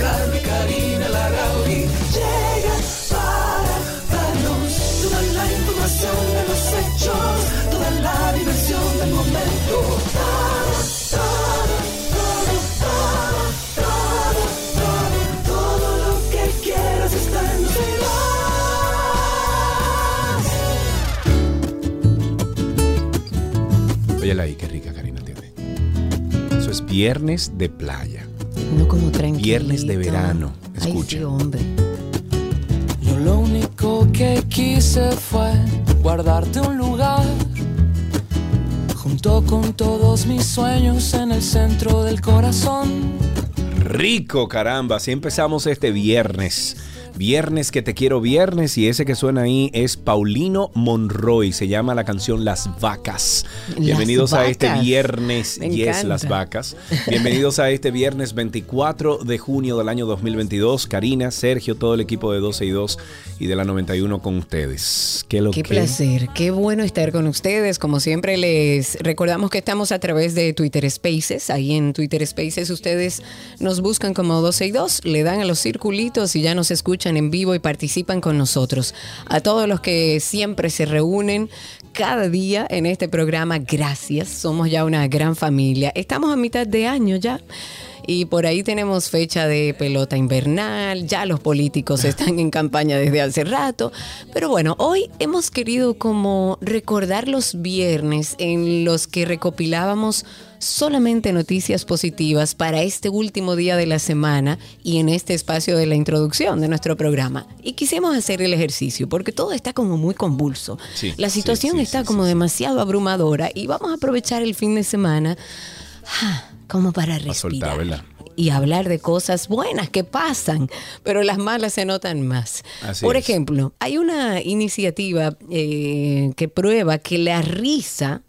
Y Karina Larrauri llegan para darnos toda la información de los hechos, toda la diversión del momento. Todo, todo, todo, todo, todo, todo, todo lo que quieras está en 12 y 2. Óyela ahí, qué rica Karina tiene. Eso es viernes de playa. Como tranquilo. Viernes de verano. Ay, Escucha. sí, hombre. Yo lo único que quise fue guardarte un lugar junto con todos mis sueños en el centro del corazón. Rico, caramba. Así empezamos este viernes. Viernes que te quiero viernes y ese que suena ahí es Paulino Monroy. Se llama la canción Las Vacas. Las Bienvenidos a este viernes. Me Yes, encanta. Las Vacas. Bienvenidos a este viernes 24 de junio del año 2022. Karina, Sergio, todo el equipo de 12 y 2 y de la 91 con ustedes. ¿Qué lo Qué que? placer, qué bueno estar con ustedes. Como siempre les recordamos que estamos a través de Twitter Spaces. Ahí en Twitter Spaces ustedes nos buscan como 12 y 2, le dan a los circulitos y ya nos escuchan en vivo y participan con nosotros. A todos los que siempre se reúnen cada día en este programa, gracias. Somos ya una gran familia. Estamos a mitad de año ya. Y por ahí tenemos fecha de pelota invernal, ya los políticos están en campaña desde hace rato, pero bueno, hoy hemos querido como recordar los viernes en los que recopilábamos solamente noticias positivas para este último día de la semana y en este espacio de la introducción de nuestro programa. Y quisimos hacer el ejercicio porque todo está como muy convulso. Sí, la situación sí, está como demasiado abrumadora y vamos a aprovechar el fin de semana como para soltar, respirar y hablar de cosas buenas que pasan, pero las malas se notan más. Así Por es. ejemplo, hay una iniciativa eh, que prueba que la risa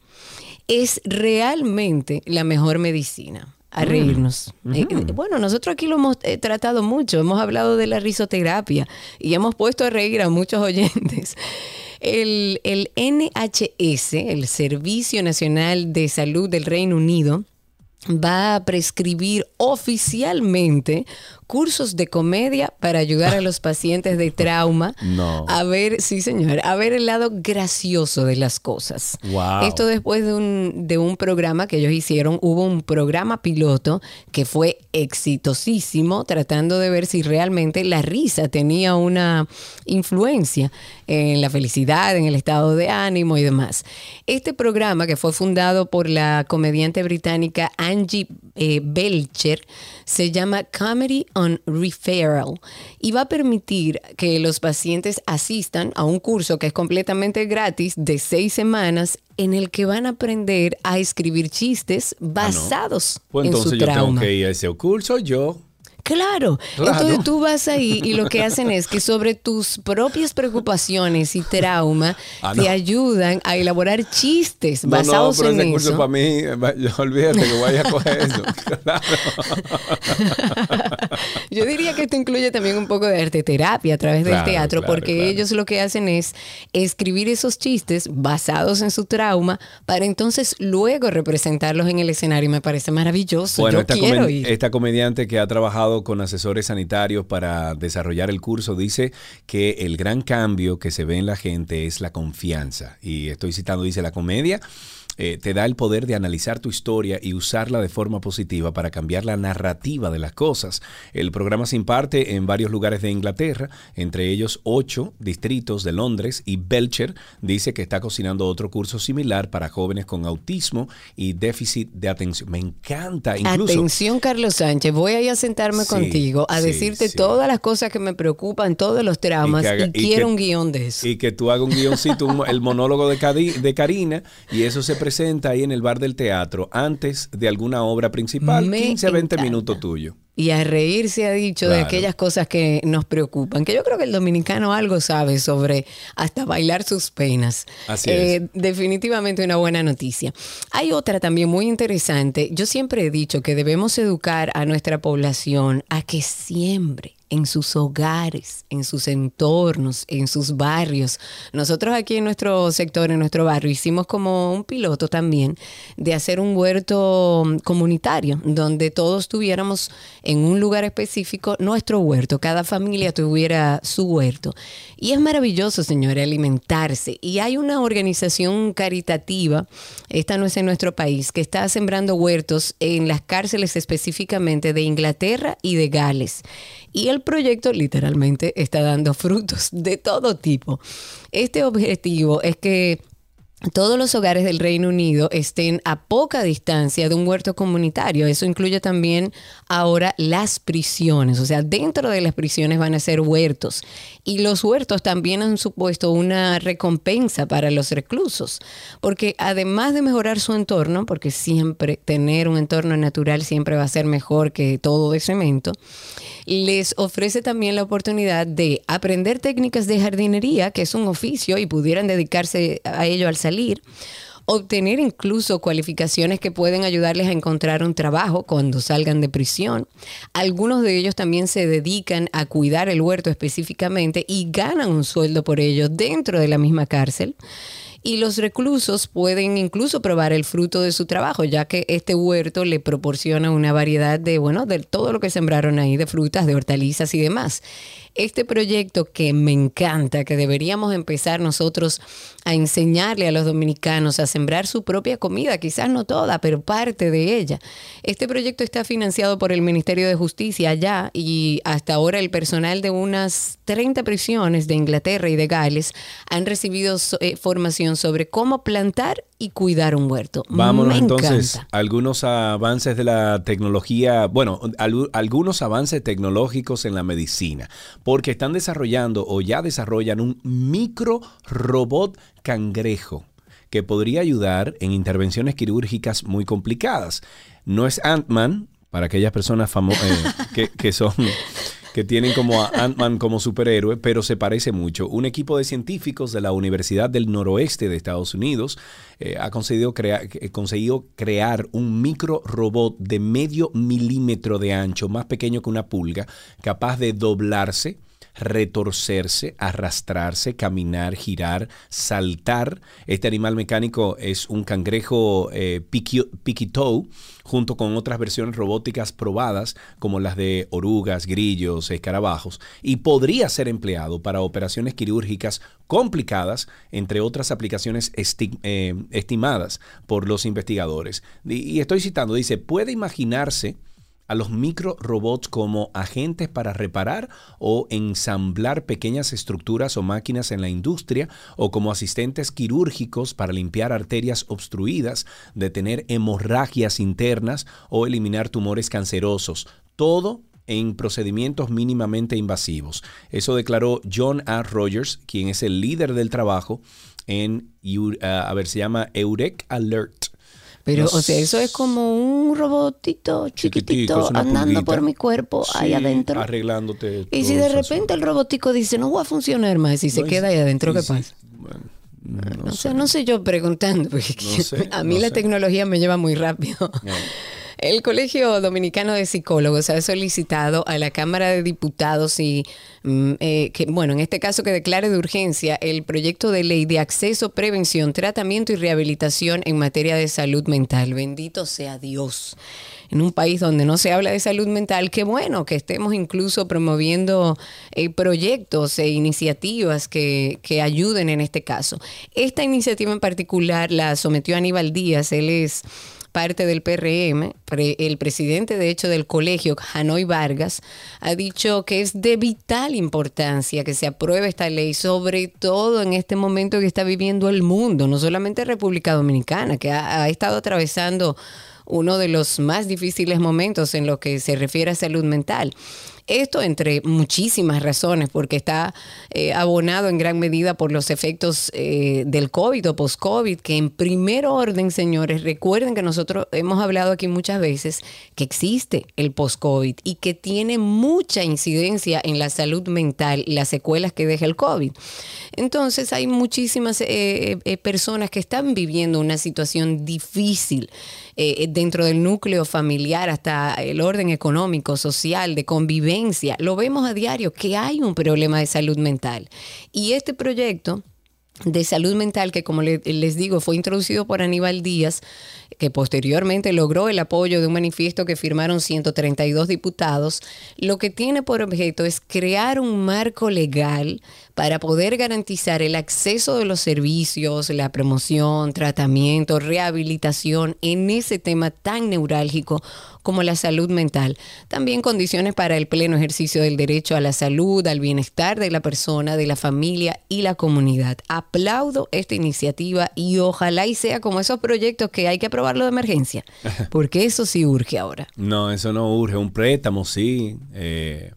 es realmente la mejor medicina. A reírnos. Eh, eh, bueno, nosotros aquí lo hemos eh, tratado mucho, hemos hablado de la risoterapia y hemos puesto a reír a muchos oyentes. El, el NHS, el Servicio Nacional de Salud del Reino Unido, va a prescribir oficialmente cursos de comedia para ayudar a los pacientes de trauma No. a ver, sí señor, a ver el lado gracioso de las cosas. Wow. Esto después de un, de un programa que ellos hicieron, hubo un programa piloto que fue exitosísimo tratando de ver si realmente la risa tenía una influencia en la felicidad, en el estado de ánimo y demás. Este programa que fue fundado por la comediante británica Angie eh, Belcher se llama Comedy on Referral y va a permitir que los pacientes asistan a un curso que es completamente gratis de seis semanas en el que van a aprender a escribir chistes basados Pues en entonces su yo tengo trauma. que ir a ese curso yo. Claro. Claro. Entonces tú vas ahí y lo que hacen es que sobre tus propias preocupaciones y trauma Ah, no. te ayudan a elaborar chistes No, no, basados pero en ese curso eso. para mí, yo olvídate que voy a coger eso. Claro. Yo diría que esto incluye también un poco de arte terapia a través Claro, del teatro, porque ellos lo que hacen es escribir esos chistes basados en su trauma para entonces luego representarlos en el escenario. Me parece maravilloso. Bueno, Yo esta, quiero comen- ir. esta comediante que ha trabajado con asesores sanitarios para desarrollar el curso dice que el gran cambio que se ve en la gente es la confianza. Y estoy citando, dice, la comedia eh, te da el poder de analizar tu historia y usarla de forma positiva para cambiar la narrativa de las cosas. El programa se imparte en varios lugares de Inglaterra, entre ellos ocho distritos de Londres y Belcher dice que está cocinando otro curso similar para jóvenes con autismo y déficit de atención. Me encanta, incluso Atención, Carlos Sánchez, voy a ir a sentarme Sí, contigo a sí, decirte sí. todas las cosas que me preocupan, todos los traumas, y, haga- y quiero que- un guion de eso. Y que tú hagas un guioncito, un- el monólogo de, de Karina, y eso se presenta ahí en el bar del teatro antes de alguna obra principal, Me 15 a 20 encanta. minutos tuyo. Y a reír se ha dicho de aquellas cosas que nos preocupan, que yo creo que el dominicano algo sabe sobre hasta bailar sus penas. Así Eh, Definitivamente una buena noticia. Hay otra también muy interesante. Yo siempre he dicho que debemos educar a nuestra población a que siempre en sus hogares, en sus entornos, en sus barrios. Nosotros aquí en nuestro sector, en nuestro barrio, hicimos como un piloto también de hacer un huerto mm, comunitario, donde todos tuviéramos en un lugar específico nuestro huerto, cada familia tuviera su huerto. Y es maravilloso, señores, alimentarse. Y hay una organización caritativa, esta no es en nuestro país, que está sembrando huertos en las cárceles específicamente de Inglaterra y de Gales. Y el proyecto literalmente está dando frutos de todo tipo. Este objetivo es que todos los hogares del Reino Unido estén a poca distancia de un huerto comunitario. Eso incluye también ahora las prisiones. O sea, dentro de las prisiones van a ser huertos. Y los huertos también han supuesto una recompensa para los reclusos. Porque además de mejorar su entorno, porque siempre tener un entorno natural siempre va a ser mejor que todo de cemento, les ofrece también la oportunidad de aprender técnicas de jardinería, que es un oficio y pudieran dedicarse a ello al salir, obtener incluso cualificaciones que pueden ayudarles a encontrar un trabajo cuando salgan de prisión. Algunos de ellos también se dedican a cuidar el huerto específicamente y ganan un sueldo por ello dentro de la misma cárcel. Y los reclusos pueden incluso probar el fruto de su trabajo, ya que este huerto le proporciona una variedad de, bueno, de todo lo que sembraron ahí, de frutas, de hortalizas y demás. Este proyecto que me encanta, que deberíamos empezar nosotros a enseñarle a los dominicanos a sembrar su propia comida, quizás no toda, pero parte de ella. Este proyecto está financiado por el Ministerio de Justicia allá y hasta ahora el personal de unas 30 prisiones de Inglaterra y de Gales han recibido eh, formación sobre cómo plantar y cuidar un huerto. Vámonos Me entonces encanta. algunos avances de la tecnología, bueno, al- algunos avances tecnológicos en la medicina, porque están desarrollando o ya desarrollan un micro robot cangrejo que podría ayudar en intervenciones quirúrgicas muy complicadas. No es Ant-Man, para aquellas personas eh, que son que tienen como a Ant-Man como superhéroe, pero se parece mucho. Un equipo de científicos de la Universidad del Noroeste de Estados Unidos eh, ha conseguido, crea- eh, conseguido crear un micro robot de medio milímetro de ancho, más pequeño que una pulga, capaz de doblarse, retorcerse, arrastrarse, caminar, girar, saltar. Este animal mecánico es un cangrejo eh, piqui- piquitoe, junto con otras versiones robóticas probadas, como las de orugas, grillos, escarabajos, y podría ser empleado para operaciones quirúrgicas complicadas, entre otras aplicaciones eh, estimadas por los investigadores. Y estoy citando, dice, puede imaginarse a los micro robots como agentes para reparar o ensamblar pequeñas estructuras o máquinas en la industria o como asistentes quirúrgicos para limpiar arterias obstruidas, detener hemorragias internas o eliminar tumores cancerosos. Todo en procedimientos mínimamente invasivos. Eso declaró John A. Rogers, quien es el líder del trabajo en, ah, a ver, se llama Eurek Alert. Pero, o sea, eso es como un robotito chiquitito Chiquitico, andando pulguita. por mi cuerpo ahí adentro. Arreglándote. Y si de repente el robotico dice, no va a funcionar más, y se No, queda ahí adentro, ¿qué si- pasa? bueno, No, no sé, sé. no sé yo preguntando, porque No sé, a mí la sé. tecnología me lleva muy rápido. El Colegio Dominicano de Psicólogos ha solicitado a la Cámara de Diputados y mm, eh, que, bueno, en este caso que declare de urgencia el proyecto de ley de acceso, prevención, tratamiento y rehabilitación en materia de salud mental. Bendito sea Dios. En un país donde no se habla de salud mental, qué bueno que estemos incluso promoviendo eh, proyectos e iniciativas que, que ayuden en este caso. Esta iniciativa en particular la sometió Aníbal Díaz, él es parte del PRM, el presidente de hecho del colegio, Hanoi Vargas, ha dicho que es de vital importancia que se apruebe esta ley, sobre todo en este momento que está viviendo el mundo, no solamente República Dominicana, que ha, ha estado atravesando uno de los más difíciles momentos en lo que se refiere a salud mental. Esto entre muchísimas razones, porque está eh, abonado en gran medida por los efectos eh, del COVID o post-COVID, que en primer orden, señores, recuerden que nosotros hemos hablado aquí muchas veces que existe el post-COVID y que tiene mucha incidencia en la salud mental y las secuelas que deja el COVID. Entonces hay muchísimas eh, personas que están viviendo una situación difícil dentro del núcleo familiar, hasta el orden económico, social, de convivencia. Lo vemos a diario que hay un problema de salud mental. Y este proyecto de salud mental que como les digo fue introducido por Aníbal Díaz, que posteriormente logró el apoyo de un manifiesto que firmaron 132 diputados, lo que tiene por objeto es crear un marco legal para poder garantizar el acceso de los servicios, la promoción, tratamiento, rehabilitación en ese tema tan neurálgico como la salud mental. También condiciones para el pleno ejercicio del derecho a la salud, al bienestar de la persona, de la familia y la comunidad. Aplaudo esta iniciativa y ojalá y sea como esos proyectos que hay que aprobarlo de emergencia, porque eso sí urge ahora. No, eso no urge. Un préstamo, sí. Eh,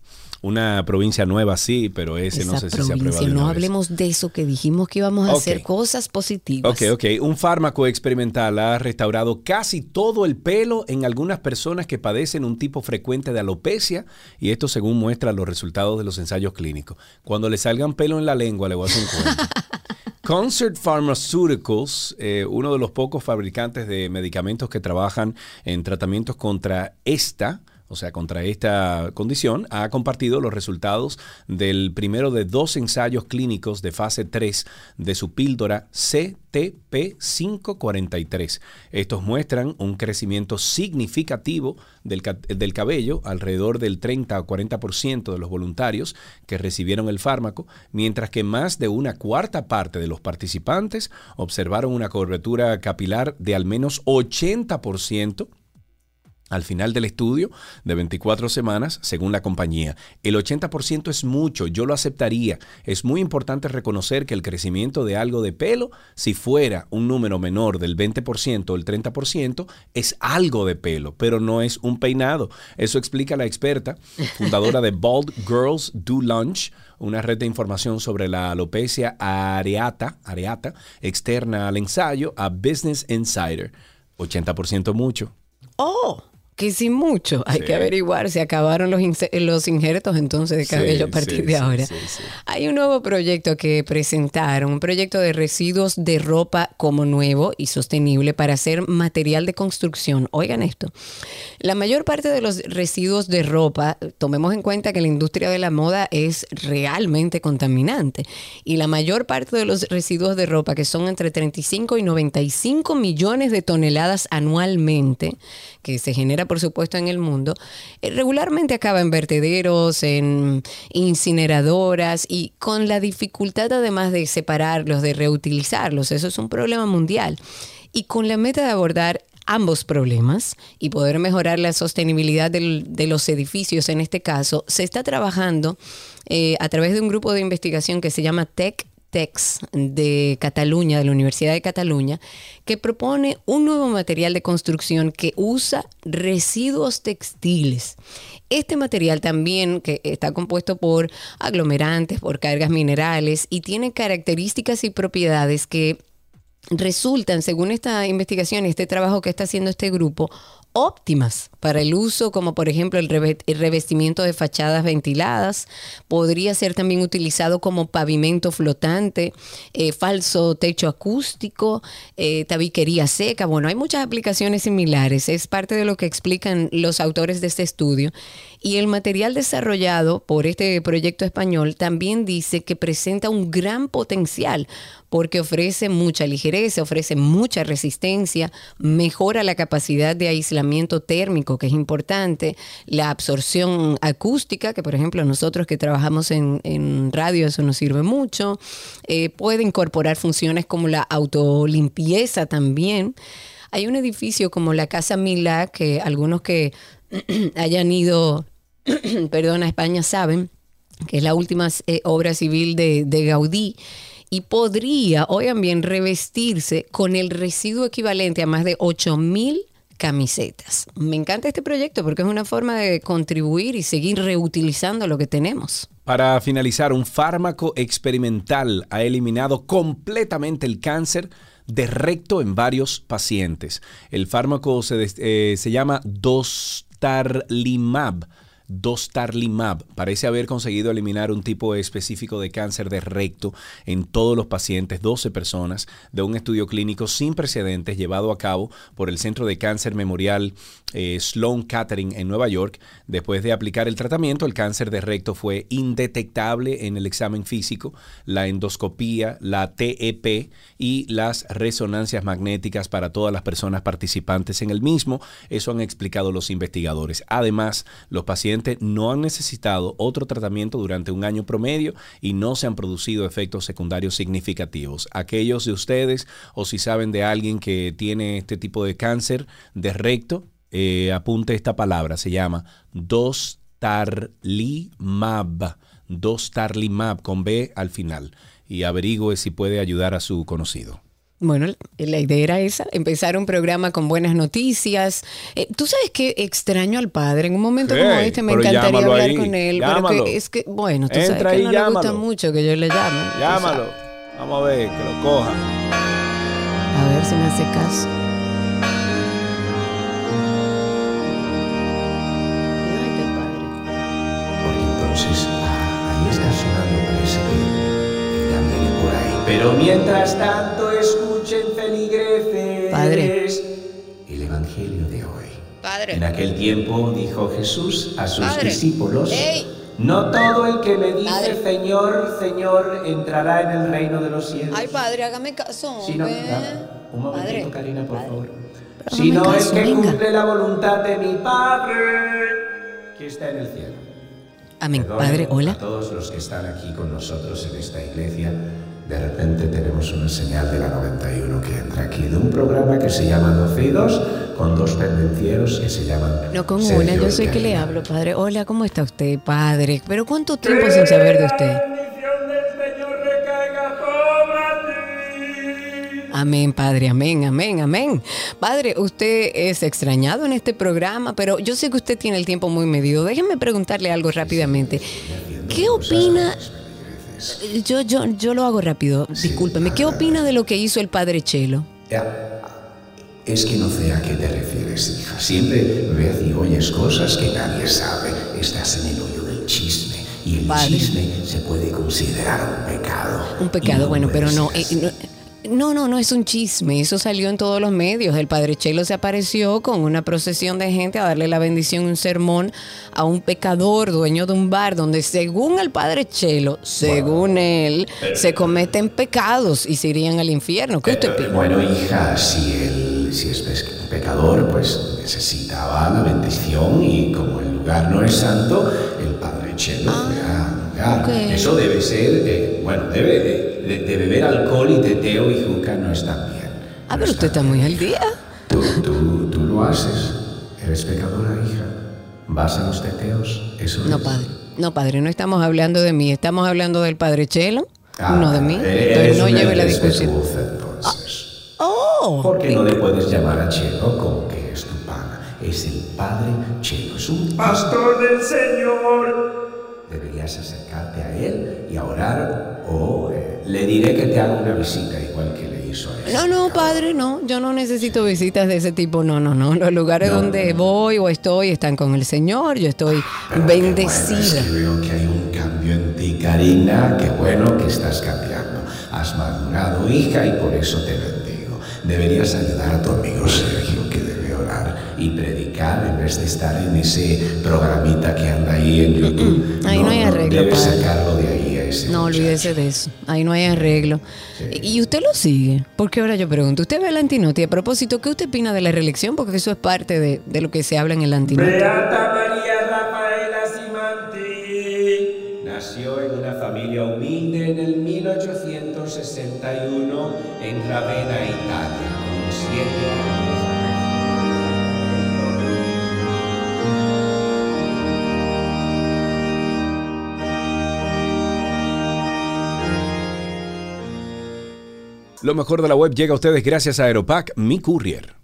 una provincia nueva sí, pero ese no sé si se aprueba. De no hablemos de eso que dijimos que íbamos a hacer cosas positivas. Ok, ok. Un fármaco experimental ha restaurado casi todo el pelo en algunas personas que padecen un tipo frecuente de alopecia y esto según muestra los resultados de los ensayos clínicos. Cuando le salgan pelo en la lengua le voy a hacer un cuento. Concert Pharmaceuticals, eh, uno de los pocos fabricantes de medicamentos que trabajan en tratamientos contra esta o sea, contra esta condición, ha compartido los resultados del primero de dos ensayos clínicos de fase 3 de su píldora CTP543. Estos muestran un crecimiento significativo del, del cabello, alrededor del 30 o 40% de los voluntarios que recibieron el fármaco, mientras que más de una cuarta parte de los participantes observaron una cobertura capilar de al menos 80% al final del estudio de 24 semanas, según la compañía. El 80% es mucho, yo lo aceptaría. Es muy importante reconocer que el crecimiento de algo de pelo, si fuera un número menor del 20% o el 30%, es algo de pelo, pero no es un peinado. Eso explica la experta, fundadora de Bald Girls Do Lunch, una red de información sobre la alopecia areata, areata externa al ensayo, a Business Insider. 80% mucho. Oh, que sin mucho. Hay que averiguar si acabaron los, los injertos entonces de cabello a partir de ahora. Hay un nuevo proyecto que presentaron, un proyecto de residuos de ropa como nuevo y sostenible para hacer material de construcción. Oigan esto. La mayor parte de los residuos de ropa, tomemos en cuenta que la industria de la moda es realmente contaminante y la mayor parte de los residuos de ropa, que son entre 35 y 95 millones de toneladas anualmente, que se genera por supuesto en el mundo, eh, regularmente acaba en vertederos, en incineradoras y con la dificultad además de separarlos, de reutilizarlos. Eso es un problema mundial. Y con la meta de abordar ambos problemas y poder mejorar la sostenibilidad de los edificios en este caso, se está trabajando eh, a través de un grupo de investigación que se llama Tech de Cataluña, de la Universidad de Cataluña, que propone un nuevo material de construcción que usa residuos textiles. Este material también, que está compuesto por aglomerantes, por cargas minerales y tiene características y propiedades que resultan, según esta investigación y este trabajo que está haciendo este grupo, óptimas para el uso, como por ejemplo el, revestimiento de fachadas ventiladas. Podría ser también utilizado como pavimento flotante, eh, falso techo acústico, eh, tabiquería seca. Bueno, hay muchas aplicaciones similares. Es parte de lo que explican los autores de este estudio. Y el material desarrollado por este proyecto español también dice que presenta un gran potencial porque ofrece mucha ligereza, ofrece mucha resistencia, mejora la capacidad de aislamiento térmico, que es importante, la absorción acústica, que por ejemplo nosotros que trabajamos en, radio eso nos sirve mucho, eh, puede incorporar funciones como la autolimpieza también. Hay un edificio como la Casa Milá, que algunos que hayan ido, perdón, a España saben, que es la última eh, obra civil de, de Gaudí y podría, oigan bien, revestirse con el residuo equivalente a más de 8 mil camisetas. Me encanta este proyecto porque es una forma de contribuir y seguir reutilizando lo que tenemos. Para finalizar, un fármaco experimental ha eliminado completamente el cáncer de recto en varios pacientes. El fármaco se, eh, se llama Dostarlimab. Dostarlimab parece haber conseguido eliminar un tipo específico de cáncer de recto en todos los pacientes, 12 personas, de un estudio clínico sin precedentes llevado a cabo por el Centro de Cáncer Memorial eh, Sloan Kettering en Nueva York. Después de aplicar el tratamiento, el cáncer de recto fue indetectable en el examen físico, la endoscopía, la TEP y las resonancias magnéticas para todas las personas participantes en el mismo. Eso han explicado los investigadores. Además, los pacientes no han necesitado otro tratamiento durante un año promedio y no se han producido efectos secundarios significativos. Aquellos de ustedes o si saben de alguien que tiene este tipo de cáncer de recto, eh, apunte esta palabra, se llama Dostarlimab. Dostarlimab con B al final y averigüe si puede ayudar a su conocido. Bueno, la idea era esa, empezar un programa con buenas noticias. Eh, Tú sabes que extraño al padre. En un momento como este me pero encantaría llámalo hablar ahí, con él. Pero llámalo. que es que, bueno, tú sabes Entra que ahí, no le gusta llámalo. mucho que yo le llame. Llámalo. sabes. Vamos a ver, que lo coja. A ver si me hace caso. Pero mientras tanto, escuchen feligreses. Padre. El Evangelio de hoy. Padre. En aquel tiempo dijo Jesús a sus Padre. discípulos, Ey. no todo el que me dice Padre. Señor, Señor, entrará en el reino de los cielos. Ay, padre, hágame caso. Sino, hombre. Ah, un momentito, Padre. Karina, por favor. Sino hágame el que venga. cumple la voluntad de mi Padre, que está en el cielo. Amén. Perdonen Padre, A hola. todos los que están aquí con nosotros en esta iglesia. De repente tenemos una señal de la 91 que entra aquí, de un programa que se llama 12 y 2, con dos pendencieros que se llaman. No con Sergio una, yo soy que le hablo, padre. Hola, ¿cómo está usted, padre? Pero ¿cuánto tiempo sin saber de usted? bendición del Señor recaiga sobre ti. Amén, Padre, amén, amén, amén. Padre, usted es extrañado en este programa, pero yo sé que usted tiene el tiempo muy medido. Déjeme preguntarle algo rápidamente. ¿Qué opina? Yo, yo, yo lo hago rápido, discúlpeme. ¿Qué opina de lo que hizo el Padre Chelo? Ya. Es que no sé a qué te refieres, hija. Siempre ves y oyes cosas que nadie sabe. Estás en el hoyo del chisme. Y el Padre. chisme se puede considerar un pecado. Un pecado, bueno, pero no, eh, no. No, no, no es un chisme, eso salió en todos los medios. El padre Chelo se apareció con una procesión de gente a darle la bendición, un sermón a un pecador, dueño de un bar, donde según el padre Chelo, según él, se cometen pecados y se irían al infierno. ¿Qué usted Eh? Bueno, hija, si él si es pecador, pues necesitaba la bendición y como el lugar no es santo, el padre Chelo lugar. ok. Eso debe ser, eh, bueno, debe de, de- de beber alcohol y teteo y juca no está bien. Ah, No pero usted está muy al día. Tú, tú, tú lo haces. Eres pecadora, hija. Vas a los teteos. Eso No, es. padre. No, padre, no estamos hablando de mí, estamos hablando del padre Chelo, Ah, no de mí. Eres Entonces no lleve la discusión. entonces. Oh, ¿Por qué no le puedes llamar a Chelo como que es tu pana? Es el padre Chelo, es un pastor del Señor. Deberías acercarte a él y a orar o eh, le diré que te haga una visita igual que le hizo a él. No, no, padre, no. Yo no necesito visitas de ese tipo. No, no, no. Los lugares donde voy o estoy están con el Señor. Yo estoy Pero qué bueno, bendecida. es que veo que hay un cambio en ti, Karina. Qué bueno que estás cambiando. Has madurado, hija, y por eso te bendigo. Deberías ayudar a tu amigo Sergio, y predicar en vez de estar en ese programita que anda ahí en YouTube. Ahí no hay arreglo, Debes padre. sacarlo de ahí a ese No, muchacho. olvídese de eso. Ahí no hay arreglo. Y usted lo sigue. Porque ahora yo pregunto, ¿usted ve el antinoti? A propósito, ¿qué usted opina de la reelección? Porque eso es parte de, de lo que se habla en el antinoti. Beata María Rafaela Simanti nació en una familia humilde en el 1861 en Ravenna, Italia, Lo mejor de la web llega a ustedes gracias a Aeropack, mi courier.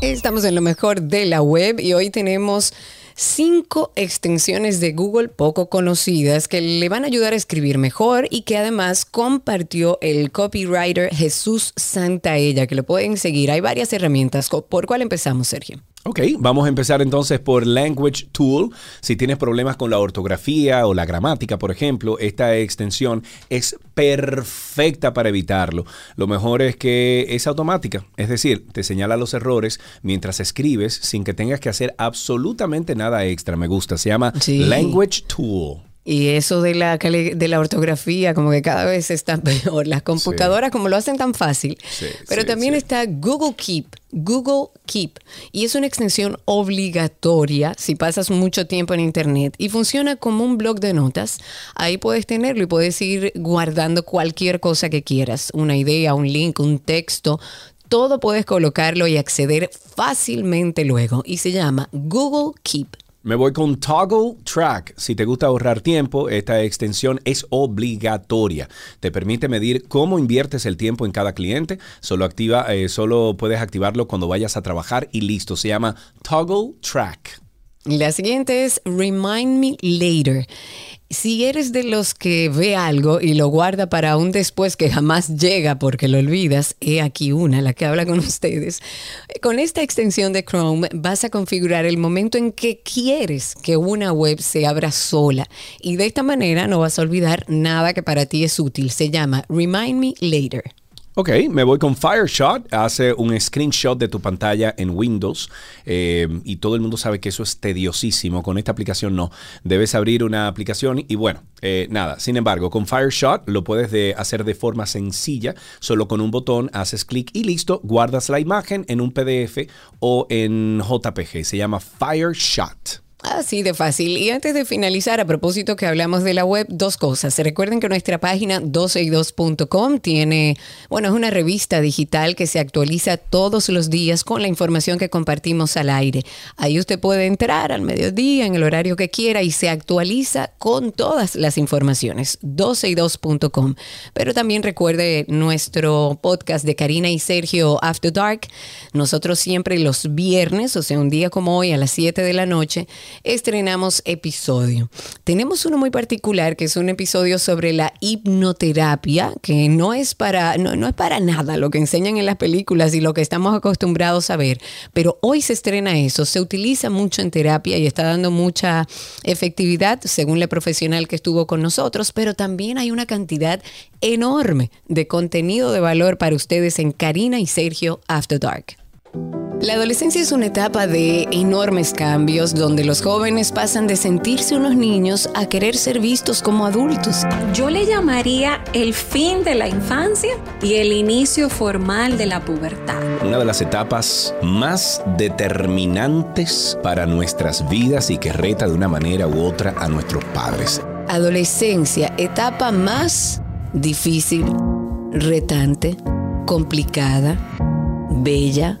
Estamos en lo mejor de la web y hoy tenemos cinco extensiones de Google poco conocidas que le van a ayudar a escribir mejor y que además compartió el copywriter Jesús Santaella, que lo pueden seguir. Hay varias herramientas. ¿Por cuál empezamos, Sergio? Ok, vamos a empezar entonces por Language Tool. Si tienes problemas con la ortografía o la gramática, por ejemplo, esta extensión es perfecta para evitarlo. Lo mejor es que es automática, es decir, te señala los errores mientras escribes sin que tengas que hacer absolutamente nada extra. Me gusta, se llama Language Tool. Y eso de la, de la ortografía, como que cada vez está peor. Las computadoras, como lo hacen tan fácil. Pero también está Google Keep. Google Keep. Y es una extensión obligatoria si pasas mucho tiempo en Internet. Y funciona como un blog de notas. Ahí puedes tenerlo y puedes ir guardando cualquier cosa que quieras. Una idea, un link, un texto. Todo puedes colocarlo y acceder fácilmente luego. Y se llama Google Keep. Me voy con Toggle Track. Si te gusta ahorrar tiempo, esta extensión es obligatoria. Te permite medir cómo inviertes el tiempo en cada cliente. Solo, activa, eh, solo puedes activarlo cuando vayas a trabajar y listo. Se llama Toggle Track. La siguiente es Remind Me Later. Si eres de los que ve algo y lo guarda para un después que jamás llega porque lo olvidas, he aquí una, la que habla con ustedes. Con esta extensión de Chrome vas a configurar el momento en que quieres que una web se abra sola y de esta manera no vas a olvidar nada que para ti es útil. Se llama Remind Me Later. Ok, me voy con FireShot. Hace un screenshot de tu pantalla en Windows eh, y todo el mundo sabe que eso es tediosísimo. Con esta aplicación no. Debes abrir una aplicación y bueno, eh, nada. Sin embargo, con FireShot lo puedes de hacer de forma sencilla. Solo con un botón haces clic y listo. Guardas la imagen en un PDF o en JPG. Se llama FireShot. Así de fácil. Y antes de finalizar, a propósito que hablamos de la web, dos cosas. Recuerden que nuestra página 12y2.com tiene, bueno, es una revista digital que se actualiza todos los días con la información que compartimos al aire. Ahí usted puede entrar al mediodía, en el horario que quiera, y se actualiza con todas las informaciones. 12y2.com. Pero también recuerde nuestro podcast de Karina y Sergio After Dark. Nosotros siempre los viernes, o sea, un día como hoy a las 7 de la noche, estrenamos episodio. Tenemos uno muy particular que es un episodio sobre la hipnoterapia, que no es para, no, es para nada lo que enseñan en las películas y lo que estamos acostumbrados a ver, pero hoy se estrena eso, se utiliza mucho en terapia y está dando mucha efectividad según la profesional que estuvo con nosotros, pero también hay una cantidad enorme de contenido de valor para ustedes en Karina y Sergio After Dark. La adolescencia es una etapa de enormes cambios donde los jóvenes pasan de sentirse unos niños a querer ser vistos como adultos. Yo le llamaría el fin de la infancia y el inicio formal de la pubertad. Una de las etapas más determinantes para nuestras vidas y que reta de una manera u otra a nuestros padres. Adolescencia, etapa más difícil, retante, complicada, bella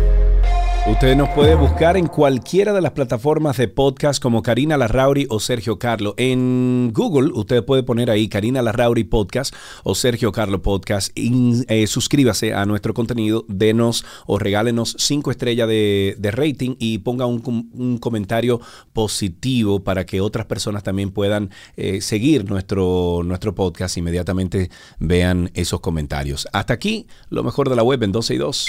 Usted nos puede buscar en cualquiera de las plataformas de podcast como Karina Larrauri o Sergio Carlo. En Google usted puede poner ahí Karina Larrauri Podcast o Sergio Carlo Podcast. Eh, suscríbase a nuestro contenido, denos o regálenos cinco estrellas de, rating y ponga un, comentario positivo para que otras personas también puedan eh, seguir nuestro, nuestro podcast. Inmediatamente vean esos comentarios. Hasta aquí, lo mejor de la web en 12 y 2.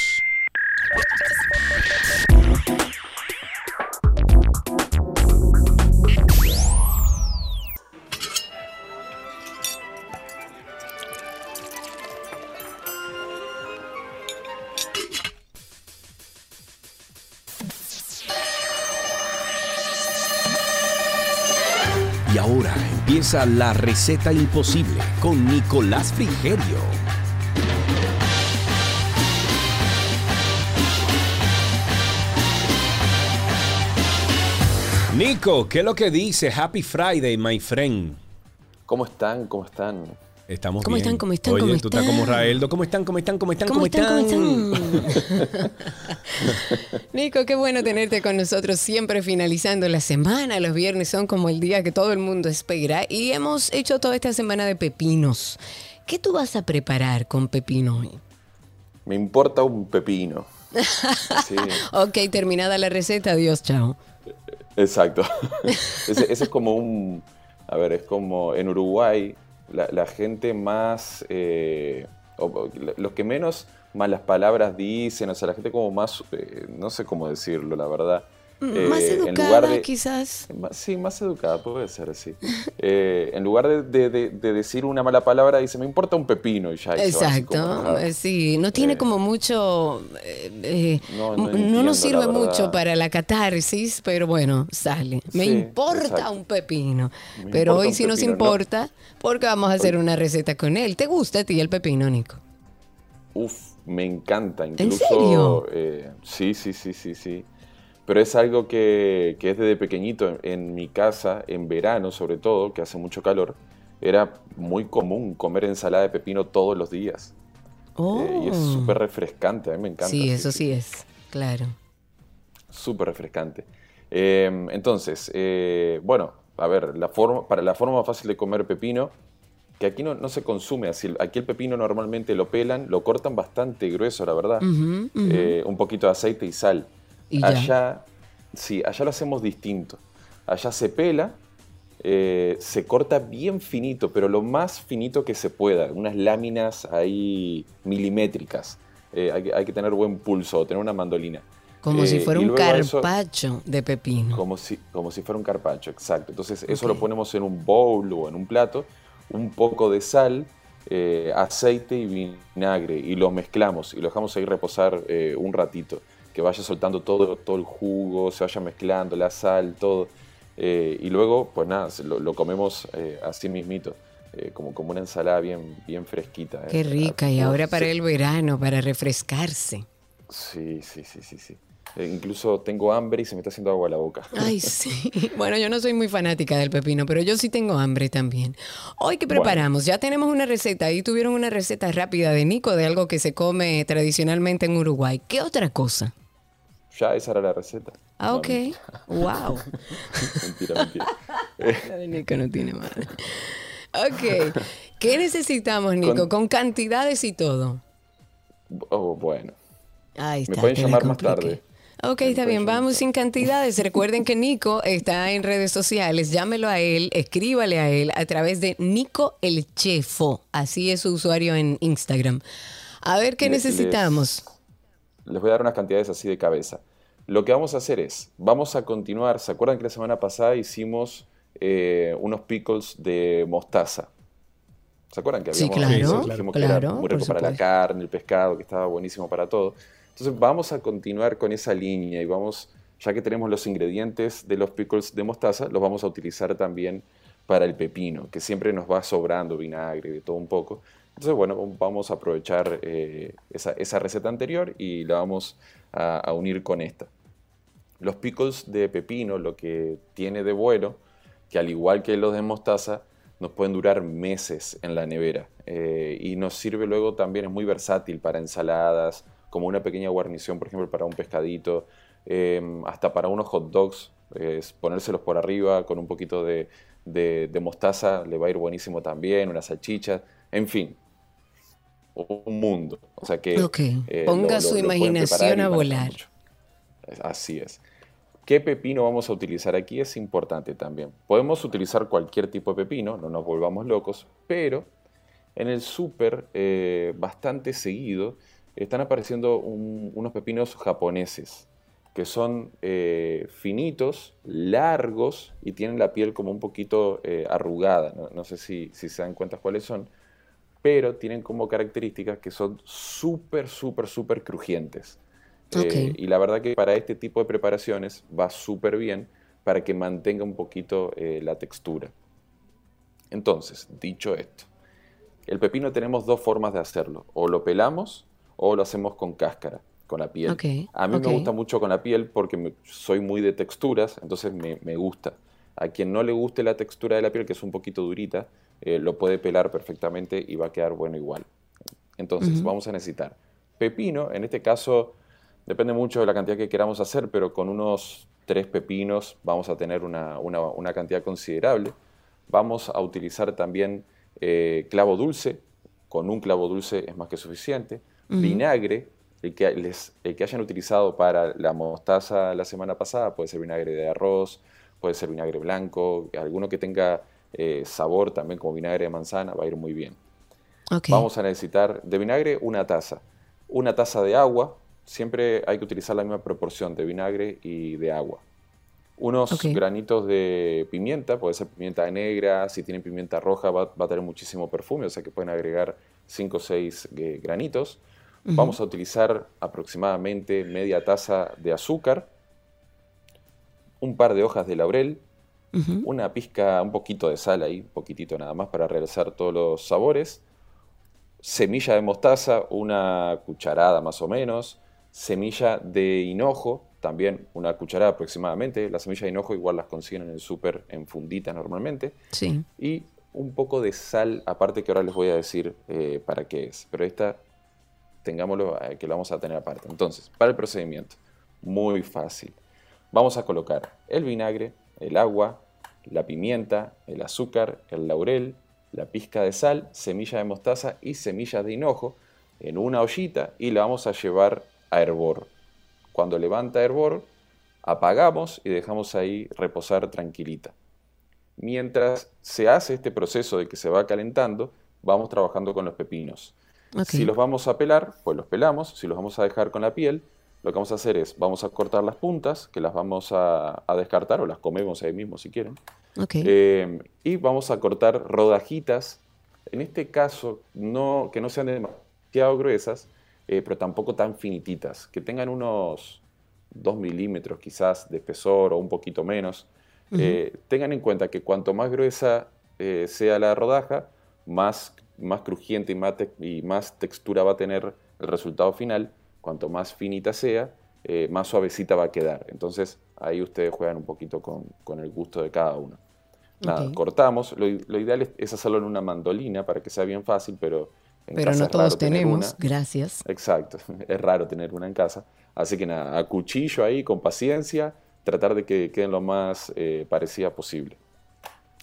La receta imposible con Nicolás Frigerio. Nico, ¿qué es lo que dice? Happy Friday, my friend. ¿Cómo están? ¿Cómo están? Estamos ¿Cómo bien. están? ¿Cómo están? Oye, ¿Cómo tú estás están? como Raeldo. ¿Cómo están? ¿Cómo están? ¿Cómo están? ¿Cómo están? ¿Cómo están? están? Nico, qué bueno tenerte con nosotros siempre finalizando la semana. Los viernes son como el día que todo el mundo espera y hemos hecho toda esta semana de pepinos. ¿Qué tú vas a preparar con pepino hoy? Me importa un pepino. Sí, Ok, terminada la receta, adiós, chao. exacto. Ese, ese es como un... A ver, es como en Uruguay, la, la gente más... eh, los que menos malas palabras dicen, o sea, la gente como más... eh, no sé cómo decirlo, la verdad. Mm, Más Eh, en educada, de- quizás. Más- Sí, más educada, puede ser, sí. Eh, en lugar de, de- de- de decir una mala palabra, dice, me importa un pepino y ya. como Exacto, eh, sí, no tiene Eh, como mucho, No, no, nos sirve mucho para la catarsis, pero bueno, sale. Me Sí, importa exacto. un pepino, Me pero hoy sí nos pepino, importa porque vamos a hacer una receta con él. ¿Te gusta a ti el pepino, Nico? Uf, me encanta. Incluso, serio? eh, sí, sí, sí, sí, sí. Pero es algo que, que es desde pequeñito. En, en mi casa, en verano sobre todo, que hace mucho calor, era muy común comer ensalada de pepino todos los días. Oh, Eh, y es súper refrescante, a mí me encanta. sí, eso sí es, claro. Súper refrescante. Eh, entonces, eh, bueno, a ver, la forma, para la forma fácil de comer pepino, que aquí no, no se consume así. Aquí el pepino normalmente lo pelan, lo cortan bastante grueso, la verdad. Eh, un poquito de aceite y sal. Y allá, sí, allá lo hacemos distinto. Allá se pela, eh, se corta bien finito, pero lo más finito que se pueda, unas láminas ahí milimétricas. Eh, hay, que- hay que tener buen pulso, o tener una mandolina. Como si Eh, fuera un eso- carpacho de pepino. como si, como si fuera un carpacho, exacto. Entonces eso lo ponemos en un bowl o en un plato, un poco de sal, aceite y vinagre y lo mezclamos y lo dejamos ahí reposar un ratito, que vaya soltando todo, todo el jugo, se vaya mezclando la sal, todo. Eh, y luego, pues nada, lo, lo comemos eh, así mismito, eh, como, como una ensalada bien, bien fresquita. Qué rica. Y Ah, ahora para el verano, para refrescarse. Sí, sí, sí, sí, sí. Eh, incluso tengo hambre y se me está haciendo agua a la boca. Ay, sí. Bueno, yo no soy muy fanática del pepino, pero yo sí tengo hambre también. Hoy, ¿qué Bueno. preparamos? Ya tenemos una receta. Ahí tuvieron una receta rápida de Nico de algo que se come tradicionalmente en Uruguay. ¿Qué otra cosa? Ya, esa era la receta. Ah, No, ok. Wow. Mentira, mentira. La de Nico no tiene madre. Ok. ¿Qué necesitamos, Nico? Con- Con cantidades y todo. Oh, bueno. Ahí está. pueden te la llamar más tarde. Ok, Me está pueden bien, vamos sin cantidades. Recuerden que Nico está en redes sociales. Llámelo a él, escríbale a él a través de Nico el Chefo. Así es su usuario en Instagram. A ver qué les- necesitamos. Les voy a dar unas cantidades así de cabeza. Lo que vamos a hacer es, vamos a continuar, ¿se acuerdan que la semana pasada hicimos eh, unos pickles de mostaza? ¿Se acuerdan que Sí, habíamos claro, dijimos que claro, era muy rico para la carne, el pescado, que estaba buenísimo para todo? Entonces vamos a continuar con esa línea y vamos, ya que tenemos los ingredientes de los pickles de mostaza, los vamos a utilizar también para el pepino, que siempre nos va sobrando vinagre, de todo un poco. Entonces, bueno, vamos a aprovechar eh, esa, receta anterior y la vamos a, unir con esta. Los pickles de pepino, lo que tiene de bueno, que al igual que los de mostaza, nos pueden durar meses en la nevera. Eh, y nos sirve luego también, es muy versátil para ensaladas, como una pequeña guarnición, por ejemplo, para un pescadito, eh, hasta para unos hot dogs, es ponérselos por arriba con un poquito de, de- de mostaza, le va a ir buenísimo también, una salchicha, en fin, un mundo. O sea que eh, ponga lo- su lo- imaginación a volar. mucho. Así es. ¿Qué pepino vamos a utilizar aquí? Es importante también. Podemos utilizar cualquier tipo de pepino, no nos volvamos locos, pero en el súper eh, bastante seguido están apareciendo un- unos pepinos japoneses que son eh, finitos, largos y tienen la piel como un poquito eh, arrugada. No, no sé si, si se dan cuenta cuáles son, pero tienen como características que son súper, súper, súper crujientes. Eh, y la verdad que para este tipo de preparaciones va súper bien para que mantenga un poquito eh, la textura. Entonces, dicho esto, el pepino tenemos dos formas de hacerlo. O lo pelamos o lo hacemos con cáscara, con la piel. A mí me gusta mucho con la piel porque me- soy muy de texturas, entonces me, me gusta. A quien no le guste la textura de la piel, que es un poquito durita, eh, lo puede pelar perfectamente y va a quedar bueno igual. Entonces, vamos a necesitar pepino, en este caso depende mucho de la cantidad que queramos hacer, pero con unos tres pepinos vamos a tener una, cantidad considerable. Vamos a utilizar también eh, clavo dulce, con un clavo dulce es más que suficiente. Vinagre, el que, les, el que hayan utilizado para la mostaza la semana pasada, puede ser vinagre de arroz, puede ser vinagre blanco, alguno que tenga eh, sabor también como vinagre de manzana, va a ir muy bien. Vamos a necesitar de vinagre una taza, una taza de agua, siempre hay que utilizar la misma proporción de vinagre y de agua. Unos granitos de pimienta, puede ser pimienta negra, si tienen pimienta roja va, a tener muchísimo perfume, o sea que pueden agregar 5 o 6 eh, granitos. Vamos a utilizar aproximadamente media taza de azúcar, un par de hojas de laurel, una pizca, un poquito de sal ahí, un poquitito nada más para realzar todos los sabores, semilla de mostaza, una cucharada más o menos, semilla de hinojo, también una cucharada aproximadamente. Las semillas de hinojo igual las consiguen en el súper en funditas normalmente. Sí. Y un poco de sal, aparte que ahora les voy a decir eh, para qué es. Pero esta, tengámoslo, eh, que lo vamos a tener aparte. Entonces, para el procedimiento, muy fácil. Vamos a colocar el vinagre, el agua, la pimienta, el azúcar, el laurel, la pizca de sal, semilla de mostaza y semillas de hinojo en una ollita y la vamos a llevar a hervor. Cuando levanta hervor, apagamos y dejamos ahí reposar tranquilita. Mientras se hace este proceso de que se va calentando, vamos trabajando con los pepinos. Si los vamos a pelar, pues los pelamos. Si los vamos a dejar con la piel, lo que vamos a hacer es, vamos a cortar las puntas, que las vamos a, descartar o las comemos ahí mismo si quieren. Eh, y vamos a cortar rodajitas, en este caso, no, que no sean demasiado gruesas, eh, pero tampoco tan finititas, que tengan unos 2 milímetros quizás de espesor o un poquito menos. Eh, tengan en cuenta que cuanto más gruesa sea la rodaja, más, más crujiente y más, y más textura va a tener el resultado final cuanto más finita sea, eh, más suavecita va a quedar. Entonces ahí ustedes juegan un poquito con, el gusto de cada uno. Nada, cortamos. Lo, ideal es, hacerlo en una mandolina para que sea bien fácil, pero... En pero no todos tenemos, gracias. Exacto, es raro tener una en casa. Así que nada, a cuchillo ahí, con paciencia, tratar de que queden lo más eh, parecida posible.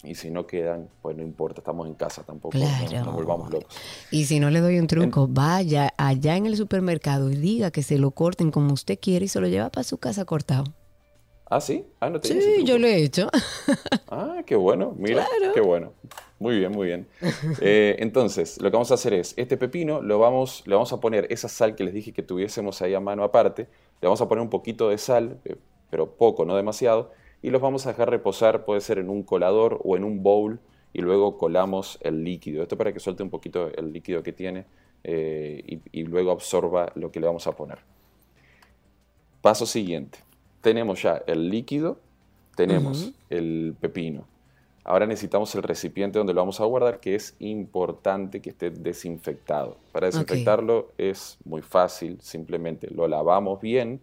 Y si no quedan, pues no importa, estamos en casa tampoco, claro. nos volvamos locos. Y si no le doy un truco, vaya allá en el supermercado y diga que se lo corten como usted quiere y se lo lleva para su casa cortado. ¿Ah, sí? Ah, no sí, yo lo he hecho. ah, qué bueno, mira, qué bueno. Muy bien, muy bien. Eh, entonces, lo que vamos a hacer es, este pepino lo vamos, le vamos a poner esa sal que les dije que tuviésemos ahí a mano aparte, le vamos a poner un poquito de sal, eh, pero poco, no demasiado, y los vamos a dejar reposar, puede ser en un colador o en un bowl, y luego colamos el líquido. Esto para que suelte un poquito el líquido que tiene eh, y, luego absorba lo que le vamos a poner. Paso siguiente. Tenemos ya el líquido, tenemos el pepino. Ahora necesitamos el recipiente donde lo vamos a guardar, que es importante que esté desinfectado. Para desinfectarlo es muy fácil, simplemente lo lavamos bien.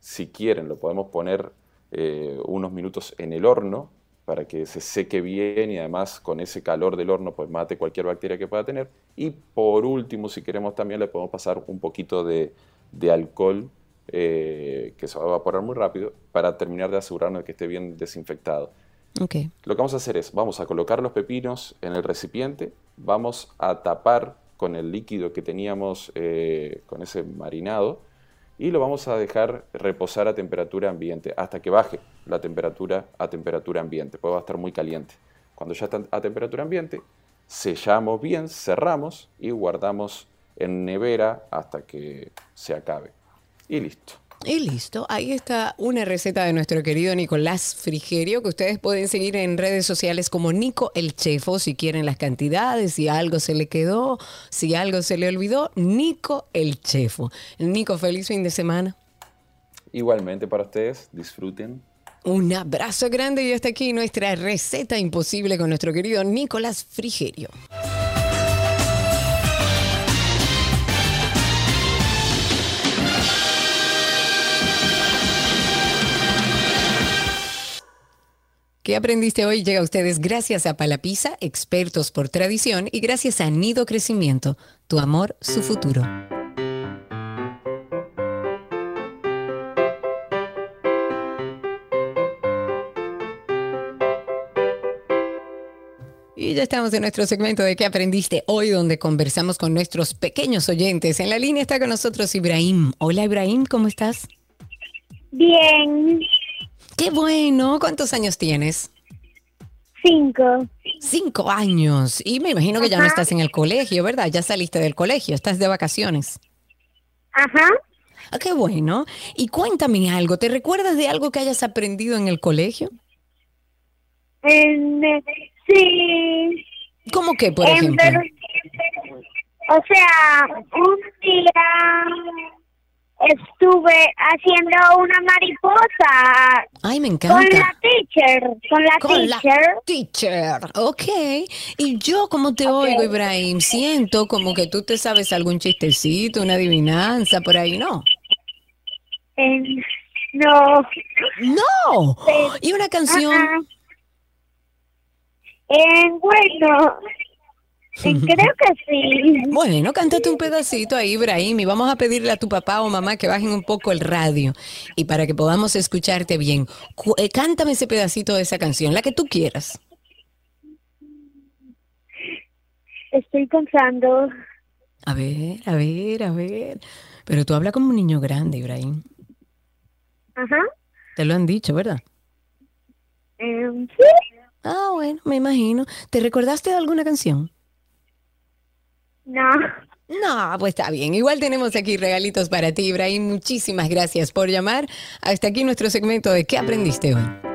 Si quieren, lo podemos poner eh, unos minutos en el horno para que se seque bien y además con ese calor del horno pues mate cualquier bacteria que pueda tener. Y por último, si queremos también le podemos pasar un poquito de, alcohol eh, que se va a evaporar muy rápido para terminar de asegurarnos de que esté bien desinfectado. Okay. Lo que vamos a hacer es, vamos a colocar los pepinos en el recipiente, vamos a tapar con el líquido que teníamos, eh, con ese marinado, y lo vamos a dejar reposar a temperatura ambiente hasta que baje la temperatura a temperatura ambiente, pues va a estar muy caliente. Cuando ya está a temperatura ambiente, sellamos bien, cerramos y guardamos en nevera hasta que se acabe. Y listo. Y listo, ahí está una receta de nuestro querido Nicolás Frigerio que ustedes pueden seguir en redes sociales como Nico el Chefo si quieren las cantidades, si algo se le quedó, si algo se le olvidó, Nico el Chefo. Nico, feliz fin de semana. Igualmente para ustedes, disfruten. Un abrazo grande y hasta aquí nuestra receta imposible con nuestro querido Nicolás Frigerio. ¿Qué aprendiste hoy? Llega a ustedes gracias a Palapisa, expertos por tradición, y gracias a Nido Crecimiento, tu amor, su futuro. Y ya estamos en nuestro segmento de qué aprendiste hoy, donde conversamos con nuestros pequeños oyentes. En la línea está con nosotros Ibrahim. Hola Ibrahim, ¿cómo estás? Bien, Qué bueno. ¿Cuántos años tienes? cinco. Cinco años. Y me imagino que ya no estás en el colegio, ¿verdad? Ya saliste del colegio, estás de vacaciones. Ajá. Ah, qué bueno. Y cuéntame algo. ¿Te recuerdas de algo que hayas aprendido en el colegio? En, sí. ¿Cómo que, por en ejemplo? o sea, un día estuve haciendo una mariposa Ay, me con la encanta. teacher, con la Con la teacher. teacher. Ok. Y yo, como te oigo, Ibrahim, siento como que tú te sabes algún chistecito, una adivinanza por ahí, ¿no? En- no. ¡No! ¿Y una canción? En, bueno, en, creo que sí. Bueno, cántate un pedacito ahí, Ibrahim, y vamos a pedirle a tu papá o mamá que bajen un poco el radio y para que podamos escucharte bien. Eh, cántame ese pedacito de esa canción, la que tú quieras. Estoy pensando. A ver, a ver, a ver. Pero tú hablas como un niño grande, Ibrahim. Ajá. Te lo han dicho, ¿verdad? Em, sí. Ah, bueno, me imagino. ¿Te recordaste de alguna canción? No. No, pues está bien. Igual tenemos aquí regalitos para ti, Ibrahim. Muchísimas gracias por llamar. Hasta aquí nuestro segmento de ¿Qué aprendiste hoy?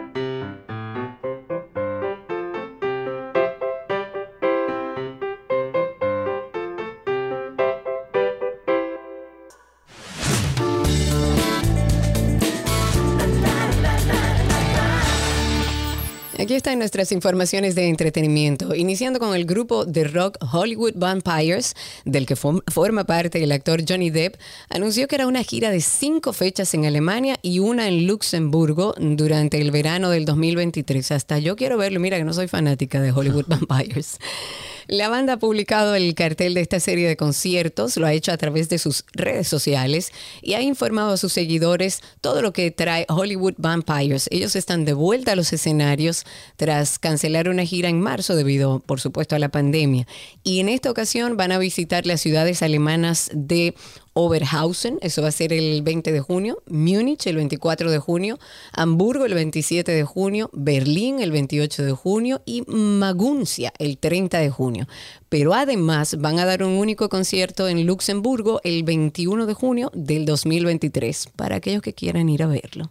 Aquí están nuestras informaciones de entretenimiento, iniciando con el grupo de rock Hollywood Vampires, del que forma parte el actor Johnny Depp, anunció que era una gira de cinco fechas en Alemania y una en Luxemburgo durante el verano del 2023. Hasta yo quiero verlo, mira que no soy fanática de Hollywood Vampires. La banda ha publicado el cartel de esta serie de conciertos, lo ha hecho a través de sus redes sociales y ha informado a sus seguidores todo lo que trae Hollywood Vampires. Ellos están de vuelta a los escenarios tras cancelar una gira en marzo debido, por supuesto, a la pandemia. Y en esta ocasión van a visitar las ciudades alemanas de Oberhausen, eso va a ser el 20 de junio, Múnich el 24 de junio, Hamburgo el 27 de junio, Berlín el 28 de junio y Maguncia el 30 de junio. Pero además van a dar un único concierto en Luxemburgo el 21 de junio del 2023, para aquellos que quieran ir a verlo.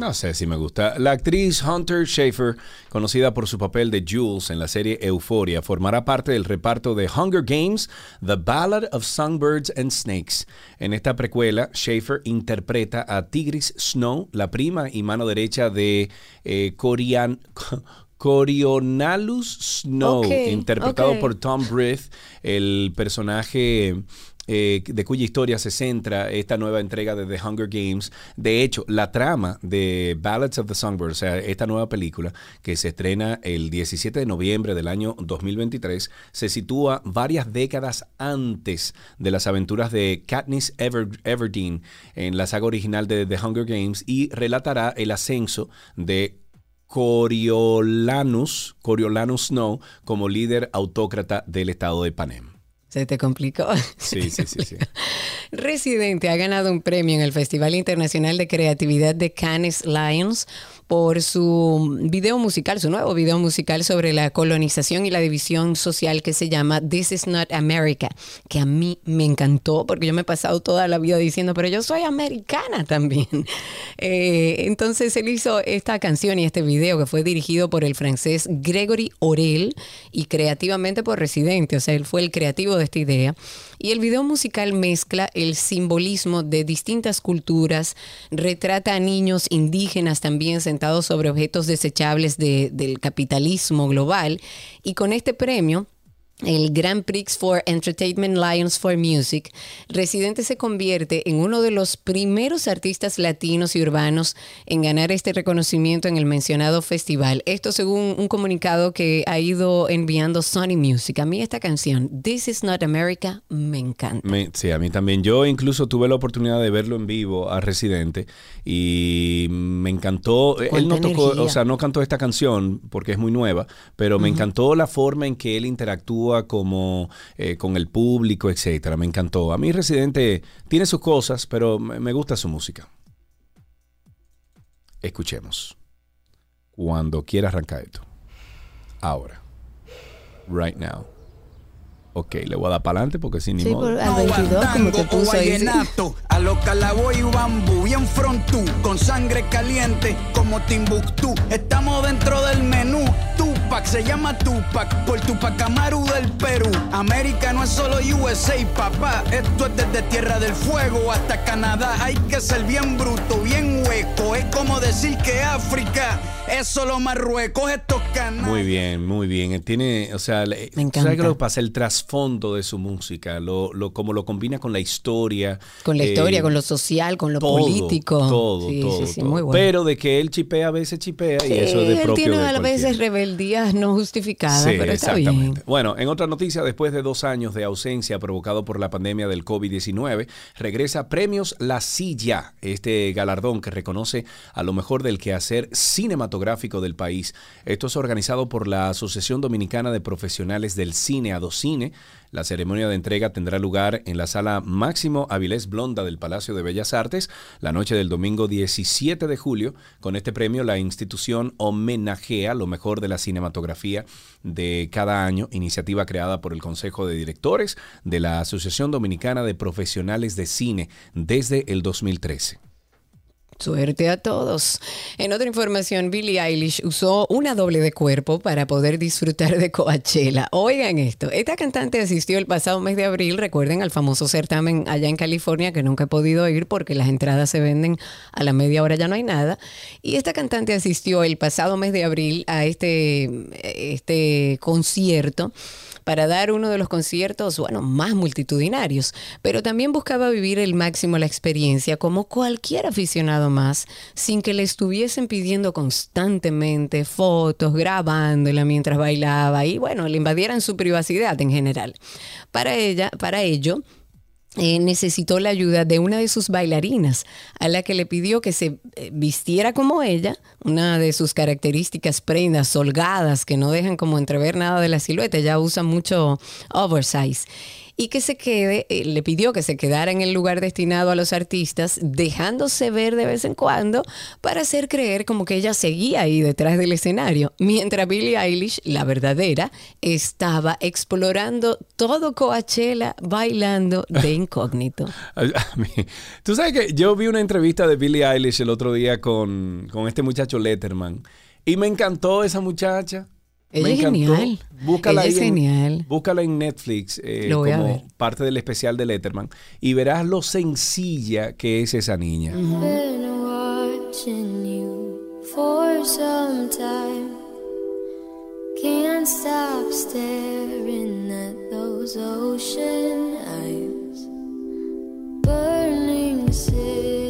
No sé si me gusta. La actriz Hunter Schafer, conocida por su papel de Jules en la serie Euphoria, formará parte del reparto de Hunger Games, The Ballad of Songbirds and Snakes. En esta precuela, Schafer interpreta a Tigris Snow, la prima y mano derecha de eh, Corian- Coriolanus Snow, interpretado por Tom Brith, el personaje eh, de cuya historia se centra esta nueva entrega de The Hunger Games. De hecho, la trama de Ballads of the Songbirds, o sea, esta nueva película que se estrena el 17 de noviembre del año 2023, se sitúa varias décadas antes de las aventuras de Katniss Ever- Everdeen en la saga original de The Hunger Games y relatará el ascenso de Coriolanus, Coriolanus Snow como líder autócrata del estado de Panem. Se te complicó. Sí, sí, sí, sí. Residente ha ganado un premio en el Festival Internacional de Creatividad de Cannes Lions por su video musical, su nuevo video musical sobre la colonización y la división social que se llama This is not America, que a mí me encantó porque yo me he pasado toda la vida diciendo, pero yo soy americana también. Eh, entonces él hizo esta canción y este video que fue dirigido por el francés Gregory Orel y creativamente por Residente, o sea, él fue el creativo de esta idea. Y el video musical mezcla el simbolismo de distintas culturas, retrata a niños indígenas también sobre objetos desechables de- del capitalismo global. Y con este premio, el Grand Prix for Entertainment Lions for Music, Residente se convierte en uno de los primeros artistas latinos y urbanos en ganar este reconocimiento en el mencionado festival. Esto según un comunicado que ha ido enviando Sony Music. A mí esta canción, This is Not America, me encanta. Me- sí, a mí también. Yo incluso tuve la oportunidad de verlo en vivo a Residente y me encantó. Él no tocó, energía. o sea, no cantó esta canción porque es muy nueva, pero me encantó la forma en que él interactúa como eh, con el público, etcétera. Me encantó. A mí Residente tiene sus cosas, pero me, gusta su música. Escuchemos. Cuando quiera arrancar esto. Ahora. Right now. Ok, le voy a dar para adelante porque sin ni Sí, modo. por- al 22 como te puso ahí. a lo calaboy y bambú, bien frontú, con sangre caliente como Timbuktu. Estamos dentro del menú. Tupac se llama Tupac por Tupac Amaru del Perú. América no es solo USA, papá. Esto es desde Tierra del Fuego hasta Canadá. Hay que ser bien bruto, bien hueco. Es como decir que África es solo Marruecos. Estos canales. Muy bien, muy bien. Él tiene, o sea, Me ¿sabes qué encanta. lo que pasa? El trasfondo de su música, lo, lo, como lo combina con la historia. Con la eh, historia, con lo social, con lo todo, político. Todo, sí, todo, sí, sí, todo. muy bueno. Pero de que él chipea a veces chipea y eso es de él propio tiene de a veces cualquiera. No justificadas, Sí, pero está exactamente. bien. Bueno, en otra noticia, después de dos años de ausencia provocado por la pandemia del COVID-19, regresa Premios La Silla, este galardón que reconoce a lo mejor del quehacer cinematográfico del país. Esto es organizado por la Asociación Dominicana de Profesionales del Cine, Adocine. La ceremonia de entrega tendrá lugar en la sala Máximo Avilés Blonda del Palacio de Bellas Artes la noche del domingo 17 de julio. Con este premio, la institución homenajea lo mejor de la cinematografía de cada año, iniciativa creada por el Consejo de Directores de la Asociación Dominicana de Profesionales de Cine desde el 2013. Suerte a todos. En otra información, Billie Eilish usó una doble de cuerpo para poder disfrutar de Coachella. Oigan esto, esta cantante asistió el pasado mes de abril, recuerden, al famoso certamen allá en California que nunca he podido ir porque las entradas se venden a la media hora, ya no hay nada. Y esta cantante asistió el pasado mes de abril a este, este concierto para dar uno de los conciertos, bueno, más multitudinarios, pero también buscaba vivir el máximo la experiencia como cualquier aficionado más, sin que le estuviesen pidiendo constantemente fotos, grabándola mientras bailaba y bueno, le invadieran su privacidad en general. Para ella, para ello, eh, necesitó la ayuda de una de sus bailarinas, a la que le pidió que se eh, vistiera como ella, una de sus características prendas holgadas que no dejan como entrever nada de la silueta, ella usa mucho oversize. Y que se quede, eh, le pidió que se quedara en el lugar destinado a los artistas, dejándose ver de vez en cuando para hacer creer como que ella seguía ahí detrás del escenario, mientras Billie Eilish, la verdadera, estaba explorando todo Coachella bailando de incógnito. Tú sabes que yo vi una entrevista de Billie Eilish el otro día con, con este muchacho Letterman y me encantó esa muchacha. Ella me es encantó. genial. Búscala Ella es en- genial. Búscala en Netflix eh, Lo voy a como ver. parte del especial de Letterman y verás lo sencilla que es esa niña. Been watching you for some time. Can't stop staring at those ocean eyes. Burning cities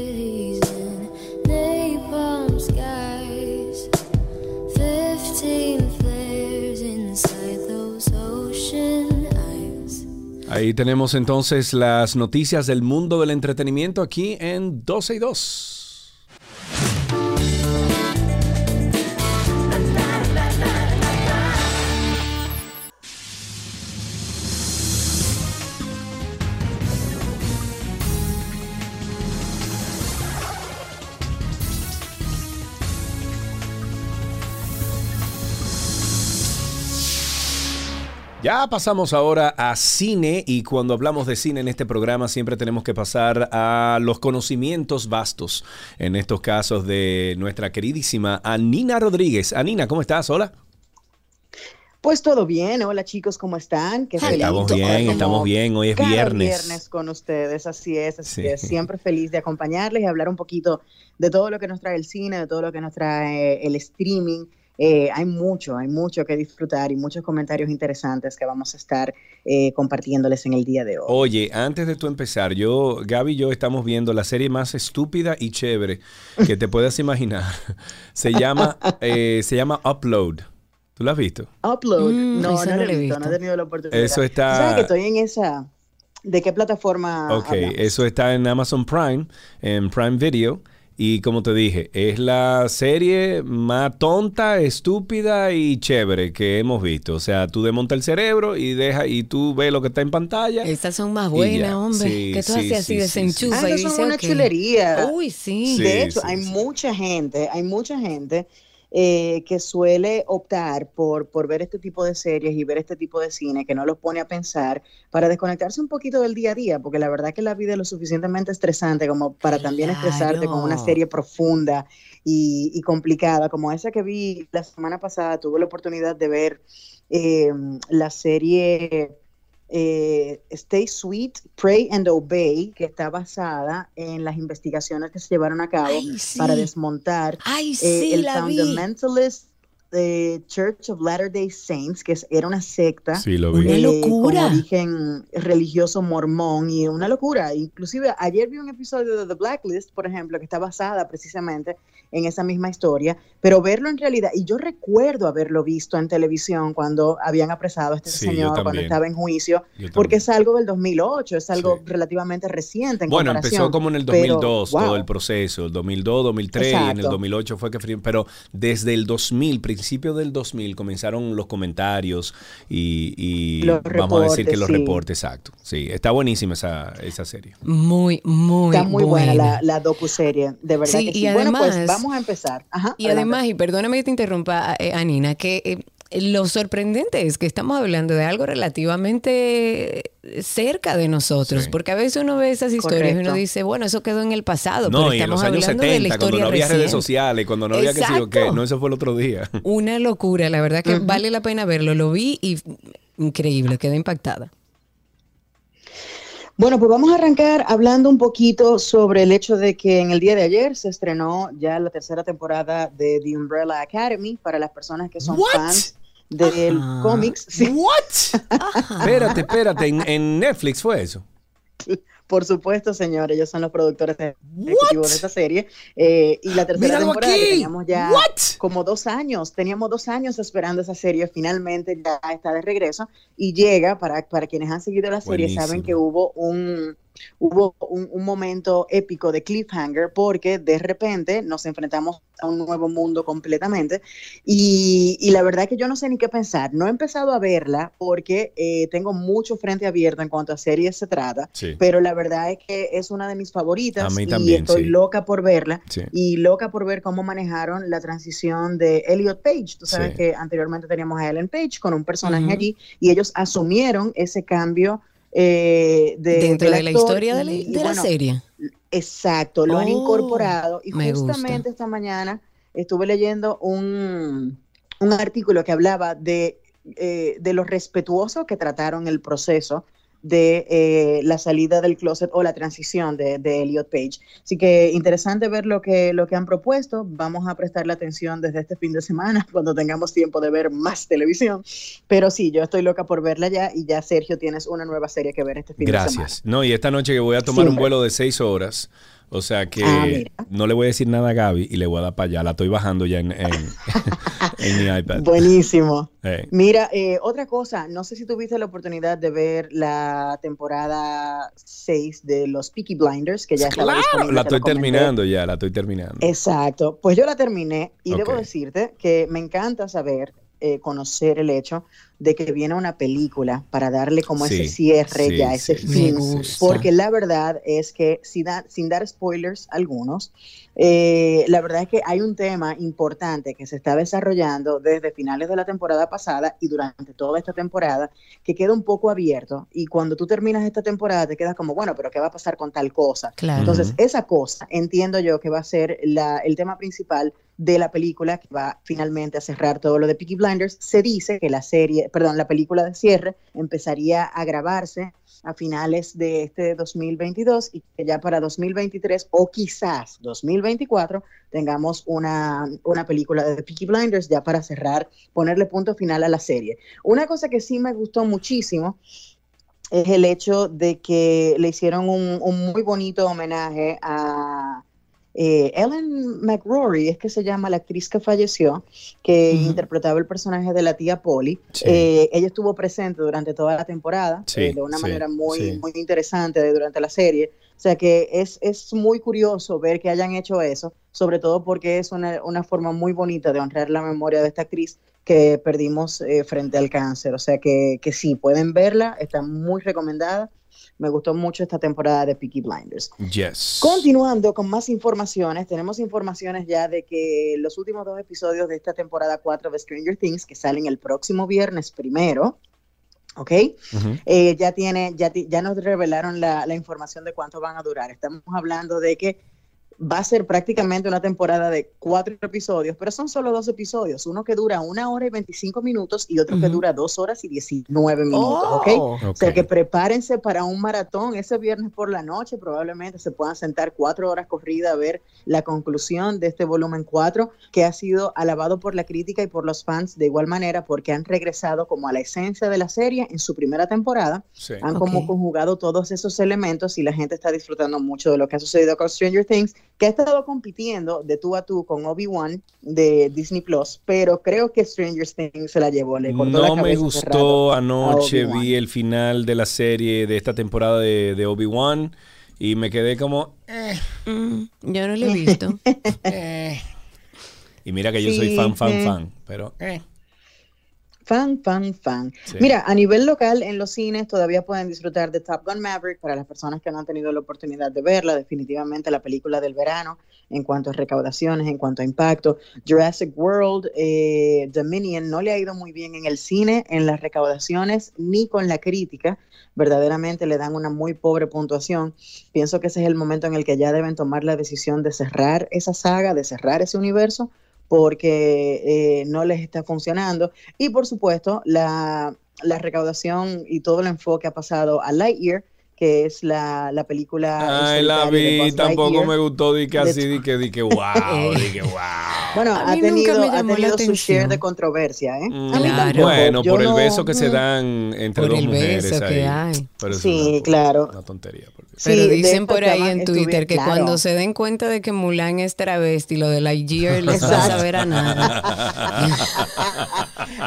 Ahí tenemos entonces las noticias del mundo del entretenimiento aquí en 12 y 2. Ya pasamos ahora a cine y cuando hablamos de cine en este programa siempre tenemos que pasar a los conocimientos vastos, en estos casos de nuestra queridísima Anina Rodríguez. Anina, ¿cómo estás? Hola. Pues todo bien, hola chicos, ¿cómo están? Qué feliz Estamos bien, estamos bien. Hoy es cada viernes. viernes con ustedes, así es, así Sí. es. Siempre feliz de acompañarles y hablar un poquito de todo lo que nos trae el cine, de todo lo que nos trae el streaming. Eh, hay mucho, hay mucho que disfrutar y muchos comentarios interesantes que vamos a estar eh, compartiéndoles en el día de hoy. Oye, antes de tú empezar, yo, Gaby y yo estamos viendo la serie más estúpida y chévere que te puedas imaginar. Se llama, eh, se llama Upload. ¿Tú lo has visto? Upload, Mm, no, no no lo he he visto, no he visto. tenido la oportunidad. Eso está- ¿Sabes que estoy en esa? ¿De qué plataforma? Ok, hablamos? eso está en Amazon Prime, en Prime Video. Y como te dije, es la serie más tonta, estúpida y chévere que hemos visto. O sea, tú desmontas el cerebro y deja y tú ves lo que está en pantalla. Estas son más buenas, hombre. Sí, que tú sí, haces así, sí, sí, desenchufa Ah, y son una ok. chulería. Uy, sí. Sí, de hecho, sí, hay sí. mucha gente, hay mucha gente eh, que suele optar por, por ver este tipo de series y ver este tipo de cine que no los pone a pensar para desconectarse un poquito del día a día, porque la verdad que la vida es lo suficientemente estresante como para también estresarte con una serie profunda y, y complicada, como esa que vi la semana pasada, tuve la oportunidad de ver eh, la serie eh, Stay Sweet, Pray and Obey, que está basada en las investigaciones que se llevaron a cabo Ay, sí. para desmontar Ay, eh, el. Fundamentalist eh, Church of Latter-day Saints, que era una secta Sí, lo vi. Una eh, locura. con origen religioso mormón y una locura. Inclusive ayer vi un episodio de The Blacklist, por ejemplo, que está basada precisamente en esa misma historia, pero verlo en realidad, y yo recuerdo haberlo visto en televisión cuando habían apresado a este Sí, señor, cuando estaba en juicio, porque es algo del 2008, es algo Sí. relativamente reciente en Bueno, empezó como en el pero, 2002 wow. todo el proceso, el 2002, 2003 y en el Exacto. 2008 fue que pero desde el 2000, principio del 2000 comenzaron los comentarios y, y Los vamos a decir que reportes, los sí. reportes, exacto. Sí, está buenísima esa, esa serie. Muy, muy, Está muy buena, la, la docuserie, de verdad Sí, que y sí. bueno, pues además- vamos a empezar. Ajá, Y adelante. además, y perdóname que te interrumpa, eh, Anina, que eh, lo sorprendente es que estamos hablando de algo relativamente cerca de nosotros, Sí. porque a veces uno ve esas historias y uno dice, bueno, eso quedó en el pasado, No, pero y en estamos los años hablando de la 70, cuando historia no había redes sociales, cuando no había que sé yo qué, Exacto. no, eso fue el otro día. Una locura, la verdad que vale la pena verlo. Lo vi y increíble, quedé impactada. Bueno, pues vamos a arrancar hablando un poquito sobre el hecho de que en el día de ayer se estrenó ya la tercera temporada de The Umbrella Academy para las personas que son fans del Ajá. cómics. Sí, What? espérate, espérate, en, en Netflix fue eso. por supuesto, señores, ellos son los productores ejecutivos de esta serie. Eh, y la tercera Míralo temporada que teníamos ya What? como dos años, teníamos dos años esperando esa serie, finalmente ya está de regreso y llega, para, para quienes han seguido la serie, Buenísimo. saben que hubo un, hubo un, un momento épico de cliffhanger porque de repente nos enfrentamos a un nuevo mundo completamente y, y la verdad que yo no sé ni qué pensar, no he empezado a verla porque eh, tengo mucho frente abierto en cuanto a series se trata, Sí. pero la verdad es que es una de mis favoritas A mí y también, estoy sí. loca por verla Sí. y loca por ver cómo manejaron la transición de Elliot Page. Tú sabes que anteriormente teníamos a Ellen Page con un personaje Ujú. allí y ellos asumieron ese cambio eh, de, Dentro de la historia de la, y- y de la bueno, serie. Exacto, lo han Oh, incorporado y gusta. justamente esta mañana estuve leyendo un, un artículo que hablaba de, eh, de lo respetuoso que trataron el proceso de eh, la salida del closet o la transición de, de Elliot Page. Así que interesante ver lo que, lo que han propuesto. Vamos a prestarle atención desde este fin de semana cuando tengamos tiempo de ver más televisión. Pero sí, yo estoy loca por verla ya y ya Sergio tienes una nueva serie que ver este fin de semana. Gracias. No, y esta noche que voy a tomar un vuelo de seis horas, o sea que Ah, no le voy a decir nada a Gaby y le voy a dar para allá. La estoy bajando ya en, en, en mi iPad. Buenísimo. Mira, eh, otra cosa, no sé si tuviste la oportunidad de ver la temporada 6 de los Peaky Blinders, que ya estaba claro, disponible, la estoy terminando ya, la estoy terminando. Exacto, pues yo la terminé y debo decirte que me encanta saber, eh, conocer el hecho de que viene una película para darle como Sí, ese cierre sí, ya, ese sí, fin. Porque la verdad es que, sin, da- sin dar spoilers algunos, eh, la verdad es que hay un tema importante que se está desarrollando desde finales de la temporada pasada y durante toda esta temporada que queda un poco abierto y cuando tú terminas esta temporada te quedas como, bueno, pero ¿qué va a pasar con tal cosa? Claro. Entonces, esa cosa entiendo yo que va a ser la- el tema principal de la película que va finalmente a cerrar todo lo de Peaky Blinders. Se dice que la serie, perdón, la película de cierre empezaría a grabarse a finales de este 2022 y que ya para 2023 o quizás 2024 tengamos una, una película de Peaky Blinders ya para cerrar, ponerle punto final a la serie. Una cosa que sí me gustó muchísimo es el hecho de que le hicieron un, un muy bonito homenaje a eh, Ellen McRory, es que se llama la actriz que falleció, que interpretaba el personaje de la tía Polly. Sí. Eh, ella estuvo presente durante toda la temporada, Sí, eh, de una sí, manera muy, muy interesante de- durante la serie. O sea que es, es muy curioso ver que hayan hecho eso, sobre todo porque es una, una forma muy bonita de honrar la memoria de esta actriz que perdimos frente al cáncer. O sea que, que sí, pueden verla, está muy recomendada. Me gustó mucho esta temporada de Peaky Blinders. Yes. Continuando con más informaciones, tenemos informaciones ya de que los últimos dos episodios de esta temporada 4 de Stranger Things, que salen el próximo viernes primero, ¿ok? Ujú. Eh, ya tiene, ya, ya nos revelaron la, la información de cuánto van a durar. Estamos hablando de que va a ser prácticamente una temporada de cuatro episodios, pero son solo dos episodios, uno que dura una hora y 25 minutos y otro que Ujú. dura dos horas y 19 minutos, ¿ok? Oh. O sea Ok. que prepárense para un maratón ese viernes por la noche, probablemente se puedan sentar cuatro horas corrida a ver la conclusión de este volumen 4, que ha sido alabado por la crítica y por los fans de igual manera, porque han regresado como a la esencia de la serie en su primera temporada, Sí. han Ok. como conjugado todos esos elementos y la gente está disfrutando mucho de lo que ha sucedido con Stranger Things, que ha estado compitiendo de tú a tú con Obi-Wan de Disney Plus, pero creo que Stranger Things se la llevó, le cortó la No me cabeza hace rato gustó anoche, vi el final de la serie de esta temporada de, de Obi-Wan y me quedé como... eh, Mm, yo no lo he visto. eh. Y mira que yo Sí, soy fan, fan, eh. fan, pero... eh. Fan, fan, fan. Sí. Mira, a nivel local, en los cines todavía pueden disfrutar de Top Gun Maverick para las personas que no han tenido la oportunidad de verla. Definitivamente la película del verano en cuanto a recaudaciones, en cuanto a impacto. Jurassic World, eh, Dominion no le ha ido muy bien en el cine, en las recaudaciones, ni con la crítica. Verdaderamente le dan una muy pobre puntuación. Pienso que ese es el momento en el que ya deben tomar la decisión de cerrar esa saga, de cerrar ese universo porque eh, no les está funcionando. Y por supuesto, la, la recaudación y todo el enfoque ha pasado a Lightyear, que es la, la película. Ay, la vi, tampoco Lightyear. me gustó, di que así, di que, di que wow, di que wow. Bueno, A ha mí nunca tenido, me ha llamó tenido su share de controversia, ¿eh? Mm, Claro. Bueno, Yo por el no- beso que se dan entre Por dos el mujeres beso ahí. que hay. Pero Sí, una- claro. Una tontería. porque- Sí, Pero dicen por ahí en Twitter estuvi- que claro. cuando se den cuenta de que Mulan es travesti, lo de Lightyear les va a saber a nada.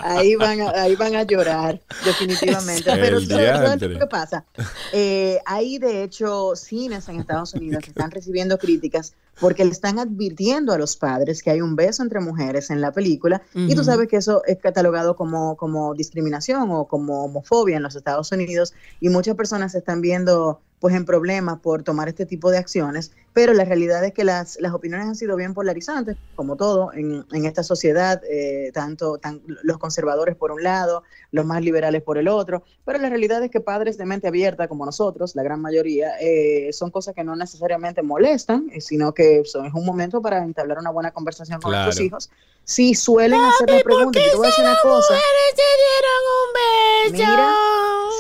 ahí van a, ahí van a llorar, definitivamente. Pero ¿sabes- ¿sabes diantre. qué pasa? Eh, hay de hecho cines en Estados Unidos que están recibiendo críticas porque le están advirtiendo a los padres que hay un beso entre mujeres en la película y tú sabes que eso es catalogado como, como discriminación o como homofobia en los Estados Unidos y muchas personas se están viendo pues en problemas por tomar este tipo de acciones, pero la realidad es que las, las opiniones han sido bien polarizantes, como todo en, en esta sociedad, eh, tanto tan, los conservadores por un lado, los más liberales por el otro, pero la realidad es que padres de mente abierta como nosotros, la gran mayoría, eh, son cosas que no necesariamente molestan, eh, sino que son, es un momento para entablar una buena conversación con Claro. nuestros hijos. Si suelen hacer la pregunta, y te voy a decir una cosa. Mira,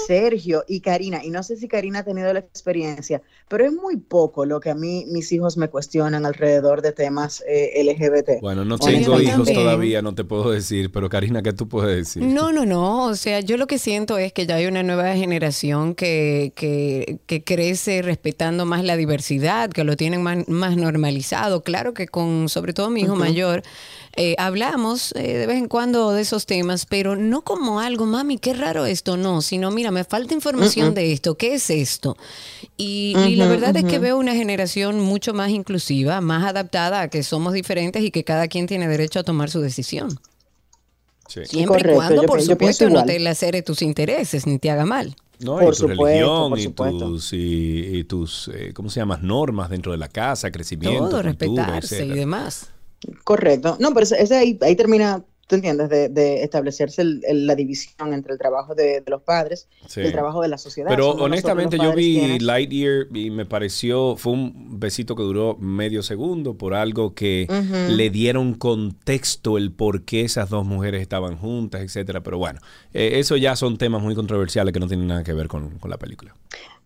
Sergio y Karina, y no sé si Karina ha tenido la experiencia, pero es muy poco lo que a mí mis hijos me cuestionan alrededor de temas eh, LGBT. Bueno, no tengo hijos también. todavía, no te puedo decir, pero Karina, ¿qué tú puedes decir? No, no, no. O sea, yo lo que siento es que ya hay una nueva generación que, que, que crece respetando más la diversidad, que lo tienen más, más normalizado. Claro que con, sobre todo mi hijo mayor, eh, hablamos eh, de vez en cuando de esos temas, pero no como algo, mami, qué raro esto, no, sino mira, me falta información de esto, ¿qué es esto? Y, y la verdad es que veo una generación mucho más inclusiva, más adaptada a que somos diferentes y que cada quien tiene derecho a tomar su decisión. Sí. Siempre Correcto, y cuando, yo por supuesto, no te lacere tus intereses ni te haga mal. No, Por y tu supuesto, religión por y tus, y, y tus eh, ¿cómo se llama? Normas dentro de la casa, crecimiento, Todo, cultura, respetarse y demás. Correcto. No, pero ese, ahí, ahí termina, tú entiendes, de, de establecerse el- el- la división entre el trabajo de, de los padres Sí. y el trabajo de la sociedad. Pero honestamente yo vi Lightyear y me pareció, fue un besito que duró medio segundo por algo que le dieron contexto el por qué esas dos mujeres estaban juntas, etcétera. Pero bueno, eh, eso ya son temas muy controversiales que no tienen nada que ver con, con la película.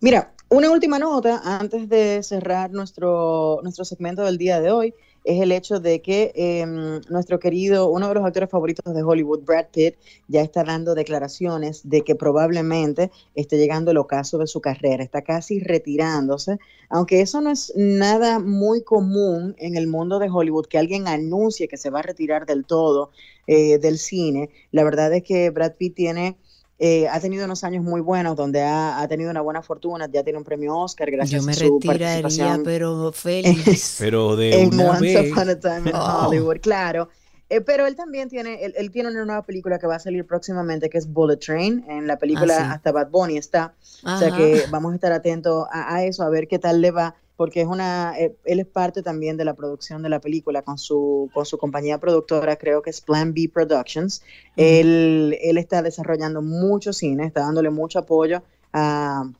Mira, una última nota antes de cerrar nuestro, nuestro segmento del día de hoy es el hecho de que eh, nuestro querido, uno de los actores favoritos de Hollywood, Brad Pitt, ya está dando declaraciones de que probablemente esté llegando el ocaso de su carrera, está casi retirándose, aunque eso no es nada muy común en el mundo de Hollywood, que alguien anuncie que se va a retirar del todo eh, del cine. La verdad es que Brad Pitt tiene... eh, ha tenido unos años muy buenos donde ha, ha tenido una buena fortuna, ya tiene un premio Oscar gracias Yo me a su retiraría, participación pero feliz. Pero de en una Once vez, Upon a Time in Oh. Hollywood, claro. Eh, pero él también tiene, él, él tiene una nueva película que va a salir próximamente, que es Bullet Train. En la película Ah, sí. hasta Bad Bunny está. O sea que vamos a estar atentos a, a eso, a ver qué tal le va, porque es una, eh, él es parte también de la producción de la película con su, con su compañía productora, creo que es Plan B Productions. él, él está desarrollando mucho cine, está dándole mucho apoyo a,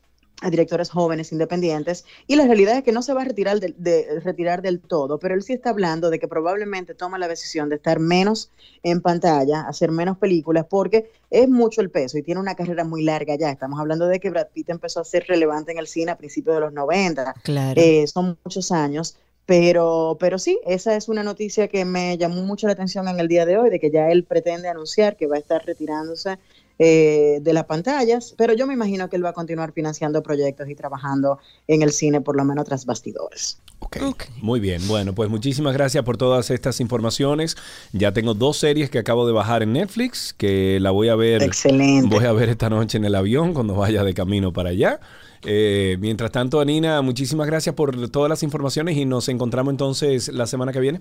a directores jóvenes independientes y la realidad es que no se va a retirar del, de, retirar del todo, pero él sí está hablando de que probablemente toma la decisión de estar menos en pantalla, hacer menos películas, porque es mucho el peso y tiene una carrera muy larga ya. Estamos hablando de que Brad Pitt empezó a ser relevante en el cine a principios de los 90. Claro. Eh, son muchos años, pero, pero sí, esa es una noticia que me llamó mucho la atención en el día de hoy, de que ya él pretende anunciar que va a estar retirándose eh, de las pantallas, pero yo me imagino que él va a continuar financiando proyectos y trabajando en el cine, por lo menos tras bastidores. Ok, Muy bien, bueno, pues muchísimas gracias por todas estas informaciones. Ya tengo dos series que acabo de bajar en Netflix, que la voy a ver. Excelente. Voy a ver esta noche en el avión cuando vaya de camino para allá. Eh, mientras tanto, Anina, muchísimas gracias por todas las informaciones y nos encontramos entonces la semana que viene.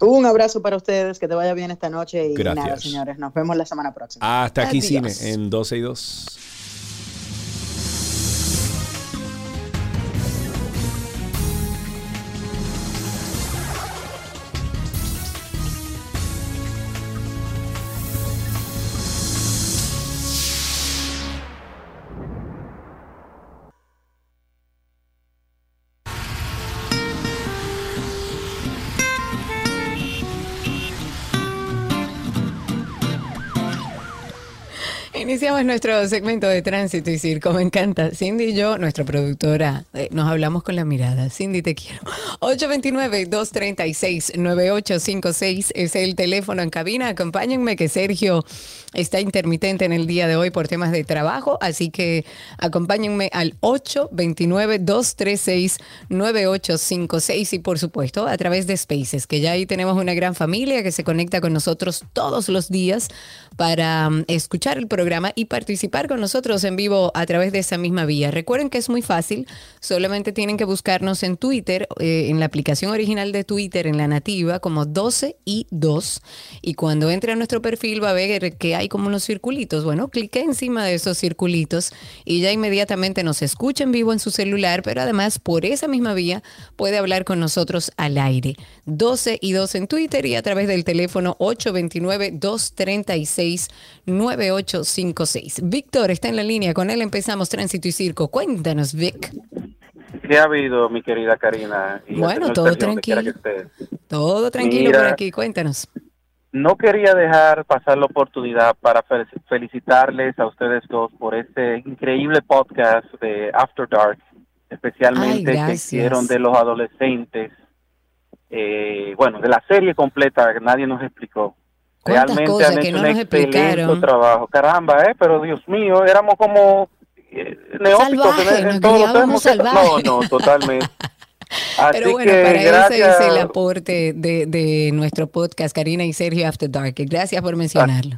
Un abrazo para ustedes, que te vaya bien esta noche y Gracias. nada, señores, nos vemos la semana próxima. Hasta aquí Adiós. cine en 12 y 2. Iniciamos nuestro segmento de tránsito y circo. Me encanta. Cindy y yo, nuestra productora, eh, nos hablamos con la mirada. Cindy, te quiero. 829-236-9856 es el teléfono en cabina. Acompáñenme que Sergio está intermitente en el día de hoy por temas de trabajo, así que acompáñenme al 829-236-9856 y por supuesto a través de Spaces, que ya ahí tenemos una gran familia que se conecta con nosotros todos los días para mm, escuchar el programa y participar con nosotros en vivo a través de esa misma vía. Recuerden que es muy fácil, solamente tienen que buscarnos en Twitter, eh, en la aplicación original de Twitter, en la nativa, como 12 y 2. Y cuando entre a nuestro perfil va a ver que hay como unos circulitos. Bueno, clique encima de esos circulitos y ya inmediatamente nos escucha en vivo en su celular, pero además por esa misma vía puede hablar con nosotros al aire. 12 y 2 en Twitter y a través del teléfono 829-236-9856. Víctor está en la línea, con él empezamos Tránsito y Circo. Cuéntanos, Vic. ¿Qué ha habido, mi querida Karina? Y Bueno, todo tranquilo. Todo tranquilo Mira. por aquí, cuéntanos. No quería dejar pasar la oportunidad para fel- felicitarles a ustedes dos por este increíble podcast de After Dark, especialmente Ay, que hicieron de los adolescentes. Eh, bueno, de la serie completa, que nadie nos explicó. ¿Cuántas Realmente cosas han que hecho no un nos explicaron? trabajo. Caramba, ¿eh? Pero Dios mío, éramos como eh, neófitos en- Salvajes, en, nos todos los. No, no, totalmente. Así Pero bueno, que para gracias. eso es el aporte de, de nuestro podcast, Karina y Sergio After Dark. Gracias por mencionarlo.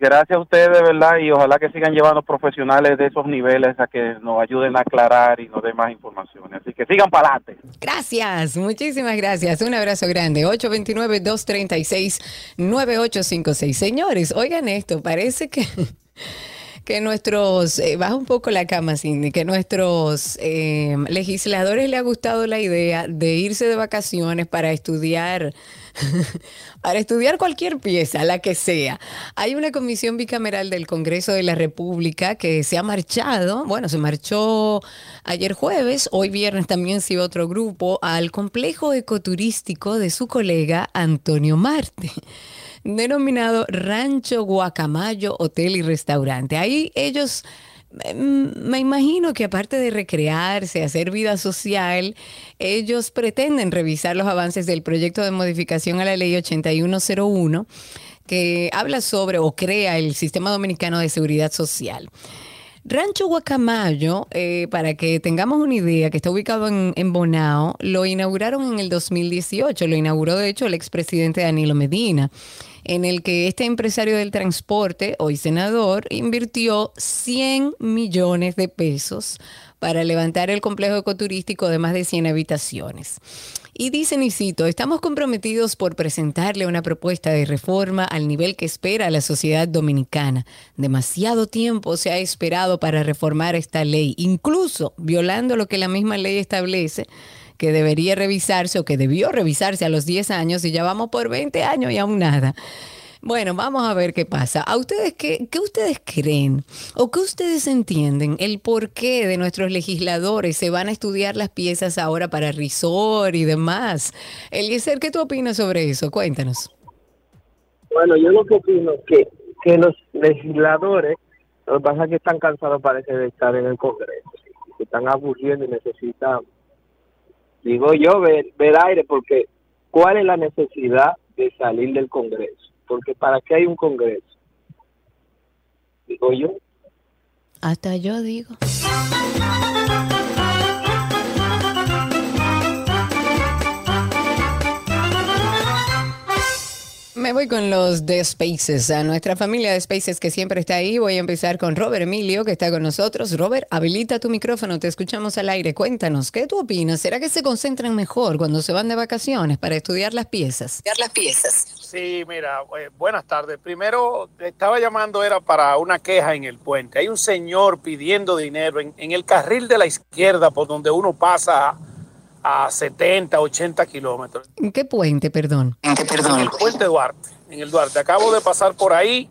Gracias a ustedes, de verdad, y ojalá que sigan llevando profesionales de esos niveles a que nos ayuden a aclarar y nos den más informaciones. Así que sigan para adelante. Gracias, muchísimas gracias. Un abrazo grande. 829-236-9856. Señores, oigan esto, parece que, que nuestros, eh, baja un poco la cama, Cindy, que nuestros eh, legisladores le ha gustado la idea de irse de vacaciones para estudiar. Para estudiar cualquier pieza, la que sea. Hay una comisión bicameral del Congreso de la República que se ha marchado, bueno, se marchó ayer jueves, hoy viernes también se iba otro grupo al complejo ecoturístico de su colega Antonio Marte denominado Rancho Guacamayo Hotel y Restaurante. Ahí ellos, me imagino que aparte de recrearse, hacer vida social, ellos pretenden revisar los avances del proyecto de modificación a la ley 8101 que habla sobre o crea el Sistema Dominicano de Seguridad Social. Rancho Guacamayo, eh, para que tengamos una idea, que está ubicado en, en Bonao, lo inauguraron en el 2018. Lo inauguró, de hecho, el expresidente Danilo Medina, en el que este empresario del transporte, hoy senador, invirtió 100 millones de pesos para levantar el complejo ecoturístico de más de 100 habitaciones. Y dicen, y cito, estamos comprometidos por presentarle una propuesta de reforma al nivel que espera la sociedad dominicana. Demasiado tiempo se ha esperado para reformar esta ley, incluso violando lo que la misma ley establece que debería revisarse o que debió revisarse a los 10 años y ya vamos por 20 años y aún nada. Bueno, vamos a ver qué pasa. ¿A ustedes qué, qué ustedes creen o qué ustedes entienden el porqué de nuestros legisladores se van a estudiar las piezas ahora para risor y demás? Eliezer, ¿qué tú opinas sobre eso? Cuéntanos. Bueno, yo lo que opino es que, que los legisladores, lo que pasa es que están cansados parece de estar en el Congreso, que están aburriendo y necesitan, digo yo, ver, ver aire, porque ¿cuál es la necesidad de salir del Congreso? Porque ¿para qué hay un Congreso? Digo yo. Hasta yo digo. Me voy con los de Spaces, a nuestra familia de Spaces que siempre está ahí. Voy a empezar con Robert Emilio, que está con nosotros. Robert, habilita tu micrófono, te escuchamos al aire. Cuéntanos, ¿qué tú opinas? ¿Será que se concentran mejor cuando se van de vacaciones para estudiar las piezas? Estudiar las piezas. Sí, mira, eh, buenas tardes. Primero, estaba llamando, era para una queja en el puente. Hay un señor pidiendo dinero en, en el carril de la izquierda por donde uno pasa a 70, 80 kilómetros. ¿En qué puente, perdón? En el puente Duarte. En el Duarte. Acabo de pasar por ahí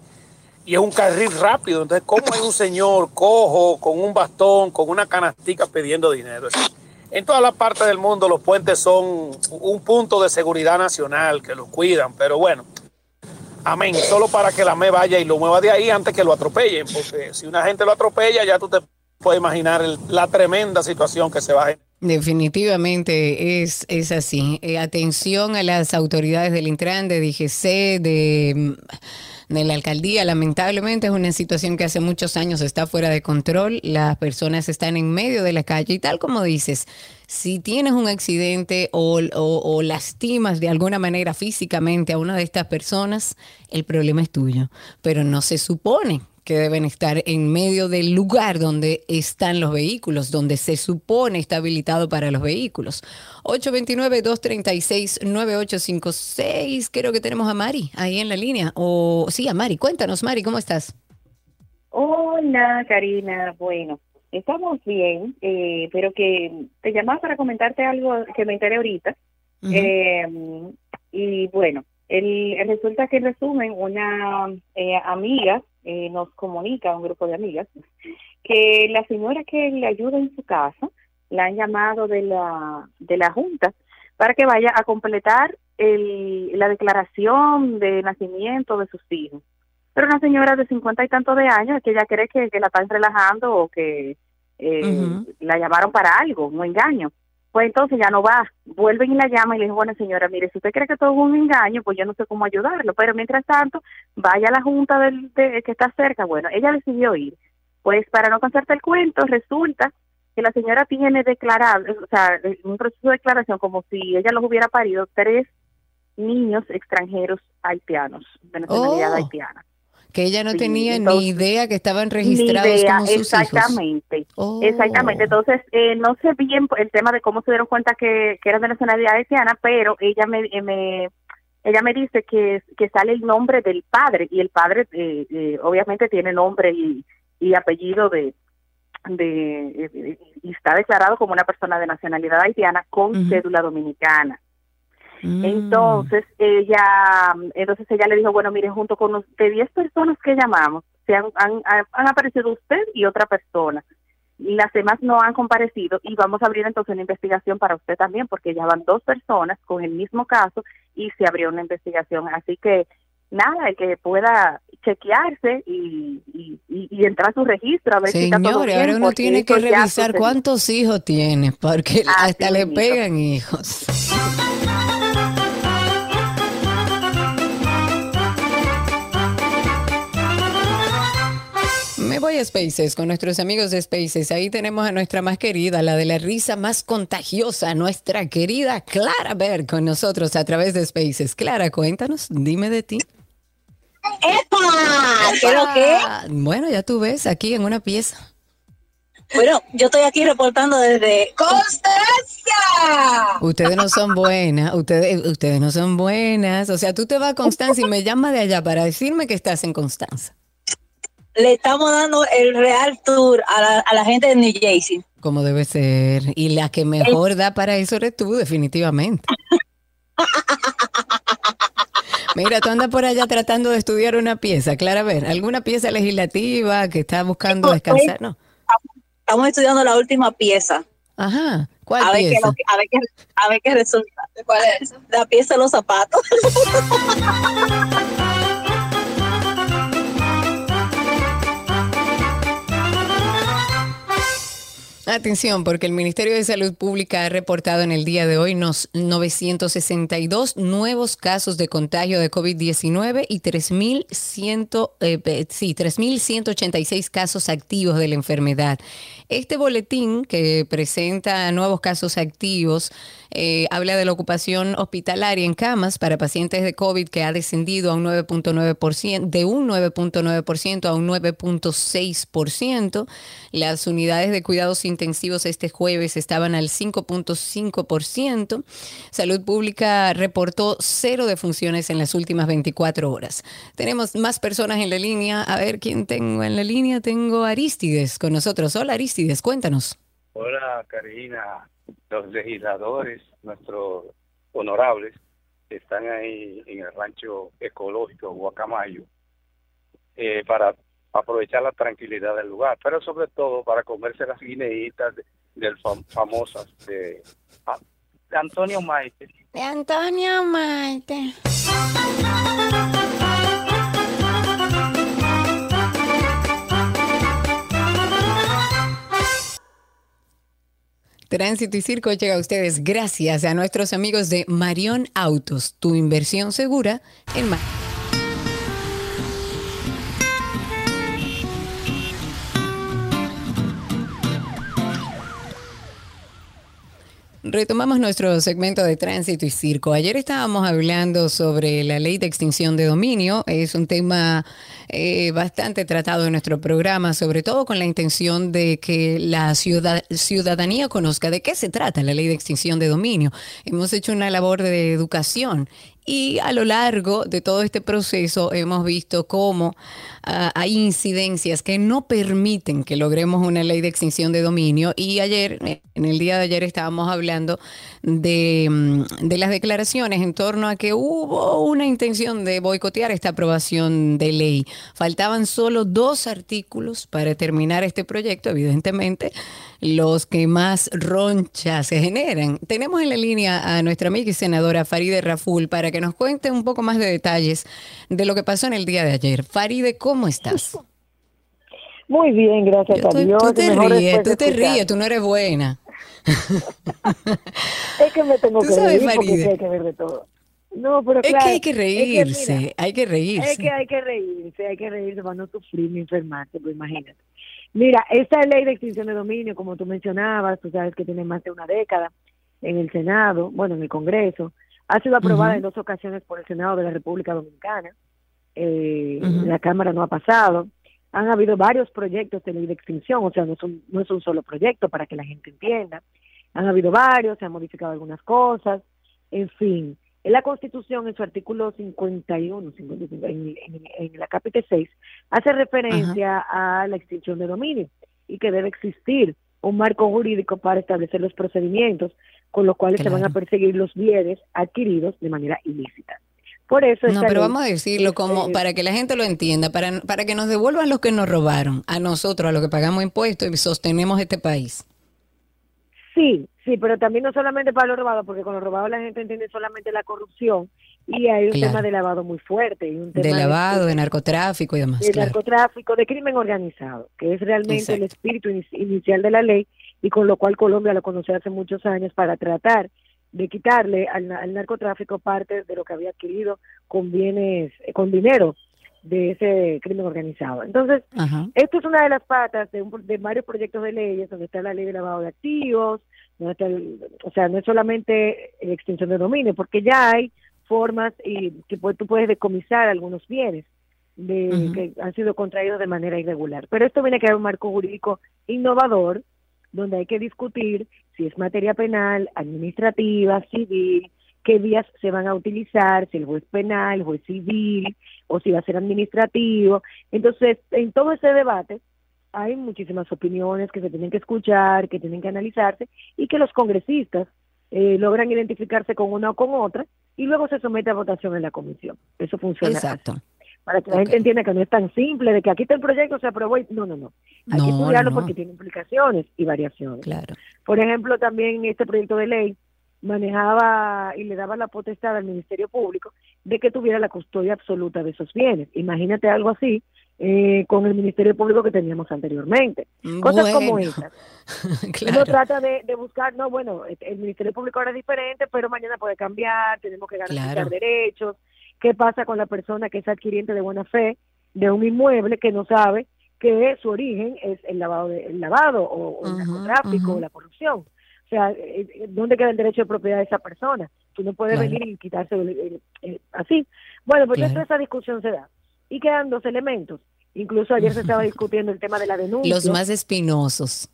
y es un carril rápido. Entonces, ¿cómo hay un señor cojo con un bastón, con una canastica pidiendo dinero? En todas las partes del mundo los puentes son un punto de seguridad nacional que los cuidan, pero bueno, amén. Solo para que la ME vaya y lo mueva de ahí antes que lo atropellen, porque si una gente lo atropella, ya tú te puedes imaginar el- la tremenda situación que se va a generar. Definitivamente es, es así. Eh, atención a las autoridades del Intran, de DGC, de, mm, de la alcaldía. Lamentablemente es una situación que hace muchos años está fuera de control. Las personas están en medio de la calle y tal como dices, si tienes un accidente o, lastimas de alguna manera físicamente a una de estas personas, el problema es tuyo. Pero no se supone que deben estar en medio del lugar donde están los vehículos, donde se supone está habilitado para los vehículos. 829-236-9856. Creo que tenemos a Mari ahí en la línea. O sí, a Mari. Cuéntanos, Mari, ¿cómo estás? Hola, Karina. Bueno, estamos bien, eh, pero que te llamaba para comentarte algo que me enteré ahorita. Eh, y bueno, el, resulta que en resumen, una eh, amiga eh, nos comunica, un grupo de amigas, que la señora que le ayuda en su casa la han llamado de la, de la Junta para que vaya a completar el, la declaración de nacimiento de sus hijos. Pero una señora de cincuenta y tantos de años que ella cree que, que la están relajando o que eh, la llamaron para algo, un engaño. Pues entonces ya no va, vuelven y la llaman y le dicen, bueno señora, mire, si usted cree que todo es un engaño, pues yo no sé cómo ayudarlo, pero mientras tanto, vaya a la junta del, de- que está cerca. Bueno, ella decidió ir. Pues para no contarte el cuento, resulta que la señora tiene declarado, o sea, un proceso de declaración como si ella los hubiera parido tres niños extranjeros haitianos, de nacionalidad Oh. haitiana. Que ella no Sí, tenía entonces- ni idea que estaban registrados idea, como sus hijos. exactamente, Oh. exactamente. Entonces, eh, no sé bien el tema de cómo se dieron cuenta que, que eran de nacionalidad haitiana, pero ella me, eh, me- ella me dice que, que sale el nombre del padre y el padre eh, eh, obviamente tiene nombre y, y apellido de de eh, y está declarado como una persona de nacionalidad haitiana con cédula dominicana. Mm. Entonces ella, entonces ella le dijo, bueno, mire, junto con los de 10 personas que llamamos, se han, han, han aparecido usted y otra persona. Y las demás no han comparecido y vamos a abrir entonces una investigación para usted también, porque ya van dos personas con el mismo caso y se abrió una investigación. Así que nada, el que pueda chequearse y, y, entrar a su registro a ver si está todo Señores, bien. ahora uno tiene que revisar cuántos hijos tiene, porque Así hasta le pegan hijos. Spaces con nuestros amigos de Spaces. Ahí tenemos a nuestra más querida, la de la risa más contagiosa, nuestra querida Clara Ver con nosotros a través de Spaces. Clara, cuéntanos, dime de ti. ¡Epa! ¿Qué lo que? Bueno, ya tú ves aquí en una pieza. Bueno, yo estoy aquí reportando desde Constancia. Ustedes no son buenas, ustedes, ustedes no son buenas. O sea, tú te vas a Constanza y me llamas de allá para decirme que estás en Constanza. Le estamos dando el Real Tour a la, a la gente de New Jersey. Como debe ser. Y la que mejor da para eso eres tú, definitivamente. Mira, tú andas por allá tratando de estudiar una pieza. Clara, a ver, ¿alguna pieza legislativa que está buscando descansar? No. Estamos estudiando la última pieza. Ajá. ¿Cuál A ver, qué, pieza? lo que- a, ver qué, a ver qué resulta. ¿Cuál es? La pieza de los zapatos. Atención, porque el Ministerio de Salud Pública ha reportado en el día de hoy nos 962 nuevos casos de contagio de COVID-19 y 3.100, eh, sí, 3.186 casos activos de la enfermedad. Este boletín que presenta nuevos casos activos eh, habla de la ocupación hospitalaria en camas para pacientes de COVID que ha descendido a un 9.9%, de un 9.9% a un 9.6%. Las unidades de cuidados intensivos este jueves estaban al 5.5%. Salud Pública reportó cero defunciones en las últimas 24 horas. Tenemos más personas en la línea. A ver quién tengo en la línea. Tengo Aristides con nosotros. Hola Aristides, cuéntanos. Hola, Karina. Los legisladores, nuestros honorables, están ahí en el rancho ecológico Guacamayo eh, para aprovechar la tranquilidad del lugar, pero sobre todo para comerse las guineitas de- del fam- famosas ah, de Antonio Maite. De Antonio Maite. Tránsito y Circo llega a ustedes gracias a nuestros amigos de Marión Autos, tu inversión segura en Mar. Retomamos nuestro segmento de tránsito y circo. Ayer estábamos hablando sobre la ley de extinción de dominio. Es un tema eh, bastante tratado en nuestro programa, sobre todo con la intención de que la ciudad- ciudadanía conozca de qué se trata la ley de extinción de dominio. Hemos hecho una labor de educación y a lo largo de todo este proceso hemos visto cómo ah, hay incidencias que no permiten que logremos una ley de extinción de dominio. Y ayer, en el día de ayer, estábamos hablando de, mm, de las declaraciones en torno a que hubo una intención de boicotear esta aprobación de ley. Faltaban solo dos artículos para terminar este proyecto, evidentemente los que más roncha se generan. Tenemos en la línea a nuestra amiga y senadora Faride Raful para que nos cuente un poco más de detalles de lo que pasó en el día de ayer. Faride, ¿cómo estás? Muy bien, gracias Yo a Dios. tú te ríes, tú te ríes, tú no eres buena. Es que me tengo que sabes, reír porque hay que ver de todo. No, pero Es que hay que reírse, mira, hay que reírse. Es que hay que reírse, hay que reírse para no sufrir ni enfermarse, pues imagínate. Mira, esta ley de extinción de dominio, como tú mencionabas, tú sabes que tiene más de una década en el Senado, bueno, en el Congreso, ha sido aprobada en dos ocasiones por el Senado de la República Dominicana. eh, la Cámara no ha pasado. Han habido varios proyectos de ley de extinción, o sea, no es, un, no es un solo proyecto para que la gente entienda. Han habido varios, se han modificado algunas cosas, en fin. En la Constitución, en su artículo 51, 55, en, en, en la capítulo 6, hace referencia a la extinción de dominio y que debe existir un marco jurídico para establecer los procedimientos con los cuales se van a perseguir los bienes adquiridos de manera ilícita. Por eso No, pero vamos a decirlo como para que la gente lo entienda, para, para que nos devuelvan los que nos robaron, a nosotros, a los que pagamos impuestos y sostenemos este país. Sí, sí, pero también no solamente para los robados, porque con los robados la gente entiende solamente la corrupción y hay un Claro. tema de lavado muy fuerte. Y un tema De lavado, de narcotráfico y demás, de claro. narcotráfico, de crimen organizado, que es realmente el espíritu ini- inicial de la ley y con lo cual Colombia lo conoció hace muchos años para tratar de quitarle al, al narcotráfico parte de lo que había adquirido con bienes, con dinero de ese crimen organizado. Entonces, Ajá. esto es una de las patas de, un- de varios proyectos de leyes, donde está la ley de lavado de activos, donde está el- o sea, no es solamente la extinción de dominio, porque ya hay formas y que tú puedes decomisar algunos bienes de, que han sido contraídos de manera irregular. Pero esto viene a crear un marco jurídico innovador, donde hay que discutir si es materia penal, administrativa, civil, qué vías se van a utilizar, si el juez penal, el juez civil, o si va a ser administrativo. Entonces, en todo ese debate hay muchísimas opiniones que se tienen que escuchar, que tienen que analizarse y que los congresistas eh, logran identificarse con una o con otra y luego se somete a votación en la comisión. Eso funciona. así. Exacto. Para que la gente entienda que no es tan simple de que aquí está el proyecto, se aprobó y no, no, no. Hay que No, estudiarlo no. porque tiene implicaciones y variaciones. Claro. Por ejemplo, también este proyecto de ley manejaba y le daba la potestad al Ministerio Público de que tuviera la custodia absoluta de esos bienes. Imagínate algo así eh, con el Ministerio Público que teníamos anteriormente. Cosas como esas. Claro. Uno trata de, de buscar, no, bueno, el- Ministerio Público ahora es diferente, pero mañana puede cambiar, tenemos que garantizar Claro. derechos. ¿Qué pasa con la persona que es adquiriente de buena fe de un inmueble que no sabe que su origen es el lavado, de- el lavado o, o el narcotráfico o la corrupción? O sea, eh, eh, ¿dónde queda el derecho de propiedad de esa persona? Tú no puedes Claro. venir y quitarse el- el- el- así. Bueno, pues Claro. esa discusión se da. Y quedan dos elementos. Incluso ayer se estaba discutiendo el tema de la denuncia. Los más espinosos.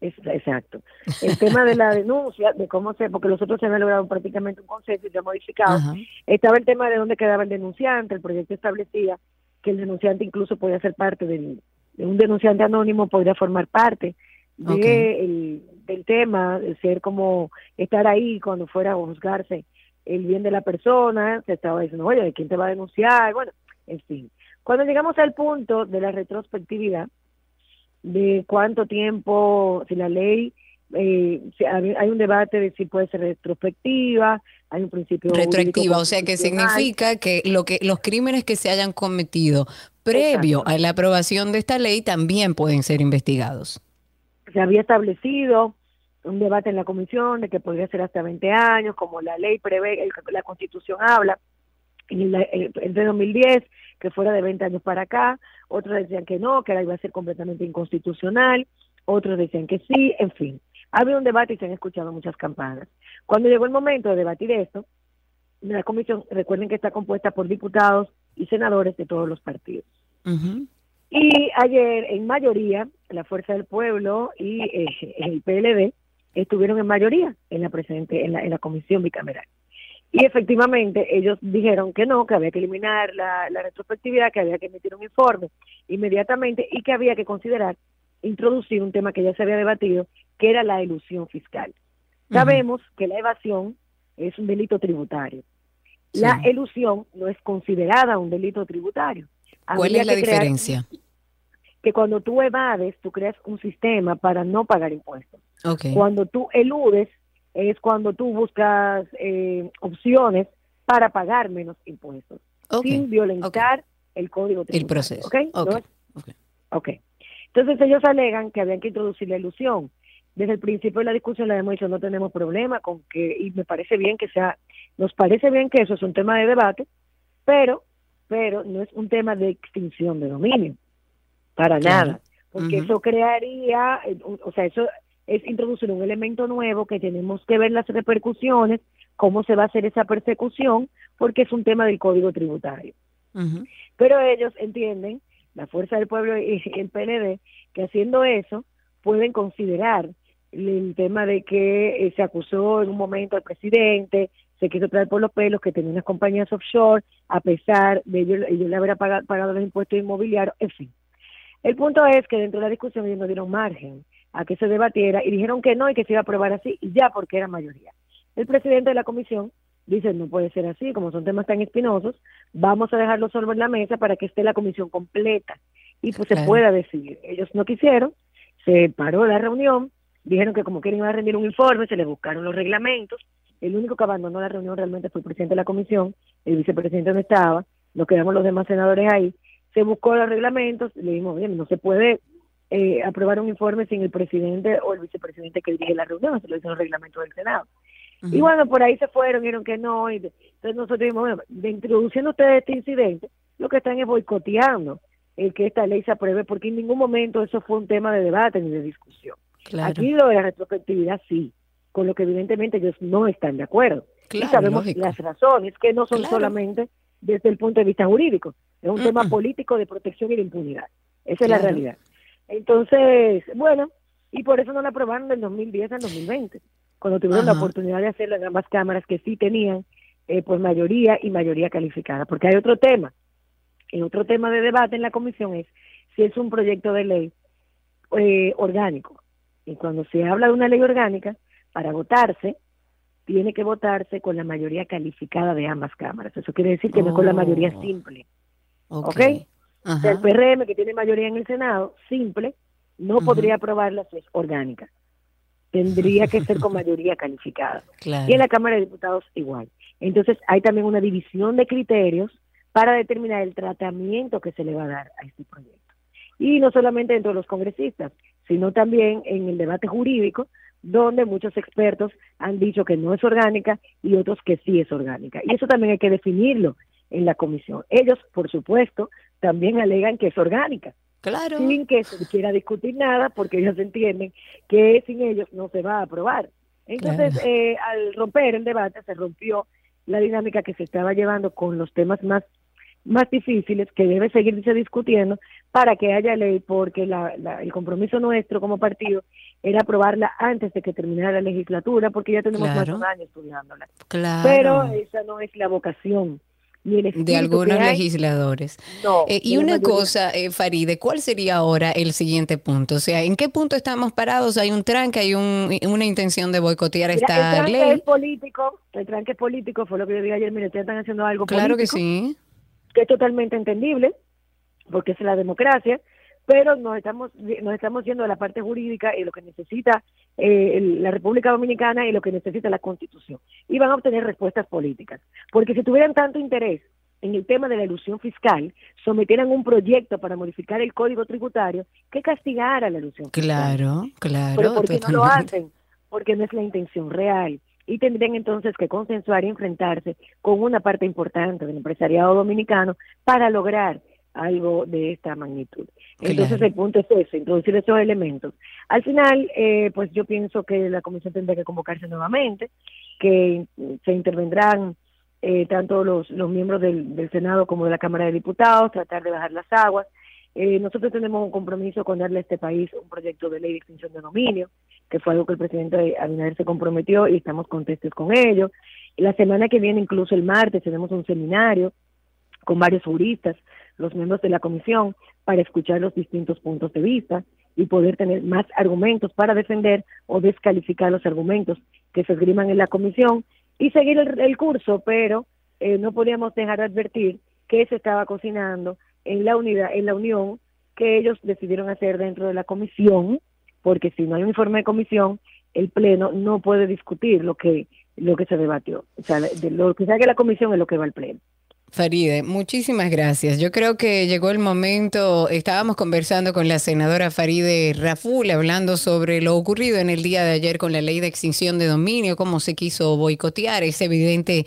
Es- exacto. El tema de la denuncia, de cómo se, porque los otros se han logrado prácticamente un consenso y se ha modificado. Ajá. Estaba el tema de dónde quedaba el denunciante. El proyecto establecía que el denunciante incluso podía ser parte del, de un denunciante anónimo, podría formar parte de Ok. el- del tema, de ser como estar ahí cuando fuera a juzgarse el bien de la persona. Se estaba diciendo, oye, ¿de quién te va a denunciar? Bueno, en fin. Cuando llegamos al punto de la retrospectividad, de cuánto tiempo, si la ley, eh, si hay hay un debate de si puede ser retrospectiva, hay un principio Retroactiva, o sea que significa que lo que los crímenes que se hayan cometido previo a la aprobación de esta ley también pueden ser investigados. Se había establecido un debate en la comisión de que podría ser hasta 20 años, como la ley prevé, la constitución habla, la- el, el de 2010, que fuera de 20 años para acá, otros decían que no, que ahora iba a ser completamente inconstitucional, otros decían que sí, en fin. Había un debate y se han escuchado muchas campanas. Cuando llegó el momento de debatir esto, la comisión, recuerden que está compuesta por diputados y senadores de todos los partidos. Y ayer, en mayoría, la Fuerza del Pueblo y eh, el PLD estuvieron en mayoría en la presente, en la, en la comisión bicameral. Y efectivamente, ellos dijeron que no, que había que eliminar la, la retrospectividad, que había que emitir un informe inmediatamente y que había que considerar introducir un tema que ya se había debatido, que era la ilusión fiscal. Sabemos que la evasión es un delito tributario. La elusión no es considerada un delito tributario. ¿Cuál Habría es la crear- diferencia? Que cuando tú evades, tú creas un sistema para no pagar impuestos. Cuando tú eludes, es cuando tú buscas eh, opciones para pagar menos impuestos, sin violentar el código tributario. El proceso. Ok. Entonces ellos alegan que habían que introducir la ilusión. Desde el principio de la discusión le hemos dicho no tenemos problema con que, y me parece bien que sea, nos parece bien que eso es un tema de debate, pero, pero no es un tema de extinción de dominio, para Claro. nada, porque eso crearía, eh, o sea, eso es introducir un elemento nuevo que tenemos que ver las repercusiones, cómo se va a hacer esa persecución, porque es un tema del código tributario. Pero ellos entienden, la Fuerza del Pueblo y el PLD, que haciendo eso pueden considerar el, tema de que eh, se acusó en un momento al presidente, se quiso traer por los pelos, que tenía unas compañías offshore, a pesar de ellos, ellos le haber pagado, pagado los impuestos inmobiliarios, en fin. El punto es que dentro de la discusión ellos no dieron margen a que se debatiera y dijeron que no y que se iba a aprobar así y ya porque era mayoría. El presidente de la comisión dice no puede ser así, como son temas tan espinosos, vamos a dejarlo solo en la mesa para que esté la comisión completa y pues se pueda decidir. Ellos no quisieron, se paró la reunión, dijeron que como quieren iban a rendir un informe, se les buscaron los reglamentos, el único que abandonó la reunión realmente fue el presidente de la comisión, el vicepresidente no estaba, nos quedamos los demás senadores ahí, se buscó los reglamentos, le dijimos, bien, no se puede eh, aprobar un informe sin el presidente o el vicepresidente que dirige la reunión, se lo dicen los reglamentos del Senado. Y bueno, por ahí se fueron, vieron que no, y de- entonces nosotros dijimos, bueno, de introduciendo ustedes este incidente, lo que están es boicoteando el que esta ley se apruebe, porque en ningún momento eso fue un tema de debate ni de discusión. Claro. Aquí lo de la retrospectividad sí, con lo que evidentemente ellos no están de acuerdo. Claro, y sabemos lógico. las razones, que no son Claro. solamente desde el punto de vista jurídico, es un tema político de protección y de impunidad. Esa es la realidad. Entonces, bueno, y por eso no la aprobaron del 2010 al 2020, cuando tuvieron la oportunidad de hacerlo en ambas cámaras que sí tenían eh, pues mayoría y mayoría calificada. Porque hay otro tema, y otro tema de debate en la comisión es si es un proyecto de ley eh, orgánico. Y cuando se habla de una ley orgánica, para votarse, tiene que votarse con la mayoría calificada de ambas cámaras. Eso quiere decir que no es con la mayoría Oh. simple. Ok. O sea, el. PRM, que tiene mayoría en el Senado, simple, no podría aprobarla si es orgánica. Tendría que ser con mayoría calificada. Claro. Y en la Cámara de Diputados igual. Entonces hay también una división de criterios para determinar el tratamiento que se le va a dar a este proyecto. Y no solamente dentro de los congresistas, sino también en el debate jurídico, donde muchos expertos han dicho que no es orgánica y otros que sí es orgánica. Y eso también hay que definirlo en la comisión. Ellos, por supuesto, también alegan que es orgánica. Claro. Sin que se quiera discutir nada, porque ellos entienden que sin ellos no se va a aprobar. Entonces, Claro. eh, al romper el debate, se rompió la dinámica que se estaba llevando con los temas más más difíciles que debe seguirse discutiendo para que haya ley, porque la, la- el compromiso nuestro como partido era aprobarla antes de que terminara la legislatura, porque ya tenemos más de Claro. un año estudiándola. Claro. Pero esa no es la vocación de algunos legisladores. No, Eh, y una cosa, eh, Faride, ¿cuál sería ahora el siguiente punto? O sea, ¿en qué punto estamos parados? ¿Hay un tranque? ¿Hay un- una intención de boicotear Mira, esta el tranque ley? es político, el tranque es político, fue lo que yo dije ayer, mire, ustedes están haciendo algo Claro que sí. Que es totalmente entendible, porque es la democracia, pero nos estamos nos estamos yendo a la parte jurídica y lo que necesita eh, la República Dominicana y lo que necesita la Constitución. Y van a obtener respuestas políticas. Porque si tuvieran tanto interés en el tema de la ilusión fiscal, sometieran un proyecto para modificar el Código Tributario que castigara la ilusión fiscal. Claro, claro. Pero ¿por qué no lo hacen? Porque no es la intención real. Y tendrían entonces que consensuar y enfrentarse con una parte importante del empresariado dominicano para lograr algo de esta magnitud. Entonces Claro. el punto es ese, introducir esos elementos. Al final, eh, pues yo pienso que la comisión tendrá que convocarse nuevamente, que se intervendrán eh, tanto los, los miembros del, del Senado como de la Cámara de Diputados, tratar de bajar las aguas. Eh, nosotros tenemos un compromiso con darle a este país un proyecto de ley de extinción de dominio, que fue algo que el presidente Abinader se comprometió y estamos contentos con ello. La semana que viene, incluso el martes, tenemos un seminario con varios juristas, los miembros de la comisión, para escuchar los distintos puntos de vista y poder tener más argumentos para defender o descalificar los argumentos que se esgriman en la comisión y seguir el, el curso, pero eh, no podíamos dejar de advertir que se estaba cocinando en la unidad, en la unión que ellos decidieron hacer dentro de la comisión, porque si no hay un informe de comisión, el pleno no puede discutir lo que lo que se debatió. O sea, lo que salga la comisión es lo que va al pleno. Faride, muchísimas gracias. Yo creo que llegó el momento, estábamos conversando con la senadora Faride Raful, hablando sobre lo ocurrido en el día de ayer con la ley de extinción de dominio, cómo se quiso boicotear. Es evidente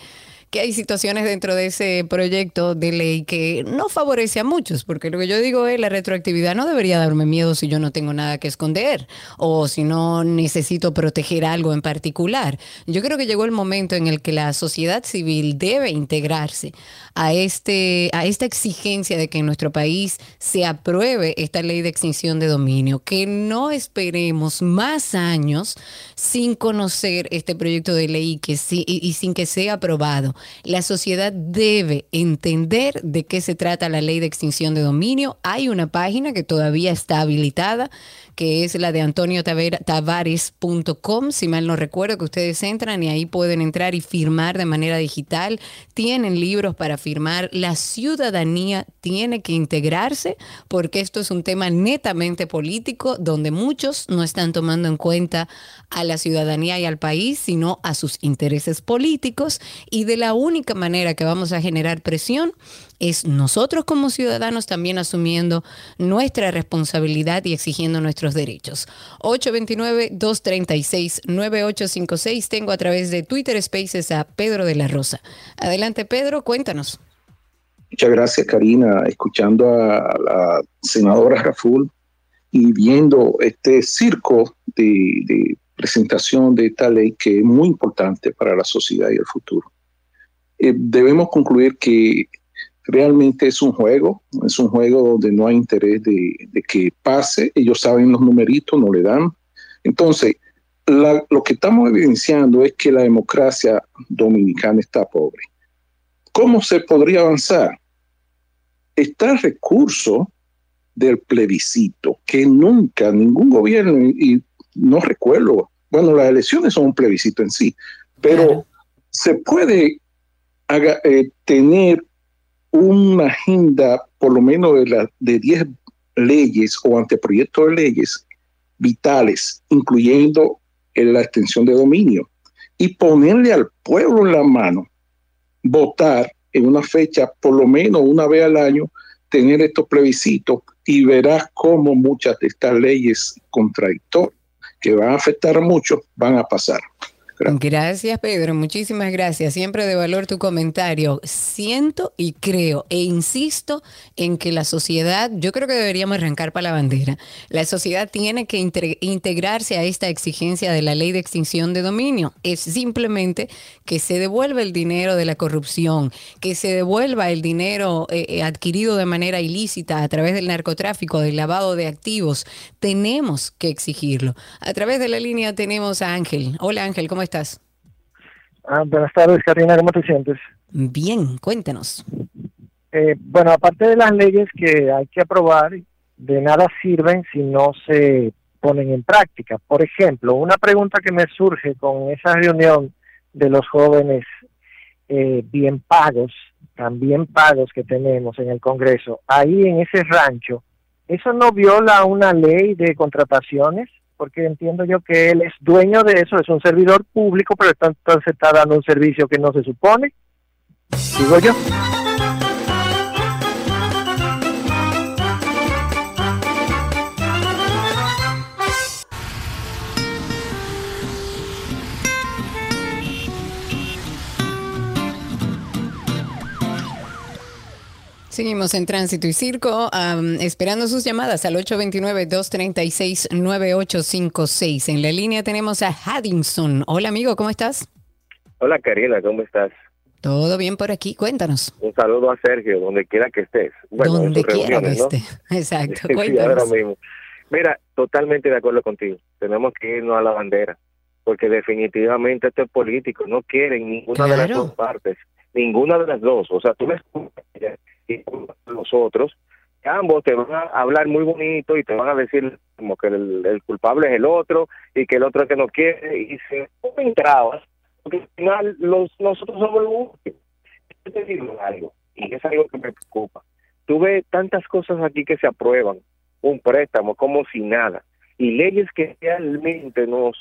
que hay situaciones dentro de ese proyecto de ley que no favorece a muchos, porque lo que yo digo es la retroactividad no debería darme miedo si yo no tengo nada que esconder o si no necesito proteger algo en particular. Yo creo que llegó el momento en el que la sociedad civil debe integrarse a, este, a esta exigencia de que en nuestro país se apruebe esta ley de extinción de dominio, que no esperemos más años sin conocer este proyecto de ley que sí, y, y sin que sea aprobado. La sociedad debe entender de qué se trata la ley de extinción de dominio. Hay una página que todavía está habilitada que es la de Antonio Tavares.com, si mal no recuerdo, que ustedes entran y ahí pueden entrar y firmar de manera digital. Tienen libros para firmar. La ciudadanía tiene que integrarse porque esto es un tema netamente político donde muchos no están tomando en cuenta a la ciudadanía y al país, sino a sus intereses políticos. Y de la única manera que vamos a generar presión es nosotros como ciudadanos también asumiendo nuestra responsabilidad y exigiendo nuestros derechos. 829-236-9856. Tengo a través de Twitter Spaces a Pedro de la Rosa. Adelante, Pedro, cuéntanos. Muchas gracias, Karina. Escuchando a la senadora Raful y viendo este circo de, presentación de esta ley que es muy importante para la sociedad y el futuro. Eh, debemos concluir que realmente es un juego, es un juego donde no hay interés de, de que pase, ellos saben los numeritos, no le dan. Entonces, la- lo que estamos evidenciando es que la democracia dominicana está pobre. ¿Cómo se podría avanzar? Está el recurso del plebiscito, que nunca ningún gobierno, y, no recuerdo, bueno, las elecciones son un plebiscito en sí, pero se puede haga- eh, tener una agenda, por lo menos de, la, de 10 leyes o anteproyectos de leyes vitales, incluyendo en la extensión de dominio, y ponerle al pueblo en la mano votar en una fecha, por lo menos una vez al año, tener estos plebiscitos y verás cómo muchas de estas leyes contradictorias que van a afectar a muchos van a pasar. Gracias, Pedro. Muchísimas gracias. Siempre de valor tu comentario. Siento y creo e insisto en que la sociedad, yo creo que deberíamos arrancar para la bandera. La sociedad tiene que integrarse a esta exigencia de la ley de extinción de dominio. Es simplemente que se devuelva el dinero de la corrupción, que se devuelva el dinero eh, eh, adquirido de manera ilícita a través del narcotráfico, del lavado de activos. Tenemos que exigirlo. A través de la línea tenemos a Ángel. Hola Ángel, ¿cómo estás? Ah, buenas tardes, Karina, ¿cómo te sientes? Bien, cuéntanos. Eh, bueno, aparte de las leyes que hay que aprobar, de nada sirven si no se ponen en práctica. Por ejemplo, una pregunta que me surge con esa reunión de los jóvenes eh, bien pagos, también pagos que tenemos en el Congreso, ahí en ese rancho, ¿eso no viola una ley de contrataciones? Porque entiendo yo que él es dueño de eso, es un servidor público, pero está- entonces está dando un servicio que no se supone. Digo yo. Seguimos en Tránsito y Circo, am, esperando sus llamadas al 829-236-9856. En la línea tenemos a Haddington. Hola amigo, ¿cómo estás? Hola Karina, ¿cómo estás? Todo bien por aquí, cuéntanos. Un saludo a Sergio, donde quiera que estés. Bueno, en Donde quiera que reuniones, ¿no? Exacto, Sí, ahora cuéntanos. mismo. Mira, totalmente de acuerdo contigo. Tenemos que irnos a la bandera, porque definitivamente esto es político. No quieren ninguna de las dos partes, ninguna de las dos. O sea, tú me escuchas y los otros, ambos te van a hablar muy bonito y te van a decir como que el, culpable es el otro y que el otro es que no quiere y se ponen trabas, porque al final los, nosotros somos los últimos. Yo te digo algo, y es algo que me preocupa. Tú ves tantas cosas aquí que se aprueban, un préstamo como si nada, y leyes que realmente nos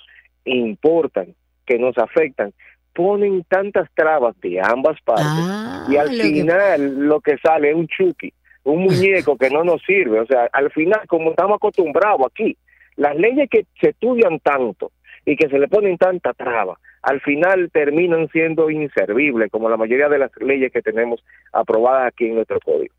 importan, que nos afectan, ponen tantas trabas de ambas partes y al lo que- final lo que sale es un chuki, un muñeco que no nos sirve. O sea, al final, como estamos acostumbrados aquí, las leyes que se estudian tanto y que se le ponen tanta traba, al final terminan siendo inservibles, como la mayoría de las leyes que tenemos aprobadas aquí en nuestro código.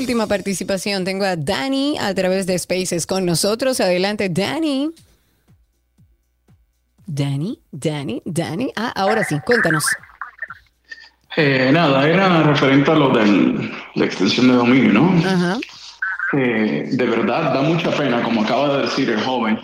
Última participación. Tengo a Dani a través de Spaces con nosotros. Adelante, Dani. Dani, Dani, Dani. Ah, ahora sí, cuéntanos. Eh, nada, era referente a lo de la extensión de dominio, ¿no? Ajá. Eh, de verdad da mucha pena, como acaba de decir el joven,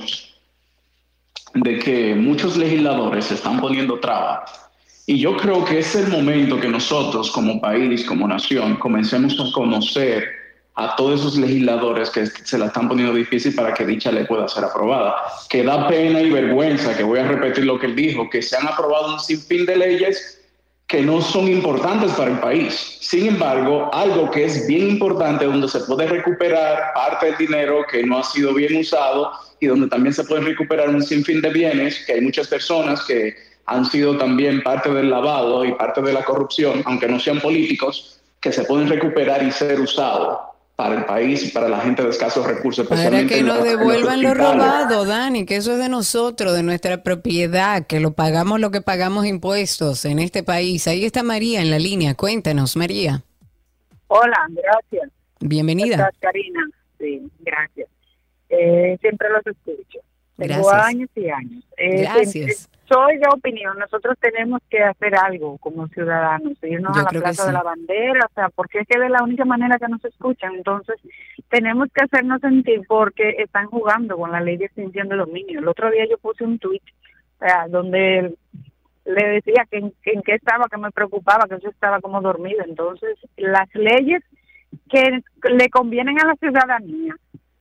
de que muchos legisladores se están poniendo trabas. Y yo creo que es el momento que nosotros como país, como nación, comencemos a conocer a todos esos legisladores que se la están poniendo difícil para que dicha ley pueda ser aprobada. Que da pena y vergüenza, que voy a repetir lo que él dijo, que se han aprobado un sinfín de leyes que no son importantes para el país. Sin embargo, algo que es bien importante, donde se puede recuperar parte del dinero que no ha sido bien usado y donde también se pueden recuperar un sinfín de bienes, que hay muchas personas que han sido también parte del lavado y parte de la corrupción, aunque no sean políticos, que se pueden recuperar y ser usados para el país y para la gente de escasos recursos. Para que nos devuelvan lo robado, Dani, que eso es de nosotros, de nuestra propiedad, que lo pagamos lo que pagamos impuestos en este país. Ahí está María en la línea. Cuéntanos, María. Hola, gracias. Bienvenida. ¿Cómo estás, Karina? Sí, gracias. Eh, siempre los escucho. Tengo Gracias. años y años. Eh, Gracias. Eh, Soy de opinión, nosotros tenemos que hacer algo como ciudadanos, irnos Yo a la Plaza sí. de la Bandera, o sea, porque es que es la única manera que nos escuchan. Entonces, tenemos que hacernos sentir porque están jugando con la ley de extinción de dominio. El otro día yo puse un tweet donde le decía que en, que en qué estaba, que me preocupaba, que yo estaba como dormida. Entonces, las leyes que le convienen a la ciudadanía,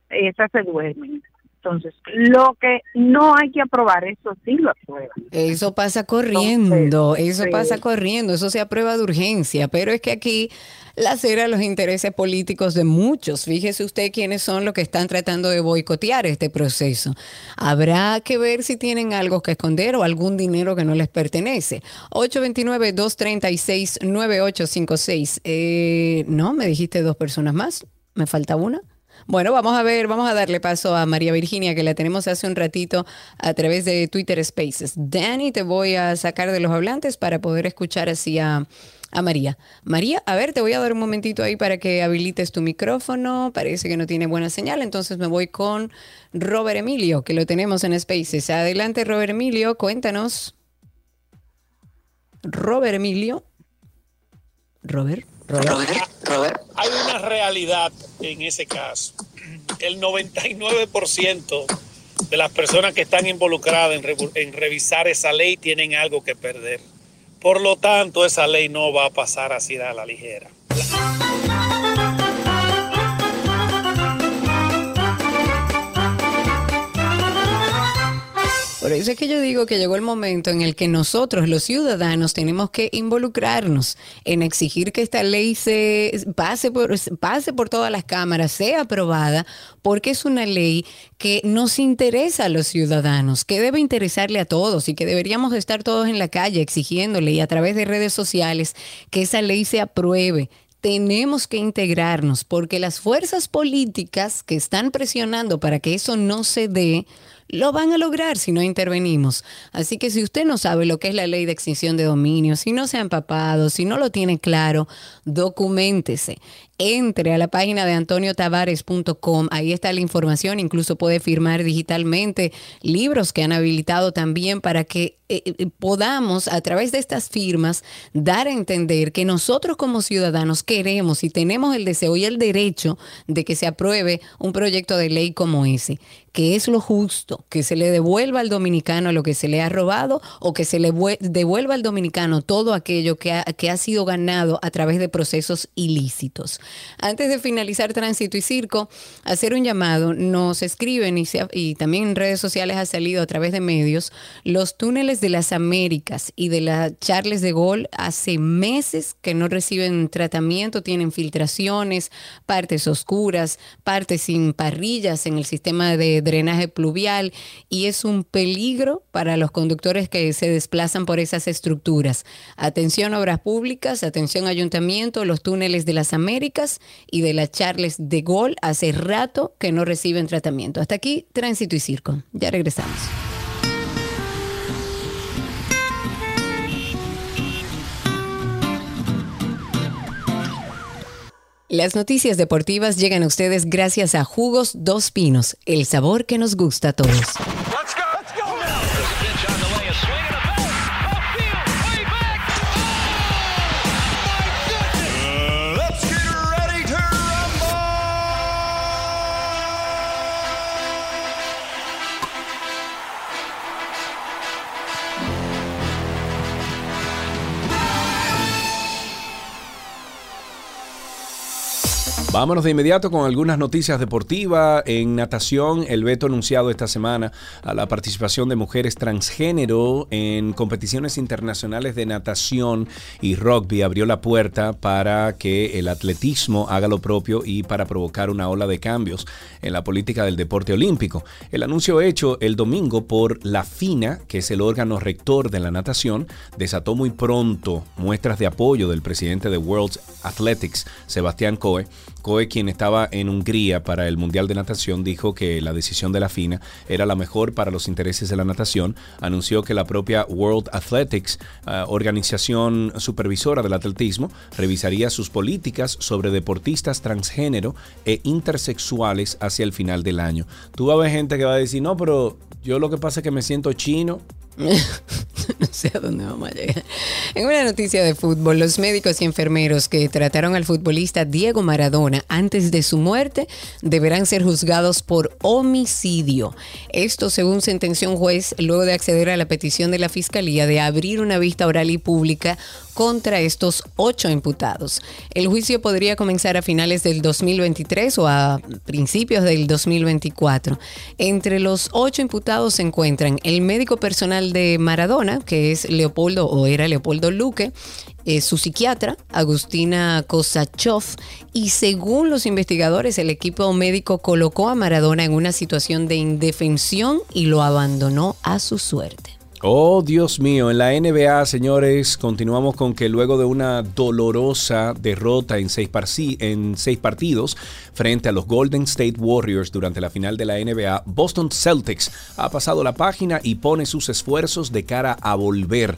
esas se duermen. Entonces, lo que no hay que aprobar, eso sí lo aprueban. Eso pasa corriendo, eso sí. pasa corriendo, eso se aprueba de urgencia, pero es que aquí lacera los intereses políticos de muchos. Fíjese usted quiénes son los que están tratando de boicotear este proceso. Habrá que ver si tienen algo que esconder o algún dinero que no les pertenece. 829-236-9856. Eh, no, me dijiste dos personas más, me falta una. Bueno, vamos a ver, vamos a darle paso a María Virginia, que la tenemos hace un ratito a través de Twitter Spaces. Dani, te voy a sacar de los hablantes para poder escuchar así a, María. María, a ver, te voy a dar un momentito ahí para que habilites tu micrófono. Parece que no tiene buena señal, entonces me voy con Robert Emilio, que lo tenemos en Spaces. Adelante, Robert Emilio, cuéntanos. Robert Emilio. Robert. Robert. Hay una realidad en ese caso. El 99% de las personas que están involucradas en, en revisar esa ley tienen algo que perder. Por lo tanto, esa ley no va a pasar así a la ligera. Por eso es que yo digo que llegó el momento en el que nosotros, los ciudadanos, tenemos que involucrarnos en exigir que esta ley se pase por, pase por todas las cámaras, sea aprobada, porque es una ley que nos interesa a los ciudadanos, que debe interesarle a todos y que deberíamos estar todos en la calle exigiéndole y a través de redes sociales que esa ley se apruebe. Tenemos que integrarnos porque las fuerzas políticas que están presionando para que eso no se dé, lo van a lograr si no intervenimos. Así que si usted no sabe lo que es la ley de extinción de dominio, si no se ha empapado, si no lo tiene claro, documentese. Entre a la página de antoniotavares.com, ahí está la información, incluso puede firmar digitalmente libros que han habilitado también para que eh, eh, podamos a través de estas firmas dar a entender que nosotros como ciudadanos queremos y tenemos el deseo y el derecho de que se apruebe un proyecto de ley como ese, que es lo justo, que se le devuelva al dominicano lo que se le ha robado o que se le vue- devuelva al dominicano todo aquello que ha, que ha sido ganado a través de procesos ilícitos. Antes de finalizar Tránsito y Circo, hacer un llamado, nos escriben y, también en redes sociales ha salido a través de medios, los túneles de las Américas y de la Charles de Gaulle hace meses que no reciben tratamiento, tienen filtraciones, partes oscuras, partes sin parrillas en el sistema de drenaje pluvial y es un peligro para los conductores que se desplazan por esas estructuras. Atención obras públicas, atención ayuntamiento, los túneles de las Américas y de la Charles de Gaulle hace rato que no reciben tratamiento. Hasta aquí, tránsito y circo. Ya regresamos. Las noticias deportivas llegan a ustedes gracias a Jugos Dos Pinos, el sabor que nos gusta a todos. Vámonos de inmediato con algunas noticias deportivas. En natación, el veto anunciado esta semana a la participación de mujeres transgénero en competiciones internacionales de natación y rugby abrió la puerta para que el atletismo haga lo propio y para provocar una ola de cambios en la política del deporte olímpico. El anuncio hecho el domingo por la FINA, que es el órgano rector de la natación, desató muy pronto muestras de apoyo del presidente de World Athletics, Sebastián Coe. Coe, quien estaba en Hungría para el Mundial de Natación, dijo que la decisión de la FINA era la mejor para los intereses de la natación. Anunció que la propia World Athletics, uh, organización supervisora del atletismo, revisaría sus políticas sobre deportistas transgénero e intersexuales hacia el final del año. Tú vas a ver gente que va a decir, no, pero yo lo que pasa es que me siento chino. no sé a dónde vamos a llegar. En una noticia de fútbol, los médicos y enfermeros que trataron al futbolista Diego Maradona antes de su muerte deberán ser juzgados por homicidio. Esto según sentenció un juez luego de acceder a la petición de la fiscalía de abrir una vista oral y pública contra estos ocho imputados. El juicio podría comenzar a finales del 2023 o a principios del 2024. Entre los ocho imputados se encuentran el médico personal de Maradona, que es Leopoldo o era Leopoldo Luque, eh, su psiquiatra, Agustina Kosachov, y según los investigadores, el equipo médico colocó a Maradona en una situación de indefensión y lo abandonó a su suerte. Oh, Dios mío, en la NBA, señores, continuamos con que luego de una dolorosa derrota en seis, partidos frente a los Golden State Warriors durante la final de la NBA, Boston Celtics ha pasado la página y pone sus esfuerzos de cara a volver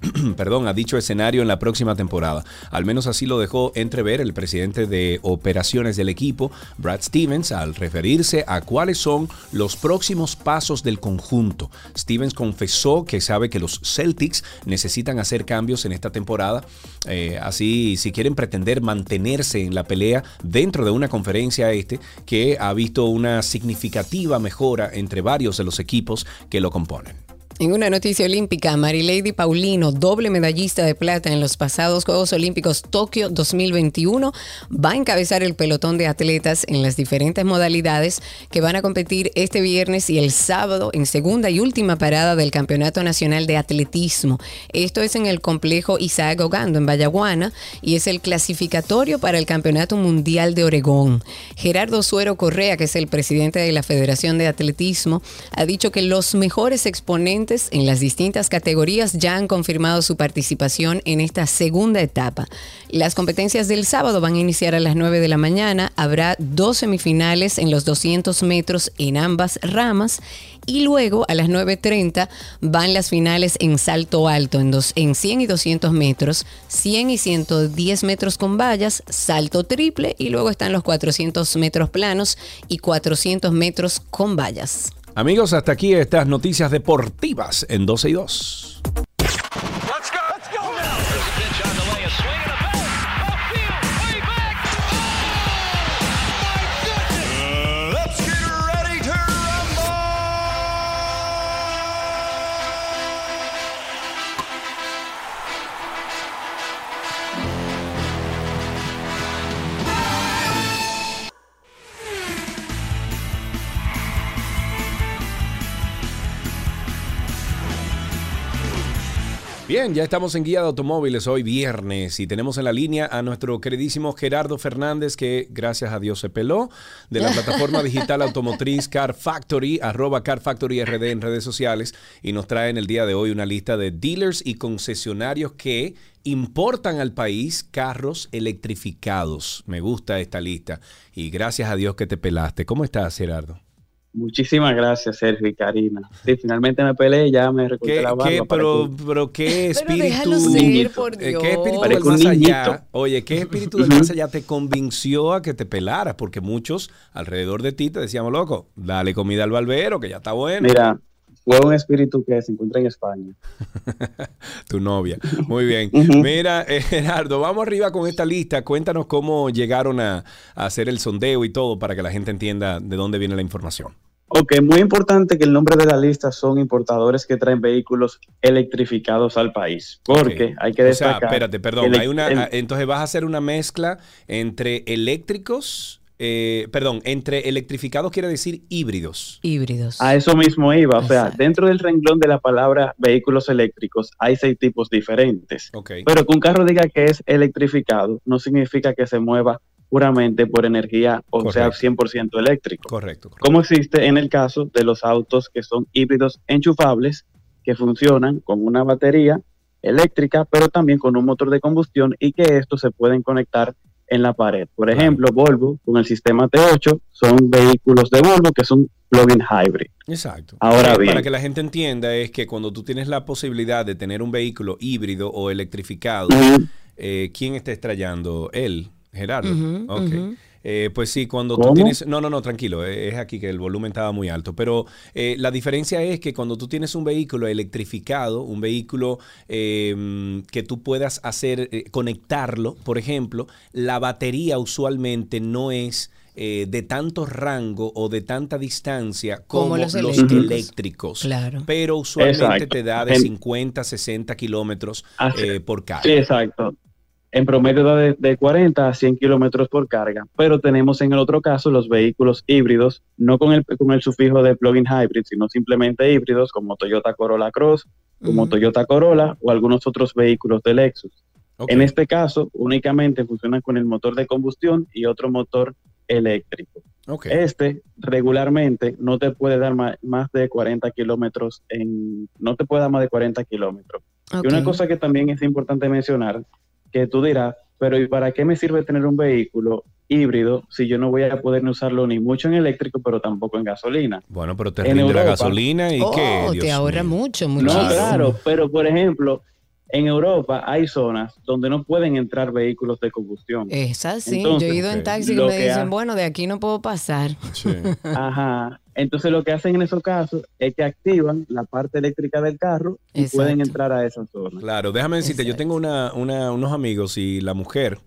perdón, a dicho escenario en la próxima temporada. Al menos así lo dejó entrever el presidente de operaciones del equipo, Brad Stevens, al referirse a cuáles son los próximos pasos del conjunto. Stevens confesó que sabe que los Celtics necesitan hacer cambios en esta temporada. Eh, así, si quieren pretender mantenerse en la pelea dentro de una conferencia este que ha visto una significativa mejora entre varios de los equipos que lo componen. En una noticia olímpica, Marilady Paulino, doble medallista de plata en los pasados Juegos Olímpicos Tokio 2021, va a encabezar el pelotón de atletas en las diferentes modalidades que van a competir este viernes y el sábado en segunda y última parada del Campeonato Nacional de Atletismo. Esto es en el complejo Isaac Ogando en Vallaguana y es el clasificatorio para el Campeonato Mundial de Oregón. Gerardo Suero Correa, que es el presidente de la Federación de Atletismo, ha dicho que los mejores exponentes en las distintas categorías ya han confirmado su participación en esta segunda etapa. Las competencias del sábado van a iniciar a las 9 de la mañana. Habrá dos semifinales en los 200 metros en ambas ramas y luego a las 9.30 van las finales en salto alto en, dos, en 100 y 200 metros, 100 y 110 metros con vallas, salto triple y luego están los 400 metros planos y 400 metros con vallas. Amigos, hasta aquí estas noticias deportivas en 12 y 2. Bien, ya estamos en Guía de Automóviles hoy viernes y tenemos en la línea a nuestro queridísimo Gerardo Fernández que gracias a Dios se peló de la plataforma digital automotriz Car Factory, arroba Car Factory RD en redes sociales y nos trae en el día de hoy una lista de dealers y concesionarios que importan al país carros electrificados. Me gusta esta lista y gracias a Dios que te pelaste. ¿Cómo estás, Gerardo? Muchísimas gracias, Sergio y Karina. Sí, finalmente me peleé, ya me recorté ¿Qué, la barba. qué- para pero, que- pero qué espíritu, déjalo ser, por eh, Dios. qué espíritu del más allá, oye, qué espíritu del más allá te convenció a que te pelaras, porque muchos alrededor de ti te decíamos, loco, dale comida al barbero, que ya está bueno. Mira, fue un espíritu que se encuentra en España. tu novia. Muy bien. Mira, eh, Gerardo, vamos arriba con esta lista. Cuéntanos cómo llegaron a, a hacer el sondeo y todo para que la gente entienda de dónde viene la información. Ok, muy importante que el nombre de la lista son importadores que traen vehículos electrificados al país. Porque hay que O sea, destacar. espérate, perdón. hay una, el- ah, entonces vas a hacer una mezcla entre eléctricos, eh, perdón, entre electrificados quiere decir híbridos. Híbridos. A eso mismo iba. O sea, dentro del renglón de la palabra vehículos eléctricos hay seis tipos diferentes. Ok. Pero que un carro diga que es electrificado no significa que se mueva puramente por energía, o sea, 100% eléctrico. Correcto. Como existe en el caso de los autos que son híbridos enchufables, que funcionan con una batería eléctrica, pero también con un motor de combustión y que estos se pueden conectar en la pared. Por ejemplo, Volvo con el sistema T8 son vehículos de Volvo que son plug-in hybrid. Exacto. Ahora bien. Para que la gente entienda es que cuando tú tienes la posibilidad de tener un vehículo híbrido o electrificado, eh, ¿quién está estrellando? Él, Gerardo. Ujú. Eh, pues sí, cuando tú tienes... No, no, no, tranquilo, eh, es aquí que el volumen estaba muy alto, pero eh, la diferencia es que cuando tú tienes un vehículo electrificado, un vehículo eh, que tú puedas hacer, eh, conectarlo, por ejemplo, la batería usualmente no es... eh, de tanto rango o de tanta distancia como, Como los los, eléctricos. eléctricos. Claro. Pero usualmente Exacto. te da de En- 50, 60 kilómetros eh, por carga. Sí, exacto. En promedio da de, de 40 a 100 kilómetros por carga, pero tenemos en el otro caso los vehículos híbridos, no con el, con el sufijo de plug-in hybrid, sino simplemente híbridos como Toyota Corolla Cross, como Toyota Corolla o algunos otros vehículos de Lexus. En este caso, únicamente funcionan con el motor de combustión y otro motor eléctrico. Ok. Este regularmente no te puede dar más de 40 kilómetros en, no te puede dar más de 40 kilómetros. Y una cosa que también es importante mencionar, que tú dirás, pero ¿y para qué me sirve tener un vehículo híbrido si yo no voy a poder ni usarlo ni mucho en eléctrico, pero tampoco en gasolina? Bueno, pero te En rinde la Europa- gasolina y Oh, qué, te ahorra mío. mucho, No, claro, pero por ejemplo, en Europa hay zonas donde no pueden entrar vehículos de combustión. Es así. Entonces, Yo he ido en taxi y me dicen, bueno, de aquí no puedo pasar. Ajá. Entonces lo que hacen en esos casos es que activan la parte eléctrica del carro y Exacto. pueden entrar a esa zona. Claro, déjame decirte, yo tengo una, una- unos amigos y la mujer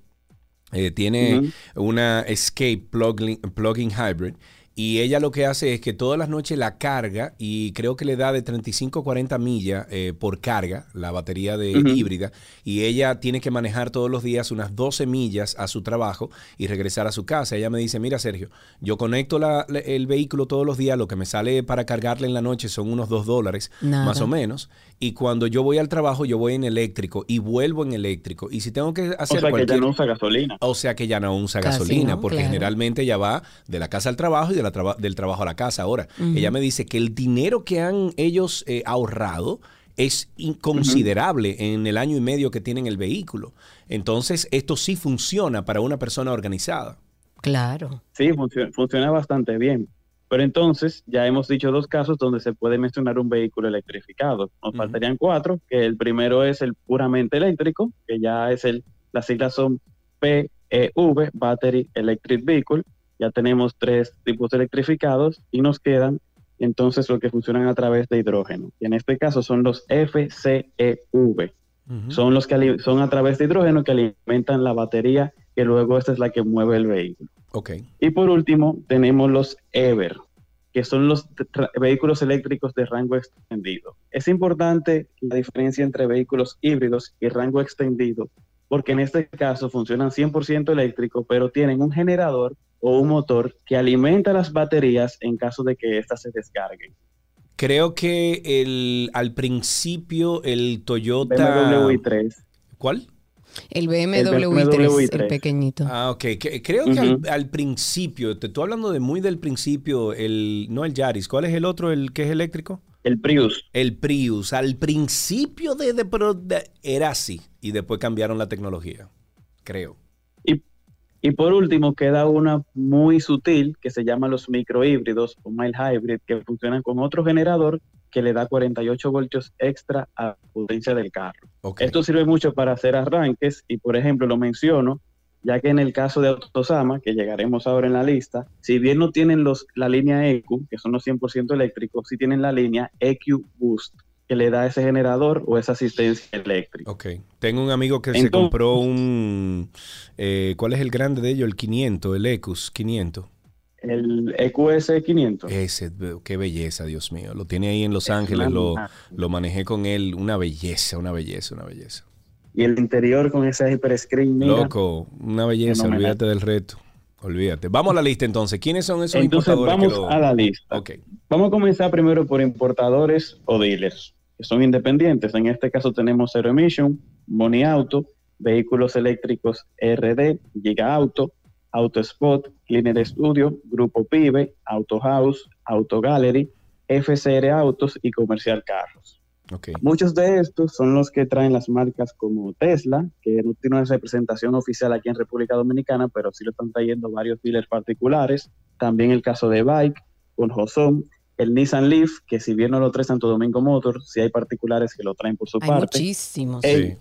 eh, tiene una Escape plug-in plug-in hybrid y ella lo que hace es que todas las noches la carga y creo que le da de 35 a 40 millas eh, por carga la batería de híbrida y ella tiene que manejar todos los días unas 12 millas a su trabajo y regresar a su casa. Ella me dice, mira Sergio, yo conecto la- la- el vehículo todos los días, lo que me sale para cargarle en la noche son unos 2 dólares Nada. más o menos y cuando yo voy al trabajo yo voy en eléctrico y vuelvo en eléctrico y si tengo que O hacer sea que ya no usa gasolina. O sea que ya no usa Casi gasolina, no, porque claro. generalmente ella va de la casa al trabajo y de la traba- del trabajo a la casa. Ahora, Ujú. ella me dice que el dinero que han ellos eh, ahorrado es inconsiderable en el año y medio que tienen el vehículo. Entonces, esto sí funciona para una persona organizada. Claro. Sí, funciona, funciona bastante bien. Pero entonces ya hemos dicho dos casos donde se puede mencionar un vehículo electrificado. Nos faltarían cuatro, que el primero es el puramente eléctrico, que ya es el, las siglas son PEV, Battery Electric Vehicle. Ya tenemos tres tipos electrificados y nos quedan entonces los que funcionan a través de hidrógeno. Y en este caso son los FCEV. Son los que son a través de hidrógeno que alimentan la batería, que luego esta es la que mueve el vehículo. Ok. Y por último, tenemos los EVER, que son los vehículos eléctricos de rango extendido. Es importante la diferencia entre vehículos híbridos y rango extendido, porque en este caso funcionan 100% eléctrico, pero tienen un generador o un motor que alimenta las baterías en caso de que éstas se descarguen. Creo que el, al principio el Toyota... BMW i3. ¿Cuál? El BMW, BMW i3, i3. el pequeñito. Ah, ok. Que- creo que al, al principio, te estoy hablando de muy del principio, el no el Yaris, ¿cuál es el otro, el que es eléctrico? El Prius. El Prius. Al principio de, de- pero de- era así y después cambiaron la tecnología, creo. Y por último, queda una muy sutil que se llama los microhíbridos o mild hybrid, que funcionan con otro generador que le da 48 voltios extra a la potencia del carro. Esto sirve mucho para hacer arranques y, por ejemplo, lo menciono, ya que en el caso de Autosama, que llegaremos ahora en la lista, si bien no tienen los, la línea EQ, que son los 100% eléctricos, sí tienen la línea EQ Boost, que le da ese generador o esa asistencia eléctrica. Ok. Tengo un amigo que se compró un... eh, ¿Cuál es el grande de ellos? El 500, el Ecus 500. El EQS 500. Ese, qué belleza, Dios mío. Lo tiene ahí en Los Ángeles, lo manejé con él. Una belleza, una belleza, una belleza. Y el interior con ese hyperscreen, mira, Loco, una belleza, olvídate del reto. Olvídate. Vamos a la lista entonces. ¿Quiénes son esos Entonces importadores vamos que lo- a la lista. Ok. Vamos a comenzar primero por importadores o dealers, que son independientes. En este caso tenemos Zero Emission, Money Auto, Vehículos Eléctricos RD, Giga Auto, Auto Spot, Cleaner Studio, Grupo Pibe, Auto House, Auto Gallery, FCR Autos y Comercial Carros. Muchos de estos son los que traen las marcas como Tesla, que no tiene una representación oficial aquí en República Dominicana, pero sí lo están trayendo varios dealers particulares. También el caso de Bike con Joson, el Nissan Leaf, que si bien no lo trae Santo Domingo Motor, sí hay particulares que lo traen por su Hay parte. muchísimos. El-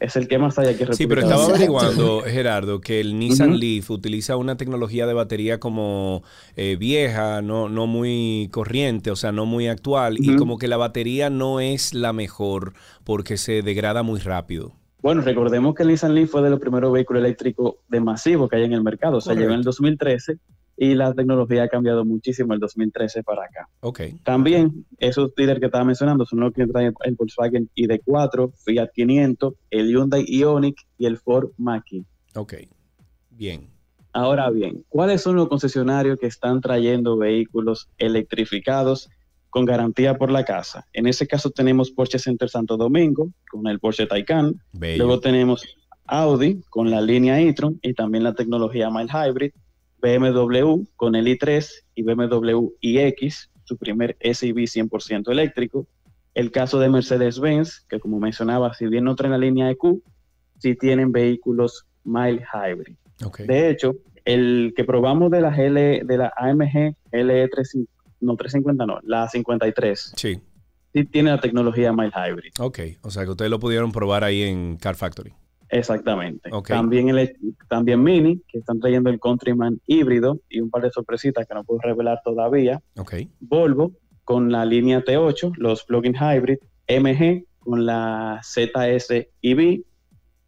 Es el que más hay aquí en Sí, pero estaba averiguando, Gerardo, que el Nissan. Leaf utiliza una tecnología de batería como eh, vieja, no, no muy corriente, o sea, no muy actual, y como que la batería no es la mejor porque se degrada muy rápido. Bueno, recordemos que el Nissan Leaf fue de los primeros vehículos eléctricos de masivo que hay en el mercado. O sea, llegó en el 2013 y la tecnología ha cambiado muchísimo el 2013 para acá. Ok. También esos líderes que estaba mencionando son los que traen el Volkswagen ID4, Fiat 500, el Hyundai Ioniq y el Ford Mach-E. Ok. Bien. Ahora bien, ¿cuáles son los concesionarios que están trayendo vehículos electrificados con garantía por la casa? En ese caso tenemos Porsche Center Santo Domingo con el Porsche Taycan. Bello. Luego tenemos Audi con la línea e-tron y también la tecnología Mild Hybrid. BMW con el i3 y BMW iX, su primer SUV 100% eléctrico. El caso de Mercedes-Benz, que como mencionaba, si bien no traen la línea EQ, sí tienen vehículos Mild Hybrid. De hecho, el que probamos de la GL, de la AMG LE3, no 350 no, la 53, Sí. sí tiene la tecnología Mild Hybrid. Ok. O sea, que ustedes lo pudieron probar ahí en Car Factory. Exactamente. Ok. También, el, también Mini, que están trayendo el Countryman híbrido y un par de sorpresitas que no puedo revelar todavía. Ok. Volvo con la línea T8, los plug-in hybrid, MG con la ZS EV.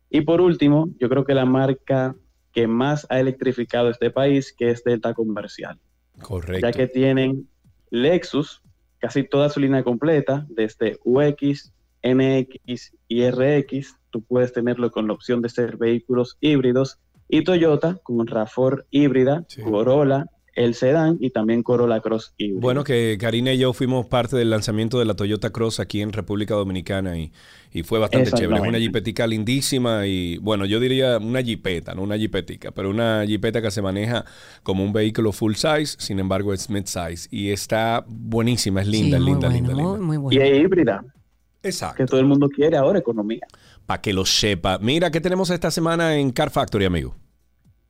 Y por último, yo creo que la marca que más ha electrificado este país, que es Delta Comercial. Correcto. Ya que tienen Lexus, casi toda su línea completa, desde UX, NX y RX, tú puedes tenerlo con la opción de ser vehículos híbridos, y Toyota con RAV4 híbrida, Corolla, el sedán y también Corolla Cross híbrido. Bueno, que Karina y yo fuimos parte del lanzamiento de la Toyota Cross aquí en República Dominicana y, y fue bastante chévere. Es una jipetica lindísima y, bueno, yo diría una jipeta, no una jipetica, pero una jipeta que se maneja como un vehículo full size, sin embargo es mid size y está buenísima, es linda, Sí, muy linda, bueno, linda, linda. muy, muy y bueno. es híbrida. Exacto. Que todo el mundo quiere ahora, economía. Para que lo sepa. Mira, ¿qué tenemos esta semana en Car Factory, amigo?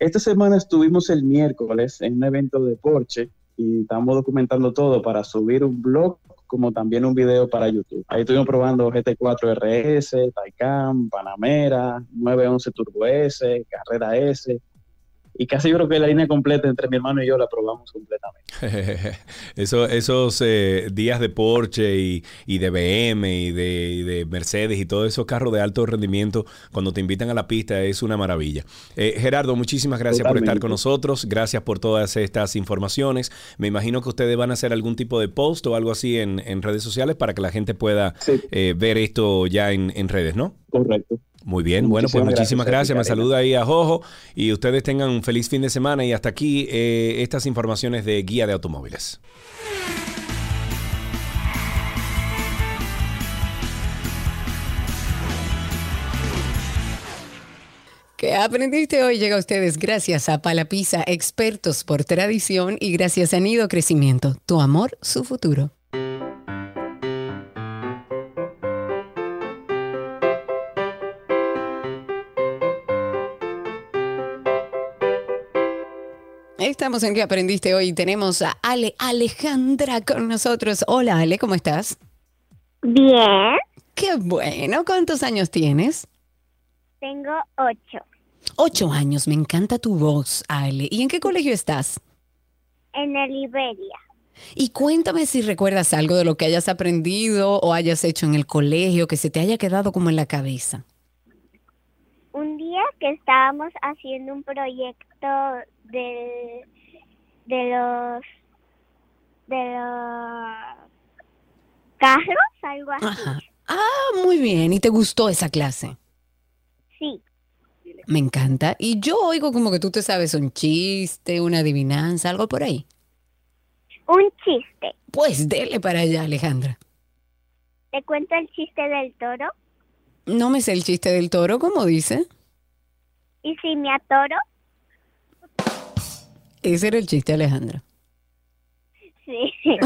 Esta semana estuvimos el miércoles en un evento de Porsche y estamos documentando todo para subir un blog como también un video para YouTube. Ahí estuvimos probando GT4 RS, Taycan, Panamera, 911 Turbo S, Carrera S. Y casi yo creo que la línea completa entre mi hermano y yo la probamos completamente. Eso- esos eh, días de Porsche y, y de BM y de, y de Mercedes y todos esos carros de alto rendimiento, cuando te invitan a la pista, es una maravilla. Eh, Gerardo, muchísimas gracias por estar con nosotros. Gracias por todas estas informaciones. Me imagino que ustedes van a hacer algún tipo de post o algo así en, en redes sociales para que la gente pueda eh, ver esto ya en, en redes, ¿no? Correcto. Muy bien, bueno, pues muchísimas gracias. Me saluda ahí a Jojo y ustedes tengan un feliz fin de semana y hasta aquí eh, estas informaciones de Guía de Automóviles. ¿Qué aprendiste hoy llega a ustedes gracias a Palapisa, expertos por tradición y gracias a Nido Crecimiento, tu amor, su futuro. Estamos en ¿Qué aprendiste hoy? Tenemos a Ale Alejandra con nosotros. Hola Ale, ¿cómo estás? Bien. Qué bueno. ¿Cuántos años tienes? Tengo ocho. Ocho años. Me encanta tu voz, Ale. ¿Y en qué colegio estás? En el Iberia. Y cuéntame si recuerdas algo de lo que hayas aprendido o hayas hecho en el colegio que se te haya quedado como en la cabeza. Un día que estábamos haciendo un proyecto de, de los de los carros, algo así. Ajá. Ah, muy bien. ¿Y te gustó esa clase? Sí. Me encanta. Y yo oigo como que tú te sabes un chiste, una adivinanza, algo por ahí. Un chiste. Pues dele para allá, Alejandra. ¿Te cuento el chiste del toro? No me sé el chiste del toro, ¿cómo dice? ¿Y si me atoro? Ese era el chiste, Alejandra. Sí.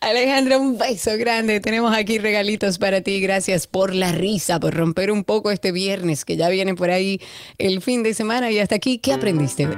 Alejandra, un beso grande. Tenemos aquí regalitos para ti. Gracias por la risa, por romper un poco este viernes, que ya viene por ahí el fin de semana. Y hasta aquí, ¿qué aprendiste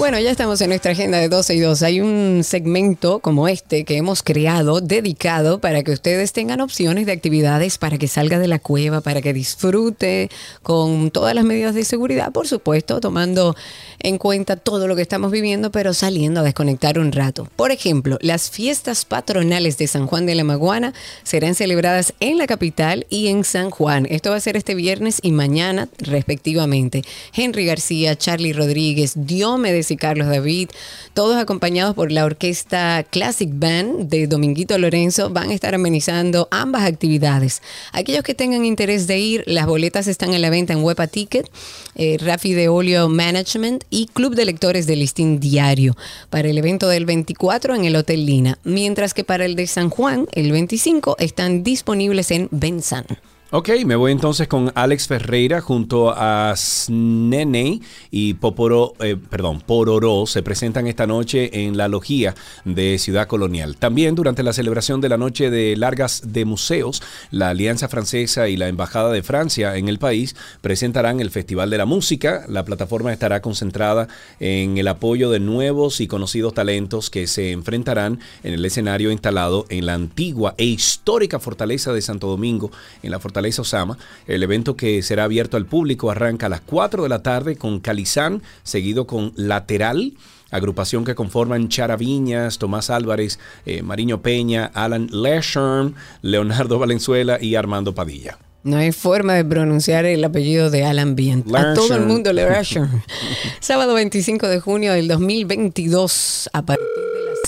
bueno, ya estamos en nuestra agenda de 12 y 2. Hay un segmento como este que hemos creado, dedicado para que ustedes tengan opciones de actividades para que salga de la cueva, para que disfrute con todas las medidas de seguridad, por supuesto, tomando en cuenta todo lo que estamos viviendo, pero saliendo a desconectar un rato. Por ejemplo, las fiestas patronales de San Juan de la Maguana serán celebradas en la capital y en San Juan. Esto va a ser este viernes y mañana, respectivamente. Henry García, Charlie Rodríguez, Diomedes y Carlos David, todos acompañados por la orquesta Classic Band de Dominguito Lorenzo, van a estar amenizando ambas actividades. Aquellos que tengan interés de ir, las boletas están a la venta en Huepa Ticket, eh, Rafi de Olio Management y Club de Lectores de Listín Diario para el evento del 24 en el Hotel Lina, mientras que para el de San Juan, el 25, están disponibles en Bensan. Ok, me voy entonces con Alex Ferreira junto a Nene y Poporo, eh, perdón, Pororó se presentan esta noche en la logía de Ciudad Colonial. También durante la celebración de la noche de largas de museos, la Alianza Francesa y la Embajada de Francia en el país presentarán el Festival de la Música. La plataforma estará concentrada en el apoyo de nuevos y conocidos talentos que se enfrentarán en el escenario instalado en la antigua e histórica fortaleza de Santo Domingo, en la fortaleza Osama. El evento que será abierto al público arranca a las 4 de la tarde con Calizán, seguido con Lateral. Agrupación que conforman Chara Viñas, Tomás Álvarez, eh, Mariño Peña, Alan Lesherm, Leonardo Valenzuela y Armando Padilla. No hay forma de pronunciar el apellido de Alan Bien. A todo el mundo le Sábado 25 de junio del 2022, a partir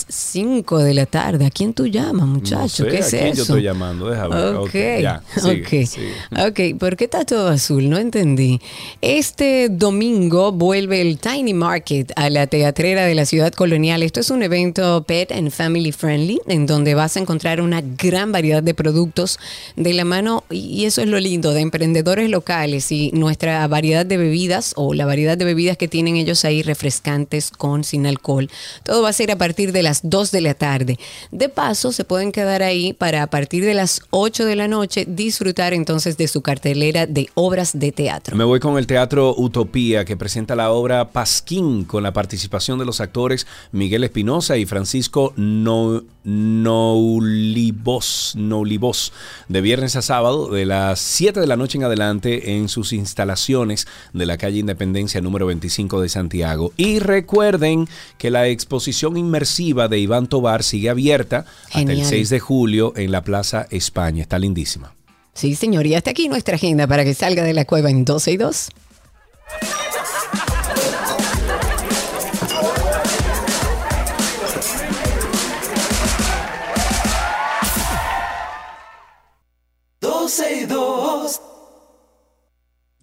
5 de la tarde. ¿A quién tú llamas, muchacho? No sé, ¿Qué ¿a es quién eso? yo estoy llamando? Déjame. Ok, Ok, ya, sigue, ok. sigue. Ok, ¿por qué está todo azul? No entendí. Este domingo vuelve el Tiny Market a la teatrera de la ciudad colonial. Esto es un evento pet and family friendly en donde vas a encontrar una gran variedad de productos de la mano y eso es lo lindo de emprendedores locales y nuestra variedad de bebidas o la variedad de bebidas que tienen ellos ahí refrescantes con sin alcohol. Todo va a ser a partir de las 2 de la tarde. De paso, se pueden quedar ahí para a partir de las 8 de la noche disfrutar entonces de su cartelera de obras de teatro. Me voy con el Teatro Utopía, que presenta la obra Pasquín, con la participación de los actores Miguel Espinosa y Francisco no, Noulibos, Noulibos, de viernes a sábado, de las 7 de la noche en adelante, en sus instalaciones de la calle Independencia número 25 de Santiago. Y recuerden que la exposición inmersiva de Iván Tobar sigue abierta Genial. hasta el 6 de julio en la Plaza España. Está lindísima. Sí, señor. Y hasta aquí nuestra agenda para que salga de la cueva en 12 y 2. Dos y dos.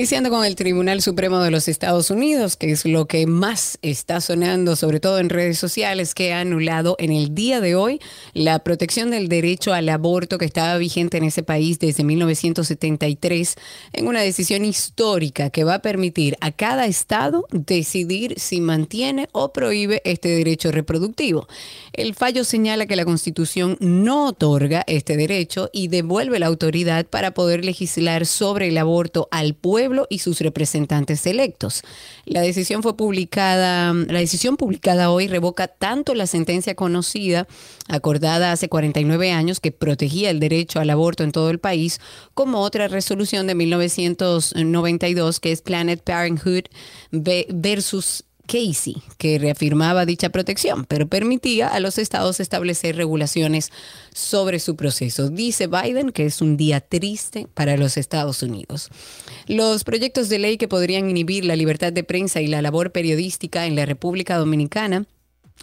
Iniciando con el Tribunal Supremo de los Estados Unidos, que es lo que más está sonando, sobre todo en redes sociales, que ha anulado en el día de hoy la protección del derecho al aborto que estaba vigente en ese país desde 1973, en una decisión histórica que va a permitir a cada estado decidir si mantiene o prohíbe este derecho reproductivo. El fallo señala que la Constitución no otorga este derecho y devuelve la autoridad para poder legislar sobre el aborto al pueblo y sus representantes electos. La decisión fue publicada, la decisión publicada hoy revoca tanto la sentencia conocida acordada hace 49 años que protegía el derecho al aborto en todo el país, como otra resolución de 1992 que es Planet Parenthood ve- versus Casey, que reafirmaba dicha protección, pero permitía a los estados establecer regulaciones sobre su proceso. Dice Biden que es un día triste para los Estados Unidos. Los proyectos de ley que podrían inhibir la libertad de prensa y la labor periodística en la República Dominicana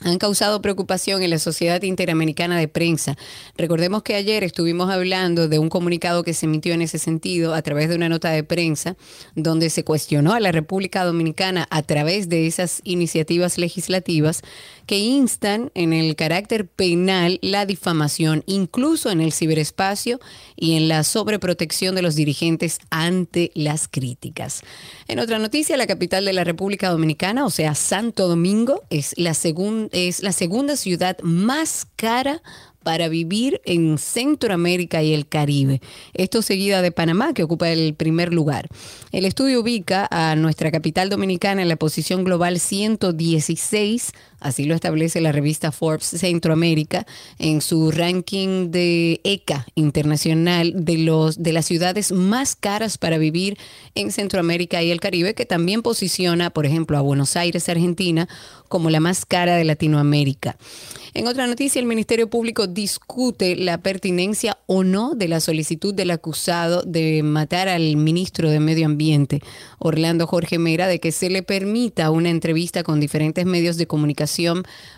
han causado preocupación en la Sociedad Interamericana de Prensa. Recordemos que ayer estuvimos hablando de un comunicado que se emitió en ese sentido a través de una nota de prensa donde se cuestionó a la República Dominicana a través de esas iniciativas legislativas que instan en el carácter penal la difamación, incluso en el ciberespacio y en la sobreprotección de los dirigentes ante las críticas. En otra noticia, la capital de la República Dominicana, o sea, Santo Domingo, es la, segunda ciudad más cara para vivir en Centroamérica y el Caribe. Esto seguida de Panamá, que ocupa el primer lugar. El estudio ubica a nuestra capital dominicana en la posición global 116, así lo establece la revista Forbes Centroamérica, en su ranking de ECA internacional de, los, de las ciudades más caras para vivir en Centroamérica y el Caribe, que también posiciona, por ejemplo, a Buenos Aires, Argentina, como la más cara de Latinoamérica. En otra noticia, el Ministerio Público discute la pertinencia o no de la solicitud del acusado de matar al ministro de Medio Ambiente, Orlando Jorge Mera, de que se le permita una entrevista con diferentes medios de comunicación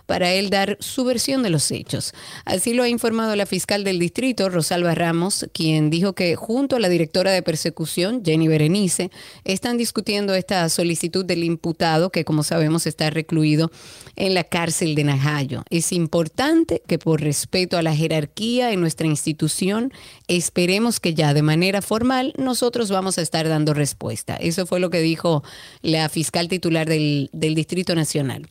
para él dar su versión de los hechos. Así lo ha informado la fiscal del distrito, Rosalba Ramos, quien dijo que junto a la directora de persecución, Jenny Berenice, están discutiendo esta solicitud del imputado que, como sabemos, está recluido en la cárcel de Najayo. Es importante que por respeto a la jerarquía en nuestra institución, esperemos que ya de manera formal nosotros vamos a estar dando respuesta. Eso fue lo que dijo la fiscal titular del, del Distrito Nacional.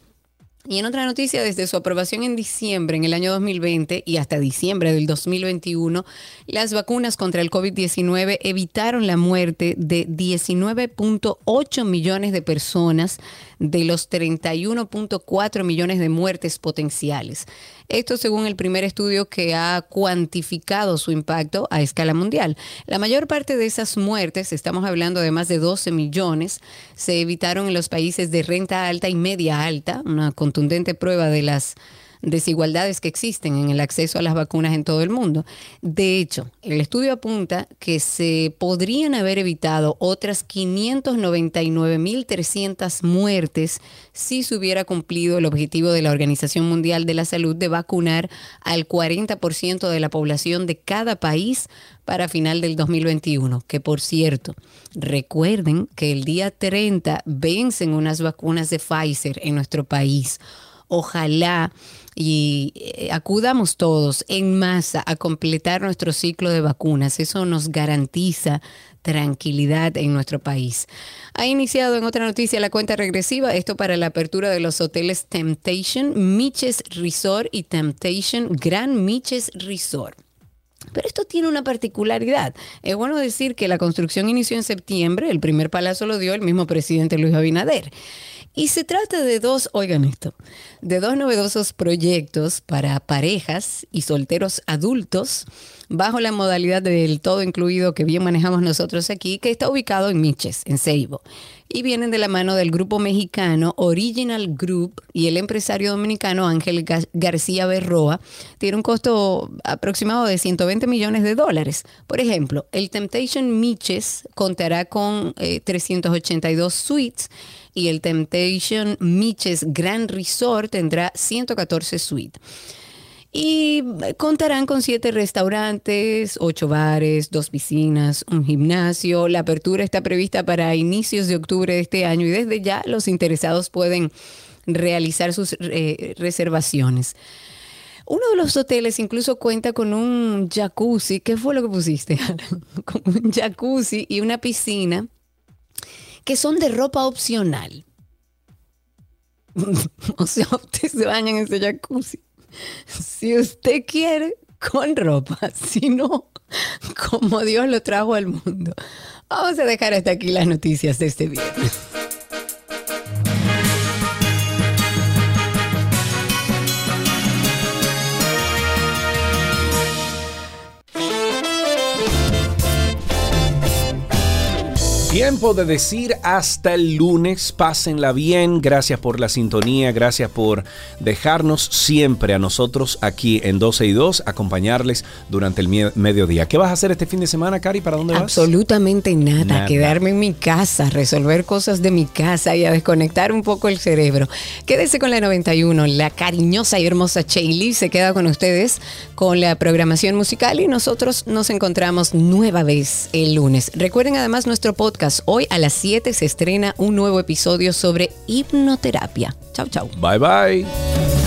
Y en otra noticia, desde su aprobación en diciembre en el año 2020 y hasta diciembre del 2021, las vacunas contra el COVID-19 evitaron la muerte de 19.8 millones de personas de los 31.4 millones de muertes potenciales. Esto según el primer estudio que ha cuantificado su impacto a escala mundial. La mayor parte de esas muertes, estamos hablando de más de 12 millones, se evitaron en los países de renta alta y media alta, una contundente prueba de las desigualdades que existen en el acceso a las vacunas en todo el mundo. De hecho, el estudio apunta que se podrían haber evitado otras 599.300 muertes si se hubiera cumplido el objetivo de la Organización Mundial de la Salud de vacunar al 40% de la población de cada país para final del 2021. Que por cierto, recuerden que el día 30 vencen unas vacunas de Pfizer en nuestro país. Ojalá y eh, acudamos todos en masa a completar nuestro ciclo de vacunas. Eso nos garantiza tranquilidad en nuestro país. Ha iniciado en otra noticia la cuenta regresiva, esto para la apertura de los hoteles Temptation, Miches Resort y Temptation Gran Miches Resort. Pero esto tiene una particularidad. Es bueno decir que la construcción inició en septiembre, el primer palazo lo dio el mismo presidente Luis Abinader. Y se trata de dos, oigan esto, de dos novedosos proyectos para parejas y solteros adultos bajo la modalidad del todo incluido que bien manejamos nosotros aquí, que está ubicado en Miches, en Ceibo. Y vienen de la mano del grupo mexicano Original Group y el empresario dominicano Ángel Ga- García Berroa. Tiene un costo aproximado de 120 millones de dólares. Por ejemplo, el Temptation Miches contará con eh, 382 suites y el Temptation Miches Grand Resort tendrá 114 suites. Y contarán con siete restaurantes, ocho bares, dos piscinas, un gimnasio. La apertura está prevista para inicios de octubre de este año y desde ya los interesados pueden realizar sus eh, reservaciones. Uno de los hoteles incluso cuenta con un jacuzzi. ¿Qué fue lo que pusiste? un jacuzzi y una piscina que son de ropa opcional. o sea, usted se baña en ese jacuzzi. Si usted quiere, con ropa. Si no, como Dios lo trajo al mundo. Vamos a dejar hasta aquí las noticias de este viernes. Tiempo de decir hasta el lunes, pásenla bien, gracias por la sintonía, gracias por dejarnos siempre a nosotros aquí en 12 y 2, acompañarles durante el mediodía. ¿Qué vas a hacer este fin de semana, Cari? ¿Para dónde vas? Absolutamente nada. Nada. Quedarme en mi casa, resolver cosas de mi casa y a desconectar un poco el cerebro. Quédese con la 91. La cariñosa y hermosa Chayli se queda con ustedes con la programación musical y nosotros nos encontramos nueva vez el lunes. Recuerden además nuestro Hoy a las 7 se estrena un nuevo episodio sobre hipnoterapia. Chau, chau. Bye bye.